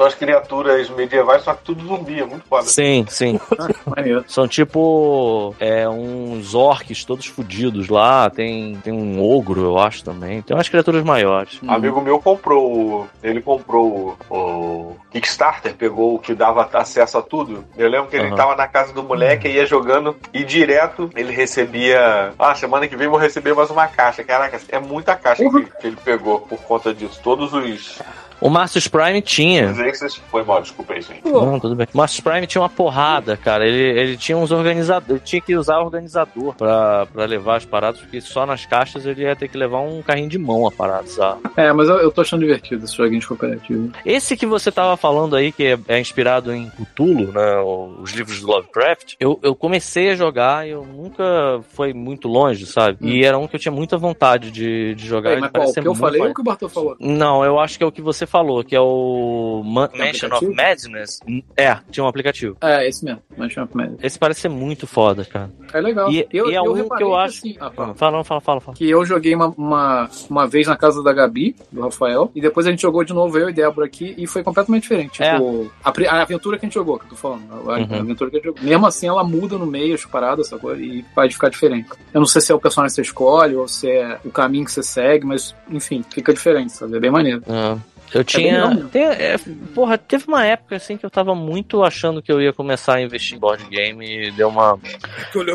são as criaturas medievais, só que tudo zumbi, é muito foda. Sim, sim. São tipo é, uns orcs todos fudidos lá. Tem, tem um ogro, eu acho também. Tem umas criaturas maiores. Um amigo meu comprou, ele comprou o, o Kickstarter, pegou o que dava acesso a tudo. Eu lembro que ele Aham. tava na casa do moleque, ia jogando e direto ele recebia. Ah, semana que vem eu vou receber mais uma caixa. Caraca, é muita caixa que, que ele pegou por conta disso. Todos os O Marcus Prime tinha. Foi mal, desculpa aí, gente. Não, tudo bem. O Marcus Prime tinha uma porrada, cara. Ele, ele tinha uns organizadores. Ele tinha que usar organizador pra, pra levar as paradas, porque só nas caixas ele ia ter que levar um carrinho de mão a parada, sabe? É, mas eu, eu tô achando divertido esse joguinho de cooperativo. Esse que você tava falando aí, que é, é inspirado em Cthulhu, né? Os livros do Lovecraft, eu, eu comecei a jogar e eu nunca foi muito longe, sabe? E era um que eu tinha muita vontade de, de jogar. Ele mas qual? O ser que eu falei ou o que o Bartô falou? Não, eu acho que é o que você falou, que é o Ma- Tem Mansion of? Madness. É, tinha um aplicativo. É, esse mesmo. Mansion of Madness. Esse parece ser muito foda, cara. É legal. E- eu, e é eu um que reparei eu acho- assim, ah, fala. Fala, fala, fala, fala. que eu joguei uma, uma, uma vez na casa da Gabi, do Rafael, e depois a gente jogou de novo eu e Débora aqui, e foi completamente diferente. É. Tipo, a, a aventura que a gente jogou, que eu tô falando. A, a Uhum. aventura que a gente jogou. Mesmo assim, ela muda no meio as paradas, sacou? E pode ficar diferente. Eu não sei se é o personagem que você escolhe, ou se é o caminho que você segue, mas, enfim, fica diferente, sabe? É bem maneiro. É. Eu bem tinha. mesmo. tem- é, porra, teve uma época assim que eu tava muito achando que eu ia começar a investir em board game e deu uma.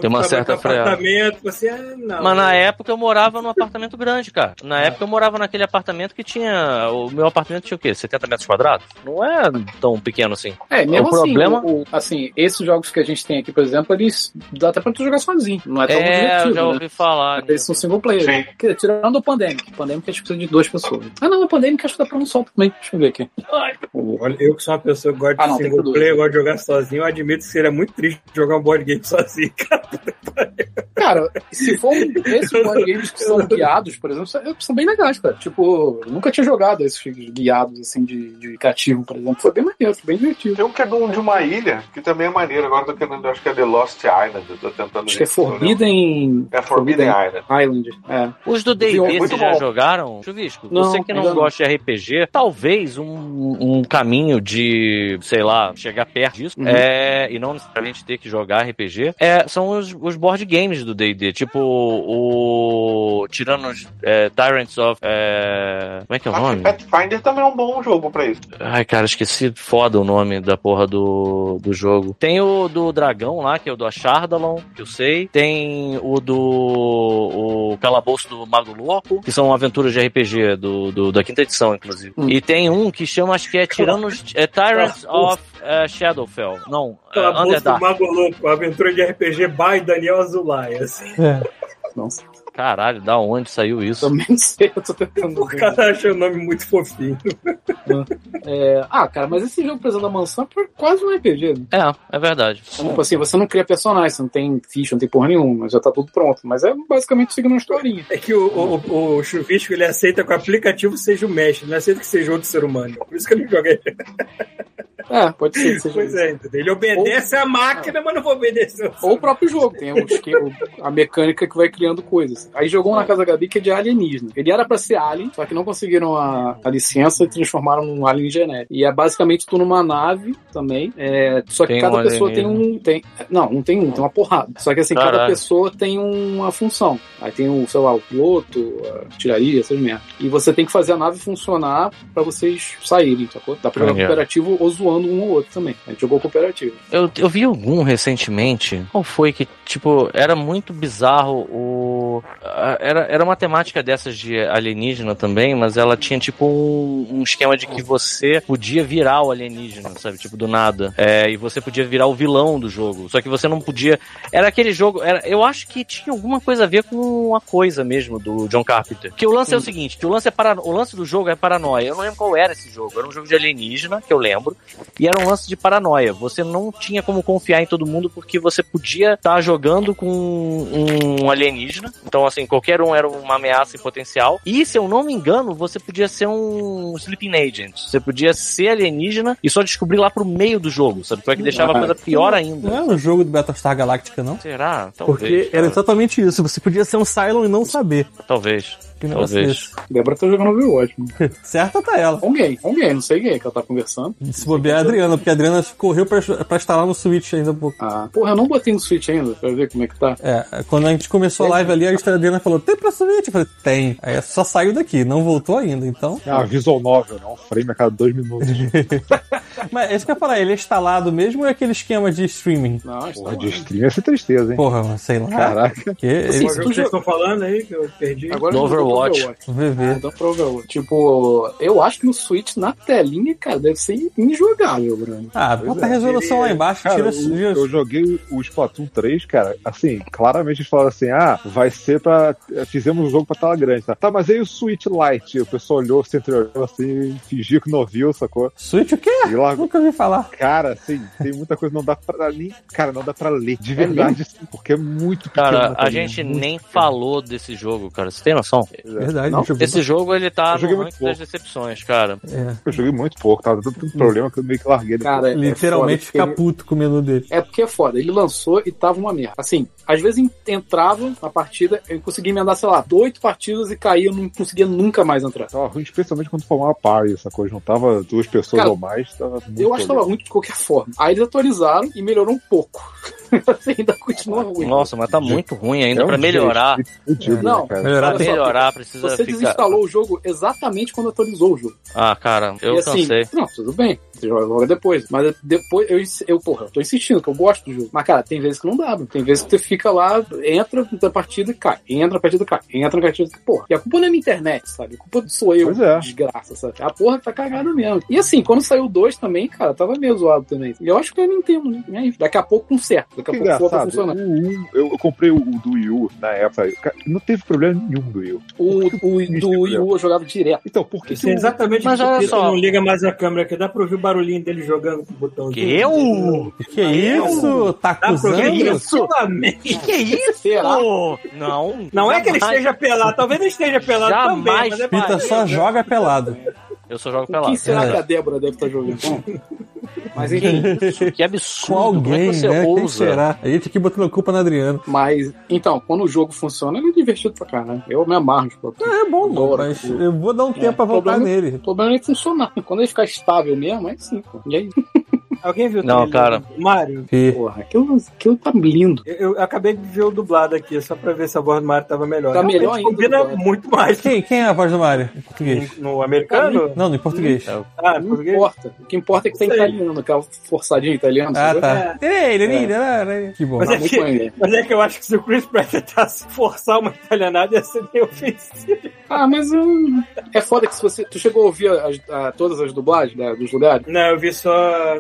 Tem uma certa freada. apartamento, você, ah, não. Mas na época eu morava num apartamento grande, cara. Na É. época eu morava naquele apartamento que tinha. O meu apartamento tinha o quê? 70 metros quadrados? Não é tão pequeno assim. É, mesmo O assim, problema- o- o- assim, esses jogos que a gente tem aqui, por exemplo, eles dá até pra tu jogar sozinho. Não é tão É, eu divertido, já né? ouvi falar. Eles são single player. Sim. Tirando o Pandemic. Pandemic a gente precisa de duas pessoas. Ah, não, o Pandemic acho que dá pra um só também. Deixa eu ver aqui. Olha, eu que sou uma pessoa que gosta Ah, de não, single player, dois. gosto de jogar sozinho, eu admito que seria muito triste jogar um board game sozinho, cara. Cara, se for um, esses board games que são guiados, por exemplo, são, bem legais, cara. Tipo, eu nunca tinha jogado esses guiados, assim, de, de cativo, por exemplo. Foi bem maneiro, foi bem divertido. Tem um que é de um- de uma ilha, que também é maneiro. Agora eu tô querendo, acho que é The Lost Island. Eu tô tentando Acho que é. Forbidden... É Forbidden Island. Island. É. Os do D&D, vocês já jogaram? Chuvisco, Não, você que não não. gosta de RPG, talvez um, um caminho de, sei lá, chegar perto disso Uhum. é, e não necessariamente ter que jogar RPG, é, são os, os board games do D&D, tipo o Tiranos é, Tyrants of... é, como é que é o Acho que nome? Pathfinder também é um bom jogo pra isso. Ai, cara, esqueci foda o nome da porra do, do jogo. Tem o do dragão lá, que é o do Achardalon, que eu sei. Tem o do o Calabouço do Mago Louco, que são aventuras de RPG do, do- da quinta edição, inclusive. Hum. E tem um que chama, acho que é Tiranos... É Tyrants of é, Shadowfell. Não, é, do Underdark. Mago Louco, aventura de RPG by Daniel Azulay, assim. É. Nossa, Caralho, da onde saiu isso? também não sei, eu tô tentando... O cara acha o nome muito fofinho. É, Ah, cara, mas esse jogo Preso da Mansão é quase um RPG, né? É, é verdade. Tipo assim, você não cria personagem, você não tem ficha, não tem porra nenhuma, já tá tudo pronto. Mas é basicamente seguindo uma historinha. É que o, o, o, o Chuvisco ele aceita que o aplicativo seja o mestre, não aceita que seja outro ser humano. Por isso que ele joga ele. É, pode ser seja Pois isso. é, entendeu? Ele obedece a máquina, mas não vai obedecer. ao Ou o próprio jogo, tem esquema- a mecânica que vai criando coisas. Aí jogou um na Casa Gabi que é de alienígena. Ele era pra ser alien, só que não conseguiram a, a licença e transformaram num alien genérico. E é basicamente tu numa nave também. é, só que Tem cada um pessoa tem um. Tem, não, não tem um, tem uma porrada. Só que assim, cada Caralho. pessoa tem uma função. Aí tem o, sei lá, o piloto, a tiraria, essas merda. E você tem que fazer a nave funcionar pra vocês saírem, sacou? Dá pra jogar cooperativo ou zoando um ou outro também. A gente jogou cooperativo. Eu, eu vi algum recentemente. Qual foi que, tipo, era muito bizarro o. a- Era, era uma temática dessas de alienígena também, mas ela tinha, tipo, um, um esquema de que você podia virar o alienígena, sabe? Tipo, do nada. É, e você podia virar o vilão do jogo. Só que você não podia. Era aquele jogo. Era, eu acho que tinha alguma coisa a ver com uma coisa mesmo do John Carpenter. Que o lance é o seguinte: que o lance, é para, o lance do jogo é paranoia. Eu não lembro qual era esse jogo. Era um jogo de alienígena, que eu lembro. E era um lance de paranoia. Você não tinha como confiar em todo mundo porque você podia estar jogando com um alienígena. Então, assim, qualquer um era uma ameaça em potencial. E, se eu não me engano, você podia ser um sleeping agent. Você podia ser alienígena e só descobrir lá pro meio do jogo, sabe? Foi que deixava a coisa pior ainda. Não é um jogo do Battlestar Galactica, não? Será? Talvez. Porque era cara. exatamente isso. Você podia ser um Cylon e não saber. Talvez. Que negócio Talvez. desse. Débora tá jogando Overwatch. mano. Certa tá ela. Com alguém, com alguém, não sei quem que ela tá conversando. Se bobear é a Adriana, porque a Adriana correu pra, pra instalar no Switch ainda um pouco. Ah, porra, eu não botei no Switch ainda, pra ver como é que tá. É, quando a gente começou a live ali, a Adriana falou: tem pra Switch? Eu falei: tem. Aí só saiu daqui, não voltou ainda, então. É uma visual novel, né? Um frame a cada dois minutos. Mas é isso que eu ia falar, ele é instalado mesmo ou é aquele esquema de streaming? Não, Porra, de stream ia ser tristeza, hein? Porra, sei lá. Caraca. Que ele... Jogo que vocês estão falando aí que eu perdi? Agora No eu pro Overwatch. VV. Então, Overwatch. Tipo, eu acho que no Switch, na telinha, cara, deve ser injogável, Bruno. Ah, bota a resolução lá embaixo, Cara, tira. o- eu joguei o Splatoon 3, cara, assim, claramente eles falaram assim, ah, vai ser pra... Fizemos o jogo pra tela grande, tá? Tá, mas aí o Switch Lite? O pessoal olhou, se entreolhou assim, fingiu que não viu, sacou? Switch o quê? E lá, Nunca ouvi falar. cara, assim, tem muita coisa que não dá pra nem... Cara, não dá pra ler, de verdade, assim, porque é muito pequeno. Cara, a gente nem falou desse jogo, cara. Você tem noção? Verdade, Não, Esse jogo, ele tá no muito ranking das decepções, cara. É, Eu joguei muito pouco, tava dando tanto problema que eu meio que larguei. Cara, é literalmente foda, fica porque- puto com o menu dele. É porque é foda. Ele lançou e tava uma merda. Assim, às vezes en- entrava na partida, eu conseguia emendar, sei lá, oito partidas e caía, eu não conseguia nunca mais entrar. Tava ruim, especialmente quando formava party, essa coisa. Juntava duas pessoas Cara, ou mais, tava muito Eu acho que tava ruim de qualquer forma. Aí eles atualizaram e melhorou um pouco. assim, ainda continua ruim. Nossa, mas tá muito ruim ainda. É um pra melhorar, fudido, Não, né, cara? melhorar Melhorar, precisa Você ficar... desinstalou o jogo exatamente quando atualizou o jogo. Ah, cara, eu e assim, cansei. não, tudo bem. Você joga joga depois. Mas depois, eu, eu, porra, eu tô insistindo, que eu gosto do jogo. Mas, cara, tem vezes que não dá, mano. Tem vezes que você fica lá, entra na partida e cai. Entra na partida e cai. Entra na partida e cai. Porra, e a culpa não é minha internet, sabe? A culpa sou eu, Pois é. desgraça, sabe? A porra tá cagada mesmo. E assim, quando saiu o 2 também, cara, tava meio zoado também. E eu acho que é Nintendo, né? E aí, daqui a pouco conserta. Daqui a Que pouco volta a funcionar. o um, eu, eu comprei o, o do Wii U na época, não teve problema nenhum do Wii U. O, o do Wii U eu jogava direto. Então, por que, Isso é exatamente Mas olha só. não liga mais a câmera, que dá pra ouvir o barulhinho dele jogando com o botão. Que eu? Que isso? Tá Dá pra ouvir acusando? tranquilamente. Que isso? Será? Não. Não é que ele jamais. esteja pelado, talvez ele esteja pelado também, Jamais. mas é Pita só joga pelado. Eu só jogo Com quem pelado. será É. que a Débora deve estar jogando? Bom, Mas enfim. Que absurdo. Com alguém, Como é que você né? Quem será? A gente aqui botando a culpa na Adriana. Mas, então, quando o jogo funciona, ele é divertido pra caralho. Eu me amarro, tipo, É bom, mano, Adoro. mas eu vou dar um tempo pra voltar problema- nele. O problema é ele funcionar. Quando ele ficar estável mesmo, aí sim, pô. E aí, Alguém viu o Não, cara. do Mario? E- porra, aquilo, aquilo tá lindo. Eu, eu acabei de ver o dublado aqui, só pra ver se a voz do Mario tava melhor. Tá Realmente melhor ainda, Combina muito mais Quem, quem é a voz do Mario? Em português? no americano. Não, no em português. É, Ah, Não português? importa. O que importa é que tá Sei. italiano, aquela forçadinha italiana. Ah, sabe? tá. Ele, ele, ele, ele. Que bom. Mas Tá é, que, mas é que eu acho que se o Chris Pratt tentasse forçar uma italianada ia ser meio ofensivo. Ah, mas hum, é foda que se você. Tu chegou a ouvir as- a- todas as dublagens né, dos lugares? Não, eu vi só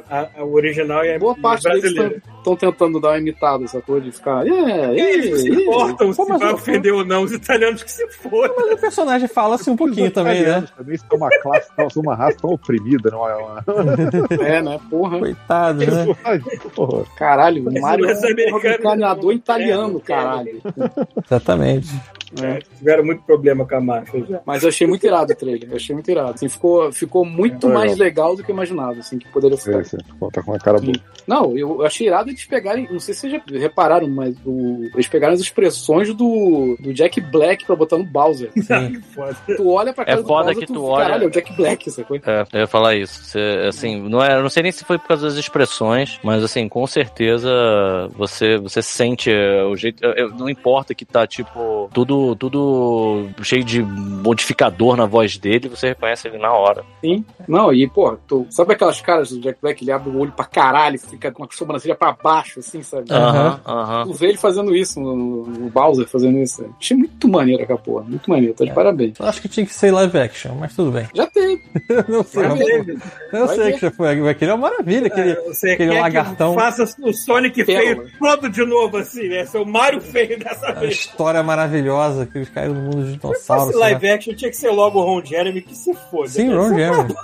a, o original e a Boa parte deles brasileira. Estão tentando dar uma imitada, coisa de ficar. É, Eles não se importam se vai ofender ou não, os italianos que se foram. Mas o personagem fala assim um pouquinho também, né? Também são uma classe, são uma raça tão oprimida, não é uma. é, né? Porra. Coitado, né? Porra. Caralho, o Mario é um não- italiano, é, caralho. Exatamente. É, tiveram muito problema com a marcha já. Mas eu achei muito irado o trailer. Eu achei muito irado. Assim, ficou, ficou muito É, mais legal. do que eu imaginava, assim, que poderia ficar. É, tá com uma cara boa. Não, eu achei irado eles pegarem. Não sei se vocês já repararam, mas o- eles pegaram as expressões do, do Jack Black pra botar no Bowser. Sim. Tu olha pra cara É do foda Bowser que tu tu olha- Caralho, é o Jack Black, sacou? É, eu ia falar isso. Você, assim, não, é, eu não sei nem se foi por causa das expressões, mas assim, com certeza você, você sente é, o jeito. é, é, não importa que tá, tipo, tudo, tudo cheio de modificador na voz dele, você reconhece ele na hora. Sim. Não, e, pô, tu, sabe aquelas caras do Jack Black? Ele abre o olho pra caralho, fica com a sobrancelha pra baixo, assim, sabe? Aham, aham. Tu vê ele fazendo isso, no Bowser fazendo isso. Achei muito maneiro aquela porra, muito maneiro, tá de parabéns. Eu acho que tinha que ser live action, mas tudo bem. Já tem. Eu não sei. Já não- teve. Eu Vai sei ver. que já foi. Aquele é uma maravilha, aquele, É, Você aquele quer lagartão. que faça o Sonic Pérola. feio todo de novo, assim, né? Seu Mario feio dessa A vez. história maravilhosa que eles caíram no mundo dos Se dinossauros. lá. live action, tinha que ser logo o Ron Jeremy, que se foda. Sim, né? Ron Só Jeremy.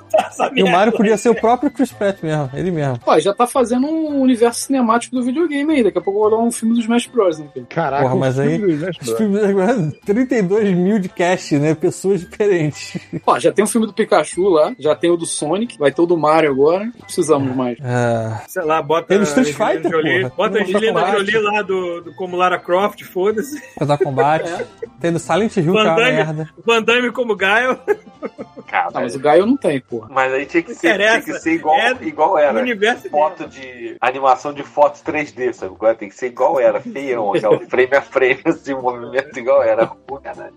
E o Mario podia ser o próprio Chris Pratt mesmo, ele mesmo. Pô, já tá fazendo um universo cinemático do videogame aí. Daqui a pouco eu vou dar um filme dos Smash Bros. Né? cara? Caraca, Porra, mas o aí- filme do Smash Os Bros. filmes agora, 32 mil de cast, né? Pessoas diferentes. Pô, já tem o filme do Pikachu lá, já tem o do Sonic, vai ter o do Mario agora. Não precisamos mais. Ah, Sei lá, bota Tem no Street Fighter, Jolie. Bota a Angelina Jolie lá do, do como Lara Croft, foda-se. Casar Combate. Tem do Silent Hill, que é Van uma Damme, merda. Van Damme como Gaio. Cara, Ah, mas o Gaio não tem, porra. mas aí tinha que ser, tinha que ser igual, É igual O era. universo Foto de animação de fotos 3D, sabe? Agora tem que ser igual era, feião, aquela frame a frame, assim, o movimento igual era. Pô, cara,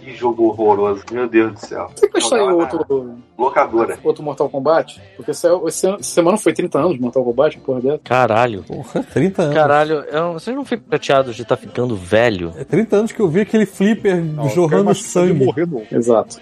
que jogo horroroso, meu Deus do céu. Por que Jogava outro, Locadora. outro Mortal Kombat? Porque saiu, esse ano- essa semana foi 30 anos de Mortal Kombat, porra dessa. Caralho. Porra, 30 anos. Caralho, eu, vocês não ficam chateados de estar ficando velho? É 30 anos que eu vi aquele flipper Não, jorrando sangue. morrer no Exato.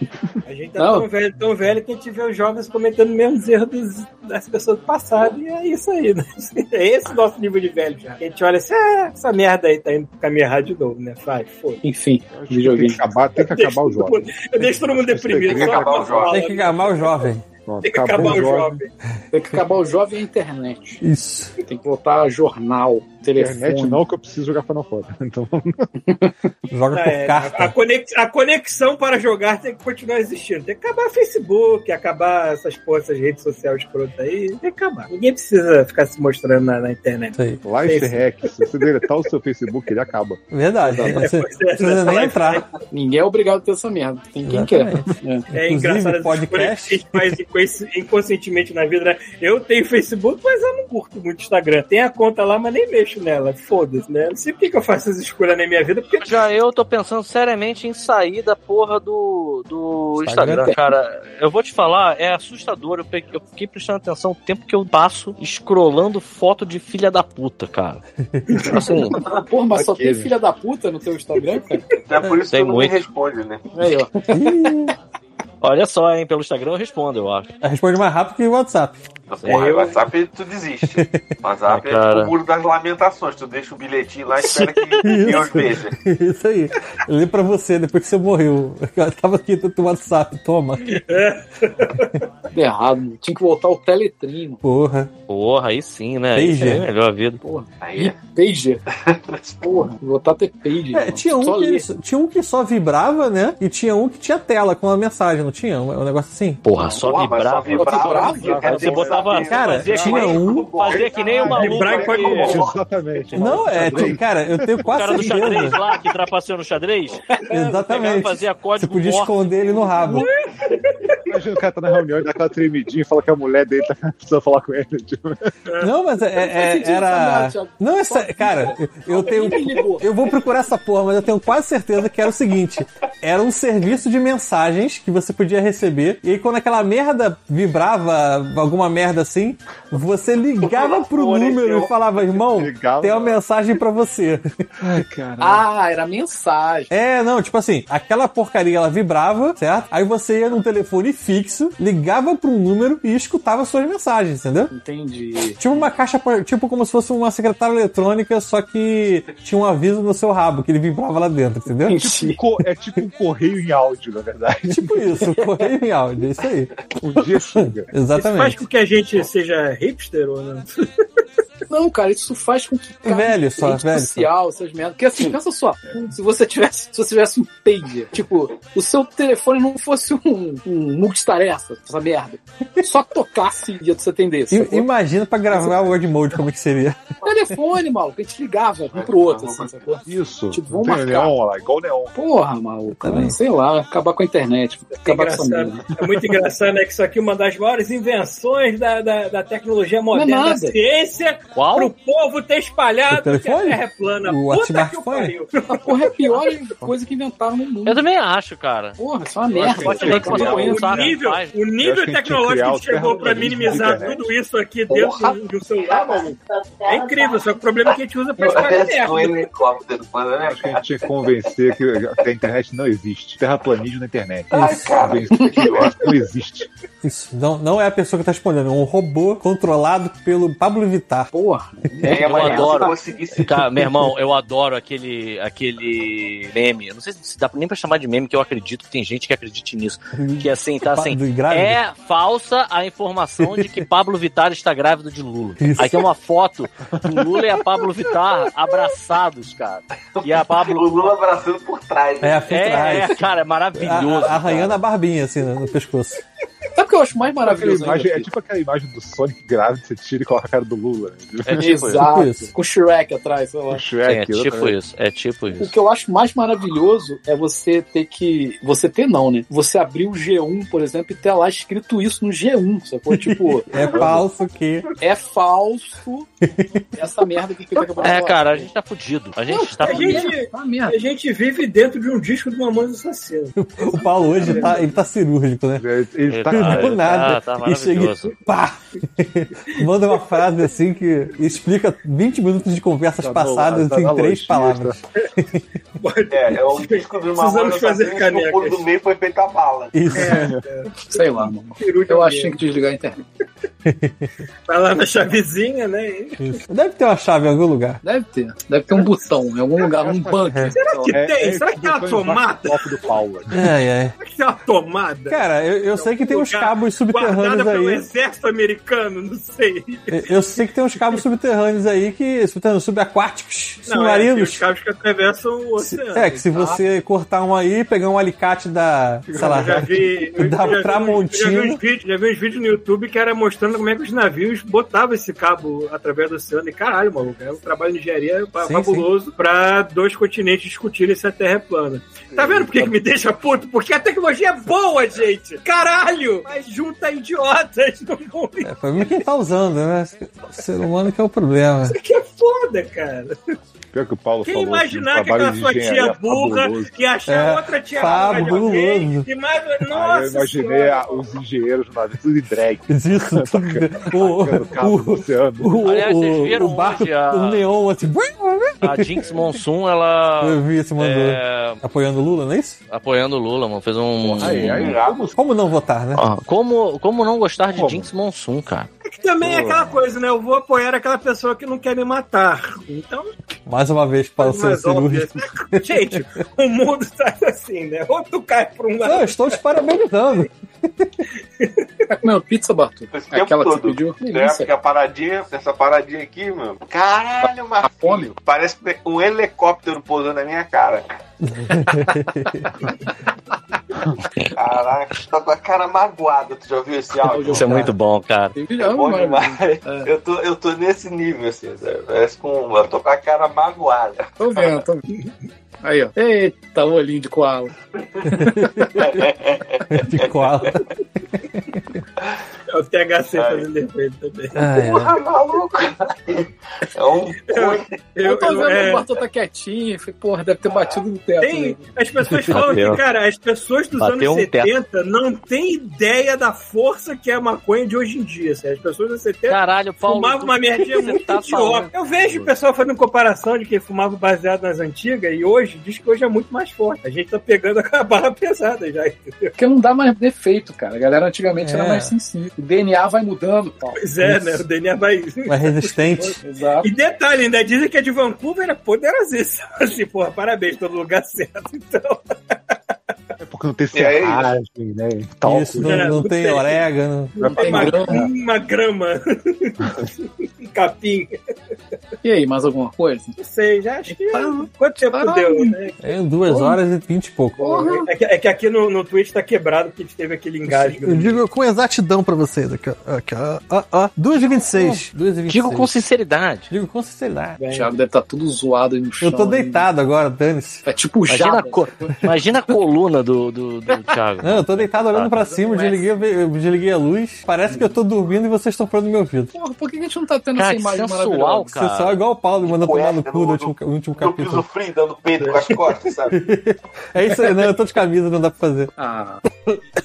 A gente tá Não. Tão velho, tão velho que a gente vê os jovens cometendo os mesmos erros dos- das pessoas do passado. E é isso aí, né? É esse o nosso nível de velho já. A gente olha assim, ah, essa merda aí tá indo pro caminho errado de novo, né? Vai, foda. Enfim, Tem que videogame. acabar, tem que acabar o jogo. Eu deixo todo mundo deprimido. Tem que acabar o falar. Tem que acabar o jovem. Pronto, Tem que acabar o jogo. jovem. Tem que acabar o jovem e a internet. Isso. Tem que botar jornal, telefone. Internet não, que eu preciso jogar Final Fantasy. Então, Joga Ah, por é, carta. a, conex- a conexão para jogar tem que continuar existindo. Tem que acabar Facebook, acabar essas porra, essas redes sociais escrotas aí. Tem que acabar. Ninguém precisa ficar se mostrando na, na internet. Life Esse. Hack, se você deletar o seu Facebook, ele acaba. Verdade. Você Pois é, precisa nem entrar. Ninguém é obrigado a ter essa merda. Tem quem quer. É. É engraçado as podcast. Que inconscientemente na vida, né? Eu tenho Facebook, mas eu não curto muito Instagram. Tem a conta lá, mas nem mexo nela. Foda-se, né? Não sei por que que eu faço essas escolhas na minha vida, porque Já eu tô pensando seriamente em sair da porra do, do Instagram. Instagram, cara. Eu vou te falar, é assustador. Eu, pe- eu fiquei prestando atenção o tempo que eu passo scrollando foto de filha da puta, cara. Assim, Porra, mas só tem filha da puta no teu Instagram, cara? É por isso que Tem todo mundo muito. responde, né? Aí, ó. olha só, hein, pelo Instagram eu respondo, eu acho. Responde mais rápido que o WhatsApp. Porra, eu- o WhatsApp tu desiste. O WhatsApp é cara. tipo o muro das lamentações. Tu deixa o bilhetinho lá e espera que Deus veja. Isso aí. Eu li pra você depois que você morreu. Eu tava aqui no teu WhatsApp. Toma. Tudo errado. Tinha que voltar o Teletrino. Porra. Porra, aí sim, né? Pager. É melhor a vida. Porra. Aí é. Pager. Porra, voltar a ter Pager. É, tinha, um Só que, ler. tinha um que só vibrava, né? E tinha um que tinha tela com uma mensagem, não tinha? Um, um negócio assim? Porra, só Porra, vibrava. vibrava. Vibrava? quero Você botava. Cara, tinha um- fazia que nem o maluco. Vibrar que- bom. Exatamente. Não, é, ti- cara, eu tenho O quase cara do xadrez certeza. lá, que trapaceou no xadrez. Exatamente. e Fazia Você código podia morto. esconder ele no rabo. Imagina o cara tá na reunião e dá aquela tremidinha e fala que a mulher dele tá precisando falar com ele. Tipo, Não, mas é, é- era. Não, essa, cara, eu tenho. Eu vou procurar essa porra, mas eu tenho quase certeza que era o seguinte: era um serviço de mensagens que você podia receber, e aí quando aquela merda vibrava, alguma merda assim, você ligava pro número e falava, irmão, Ligava. tem uma mensagem pra você. Ai, cara. Ah, era mensagem. É, não, tipo assim, aquela porcaria ela vibrava, certo? Aí você ia num telefone fixo, ligava pro número e escutava suas mensagens, entendeu? Entendi. Tipo uma caixa, tipo como se fosse uma secretária eletrônica, só que tinha um aviso no seu rabo, que ele vibrava lá dentro, entendeu? Entendi. Co- É tipo um correio em áudio, na verdade. Tipo isso, correio em áudio, é isso aí. Um dia chega. Isso faz Exatamente. com que a gente seja hipster ou não? Não, cara, isso faz com que. Cara, Velho só, rede velho social, essas merdas. Porque assim, pensa só, se você tivesse, se você tivesse um pager, tipo, o seu telefone não fosse um, um multitarefa, essa merda. Só tocasse e você atendesse. I-? Imagina pra gravar o Word Mode como é que seria. Telefone, maluco, a gente ligava um pro outro, assim, sacou? Isso. Tipo, vamos marcar. neon lá, igual neon. Porra, maluco. Também. Sei lá, acabar com a internet. Acabar com essa merda. Engraçado. É muito engraçado, né? Que isso aqui é uma das maiores invenções da, da, da tecnologia moderna, Não é da nada. ciência. Qual? Pro povo ter O espalhado que a telefone? Terra é plana. O Puta que smartphone? pariu. Essa porra é a pior coisa que inventaram no mundo. Eu também acho, cara. Porra, isso é uma merda. acho que Pode que que. O nível, o nível que a que tecnológico que o chegou pra minimizar tudo isso aqui dentro de um celular, maluco. É incrível, só que o problema é que a gente usa pra espalhar merda. helicóptero, mano, né, Acho que a gente tinha que convencer que que a internet não existe. Terraplanismo na internet. Ai, cara. Que que não existe. Isso. Não, não é a pessoa que tá respondendo, é um robô controlado pelo Pablo Vittar. Porra. É, Eu adoro. se conseguisse Cara, meu irmão, eu adoro aquele, aquele meme. Eu não sei se dá nem pra chamar de meme, que eu acredito que tem gente que acredite nisso. Que assim, tá assim. É falsa a informação de que Pablo Vittar está grávido de Lula. Isso. Aí tem uma foto do Lula e a Pablo Vittar abraçados, cara. E a o Pablo. Lula abraçando por trás. É, né? a por trás. É, é, cara, é maravilhoso. A- a- Arranhando cara. a barbinha, assim, no, no pescoço. Sabe o que eu acho mais maravilhoso? imagem, é tipo aquela imagem do Sonic grávido, você tira e coloca a cara do Lula. Né? É tipo isso. Exato. Tipo isso. Com o Shrek atrás, sei lá. O Sim, Shrek. é tipo exatamente. isso. É tipo O isso. que eu acho mais maravilhoso é você ter que. Você ter não, né? Você abrir o G1, por exemplo, e ter lá escrito isso no G1, sacou? Tipo, É falso que. é falso essa merda que de É, falar. cara, a gente tá fudido. A gente está A fudido. gente, uma merda. a gente vive dentro de um disco de Mamonas Assassinas. O Paulo hoje tá, ele tá cirúrgico, né? Ele, ele tá, Ah, Do nada. tá- tá e chega e pá! Manda uma frase assim que explica 20 minutos de conversas Tá passadas tá em três palavras. É, é o disco do Precisamos fazer o canecas. do meio foi feito a bala. Isso. Sei lá, mano. Eu acho que tinha que desligar a internet. Vai lá na chavezinha, né? Isso. Deve ter uma chave em algum lugar. Deve ter. Deve ter um botão em algum lugar, um bunker. Será que É, tem? é Será que tem uma botão embaixo tomada? do copo do Paulo. Ai, ai. Será que tem uma tomada? Cara, eu, eu sei que tem uns cabos subterrâneos pelo aí. exército americano, não sei. Eu sei que tem uns cabos subterrâneos aí que. Subterrâneos, subaquáticos, Não, é, tem os submarinos. cabos que atravessam o oceano. É, que se você cortar um aí, pegar um alicate da. Sei lá. Eu já vi, eu da já vi Tramontina. Já vi, uns vídeos, já vi uns vídeos no YouTube que era mostrando como é que os navios botavam esse cabo através do oceano. E caralho, maluco, é um trabalho de engenharia Sim, fabuloso pra dois continentes discutirem se a Terra é plana. Tá vendo por que, que me deixa puto? Porque a tecnologia é boa, gente! Caralho! Mas junta idiotas no mundo. É, o problema é quem tá usando, né? O ser humano que é o problema. Isso aqui é foda, cara. Pior que o Paulo Quem falou. imaginar assim, um que aquela trabalho sua tia burra fabuloso. e achar É, outra tia burra de alguém. fabuloso. E mais... Aí Nossa eu imaginei a- os engenheiros lá, tudo de drag. Isso, tudo. O, no o, oceano. o, Aliás, vocês o, viram o barco hoje a- com neon assim. A Jinx Monsoon, ela. Eu vi esse mandou. é, Apoiando o Lula, não é isso? apoiando o Lula, mano. Fez um. Aí, aí, como Como não votar, né? Ah, como, como não gostar de Como? Jinx Monsoon, cara? É que também é aquela coisa, né? Eu vou apoiar aquela pessoa que não quer me matar. Então, Mais uma vez para o seu cirúrgico. Gente, o mundo tá assim, né? Ou tu cai pra um Não, lado. eu estou te parabenizando. Tá comendo pizza, Bartu? Esse tempo Aquela que você pediu? É, Delícia. porque a paradinha, essa paradinha aqui, meu. Caralho, fome? Marquinhos. Parece um helicóptero pousando na minha cara. Caraca, tá com a cara magoada. Tu já ouviu esse áudio? Isso é muito bom, cara. É bom mano. demais. Eu, tô, eu tô nesse nível, assim, sabe? Parece com. Eu tô com a cara magoada. Tô vendo, tô vendo. Aí, ó. Eita, olhinho de koala. De cola. É o THC fazendo efeito também. Ai, ai. Porra, maluco. É um. Eu, tô eu- vendo é, que o Bartô tá quietinho. Falei, porra, deve ter batido no teto. Tem, né? as pessoas falam Bateu. que, cara, as pessoas dos Bateu anos um teto. 70 não têm ideia da força que é a maconha de hoje em dia. Assim. As pessoas dos 70 Caralho, Paulo. fumavam tu- uma merdinha muito tá idiota. falando. Eu vejo o pessoal fazendo comparação de que fumava baseado nas antigas e hoje diz que hoje é muito mais forte. A gente tá pegando a barra pesada já, entendeu? Porque não dá mais defeito, cara. A galera antigamente É. era mais sensível. O DNA vai mudando, tal. Pois é, né? O DNA vai. Mais resistente. Exato. E detalhe, ainda dizem que a de Vancouver é poderosíssima. Assim, porra, parabéns, todo lugar certo. Então, Porque não tem E serragem, né? Tal. Isso, não, não tem orégano. Não tem uma, grama. uma grama. capim. E aí, mais alguma coisa? Não sei, já acho que. Ah, Quanto tempo ah, deu, né? É duas horas e vinte e pouco. É que, é que aqui no, no Twitch tá quebrado porque a gente teve aquele engasgo. Eu digo com exatidão pra vocês aqui, ó. Aqui, ó. ó, ó. 2h26. 2h26. Digo com sinceridade. Digo com sinceridade. O Thiago deve estar tudo zoado aí no chão. Eu tô deitado agora, dane-se. É tipo o Imagina, a imagina a coluna do, do, do Thiago. Não, eu tô deitado olhando Ah, pra cima, desliguei, eu desliguei a luz. Parece que eu tô dormindo e vocês estão falando no meu ouvido. Porra, por que a gente não tá tendo Cara, essa imagem sensual, maravilhosa? cara. Só é igual o Paulo me mandou tomar no cu no no- último, no último No piso capítulo. frio, dando peito com as costas, sabe? É isso aí, não, eu tô de camisa, não dá pra fazer. Ah,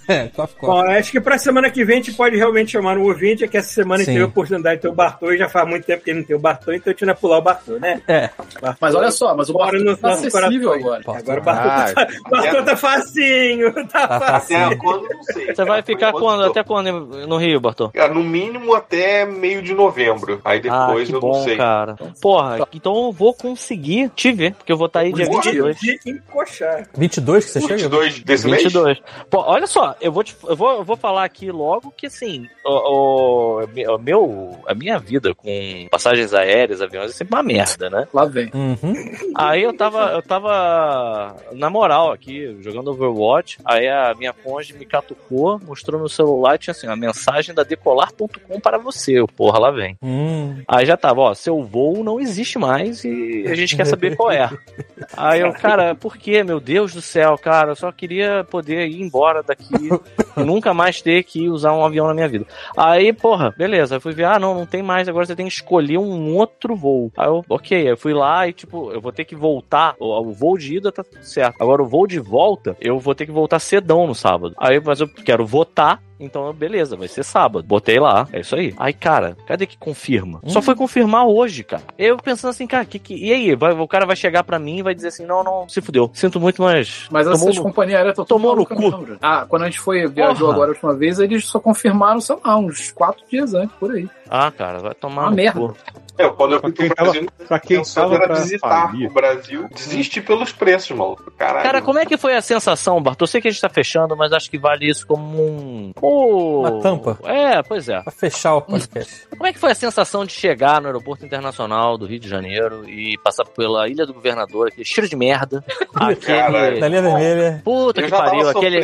É, cof, cof. Bom, acho que pra semana que vem a gente pode realmente chamar um ouvinte, é que essa semana a gente Sim. teve a oportunidade de ter o Bartô e já faz muito tempo que ele não tem o Bartô, então a gente não vai pular o Bartô, né? É, Bartô- mas olha só, mas o Bartô no tá acessível agora. Agora o Bartô, Ah, tá, Bartô tá facinho, tá tá Até facinho. quando, não sei. Você vai cara. ficar Por quando? Até quando no Rio, Bartô? Cara, no mínimo até meio de novembro. Aí Ah, depois que eu bom, não sei. cara. Porra, então eu vou conseguir te ver, porque eu vou estar aí dia Porra, 22. de encoxar. 22 que você chega? 22 desse mês? 22. Pô, olha só, eu vou, te, eu vou, eu vou falar aqui logo que assim, o, o- o meu, a minha vida com passagens aéreas, aviões é sempre uma merda, né? Lá vem. Uhum. Aí eu tava, eu tava na moral aqui, jogando Overwatch. Aí a minha conge me catucou, mostrou meu celular e tinha assim, a mensagem da decolar.com para você. Eu, porra, lá vem. Hum. Aí já tava, ó, seu voo não existe mais e a gente quer saber qual é. Aí eu, cara, por que, meu Deus do céu, cara? Eu só queria poder ir embora daqui e nunca mais ter que usar um avião na minha vida. Aí, porra, beleza. Eu fui ver, ah, não, não tem mais, agora você tem que escolher um outro voo. Aí eu, ok, eu fui lá e, tipo, eu vou ter que voltar. O, o voo de ida tá tudo certo. Agora o voo de volta, eu vou ter que voltar cedão no sábado. Aí, mas eu quero votar. Então, beleza, vai ser sábado. Botei lá, é isso aí. Aí, cara, cadê que confirma? Só foi confirmar hoje, cara. Eu pensando assim, cara, que, que... e aí? Vai- o cara vai chegar pra mim e vai dizer assim: não, não, se fudeu. Sinto muito, mas. Mas tomou essas no- companhias aéreas tomou no cu. já. Ah, quando a gente foi, viajou Porra. agora a última vez, eles só confirmaram, sei lá, uns quatro dias antes, por aí. Ah, cara, vai tomar. Uma merda. cu. É, quando eu Pra fui quem pro tava- Brasil, pra quem tava era pra visitar falir. o Brasil, desistir pelos preços, maluco. Caralho. Cara, como é que foi a sensação, Bartô? Eu sei que a gente tá fechando, mas acho que vale isso como um. Pô, Uma tampa. É, pois é. Pra fechar o podcast. Como é que foi a sensação de chegar no aeroporto internacional do Rio de Janeiro e passar pela Ilha do Governador, aquele cheiro de merda, aquele. Da linha vermelha. Puta eu que pariu, aquele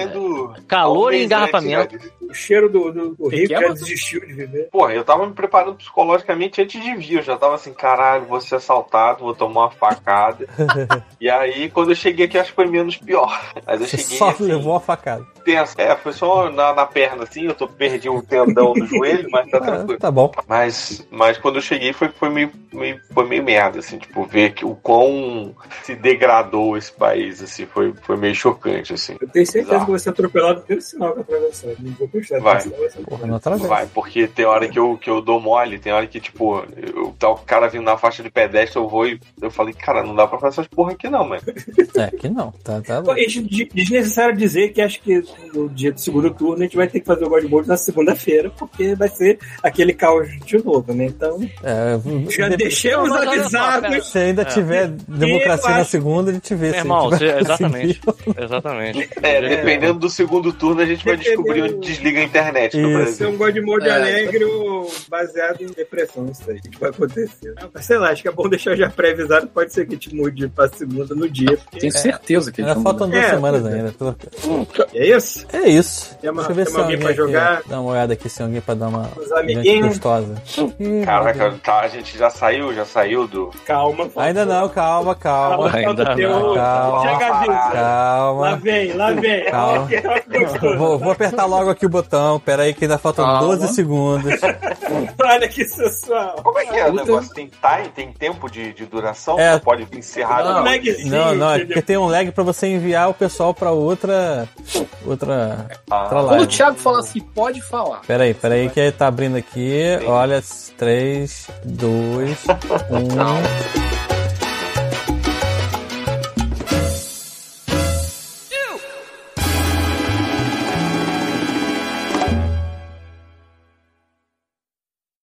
calor e engarrafamento. antes, né? O cheiro do, do, do Que Rio que é, já mano? desistiu de viver. Porra, eu tava me preparando psicologicamente antes de vir. Eu já tava assim, caralho, vou ser assaltado, vou tomar uma facada. e aí, quando eu cheguei aqui, acho que foi menos pior. Mas eu Você cheguei só assim, levou a facada. tenso. É, foi só na, na perna, assim. Eu tô, perdi um tendão no joelho, mas tá Ah, tranquilo. tá bom. Mas, mas quando eu cheguei foi, foi, meio, meio- foi meio merda, assim, tipo, ver que o quão se degradou esse país, assim, foi, foi meio chocante, assim. Eu tenho certeza Exato. que você é atropelado pelo sinal que atravessou. Não vou puxar Vai. atenção, vai ser- Porra, não atravessa. Vai, porque tem hora que eu, que eu dou mole, tem hora que, tipo, eu, tá o cara vindo na faixa de pedestre, eu vou e eu falei, cara, não dá pra fazer essas porra aqui não, mano. É, que não. Tá, tá é de- Desnecessário dizer que acho que no dia do segundo turno a gente vai ter que fazer o God Mode na segunda-feira, porque vai ser aquele caos de novo, né? Então, É, já de- deixamos Não, avisados. Se ainda tiver democracia Eu na acho- segunda, a gente vê. Meu se irmão, exatamente. conseguir. Exatamente. É, dependendo do segundo turno, a gente vai Dependendo- descobrir onde desliga a internet no Isso. Brasil. ser um God Mode É. alegre ou baseado em depressão, isso aí que vai acontecer. Mas, sei lá, acho que é bom deixar já pré-avisado, pode ser que a gente mude pra segunda no dia. Porque... Tenho certeza que eles Ainda vão faltam duas É, semanas é. ainda. Pelo- É isso? É isso. Tem uma- Deixa eu ver tem se alguém alguém pra aqui, jogar? Dá uma olhada aqui se alguém pra dar uma Os gente amiguinhos. gostosa. Caraca, tá, a gente já saiu, já saiu do. Calma. Ainda não, calma, calma. Ainda não. Calma. Chega a Lá Calma. vem, lá vem. Calma. Vou, vou apertar logo aqui o botão. Pera aí que ainda faltam Calma. 12 segundos. Olha que sensual. Como é que é o negócio? Tem time? Tem tempo de, de duração? É. Não pode encerrar Não. não. Não, não, é porque tem um lag pra você enviar o pessoal pra outra. Outra. Ah. outra Quando o. Thiago falar assim, pode falar. Pera aí, pera aí que ele tá abrindo aqui. Olha, 3, 2, 1.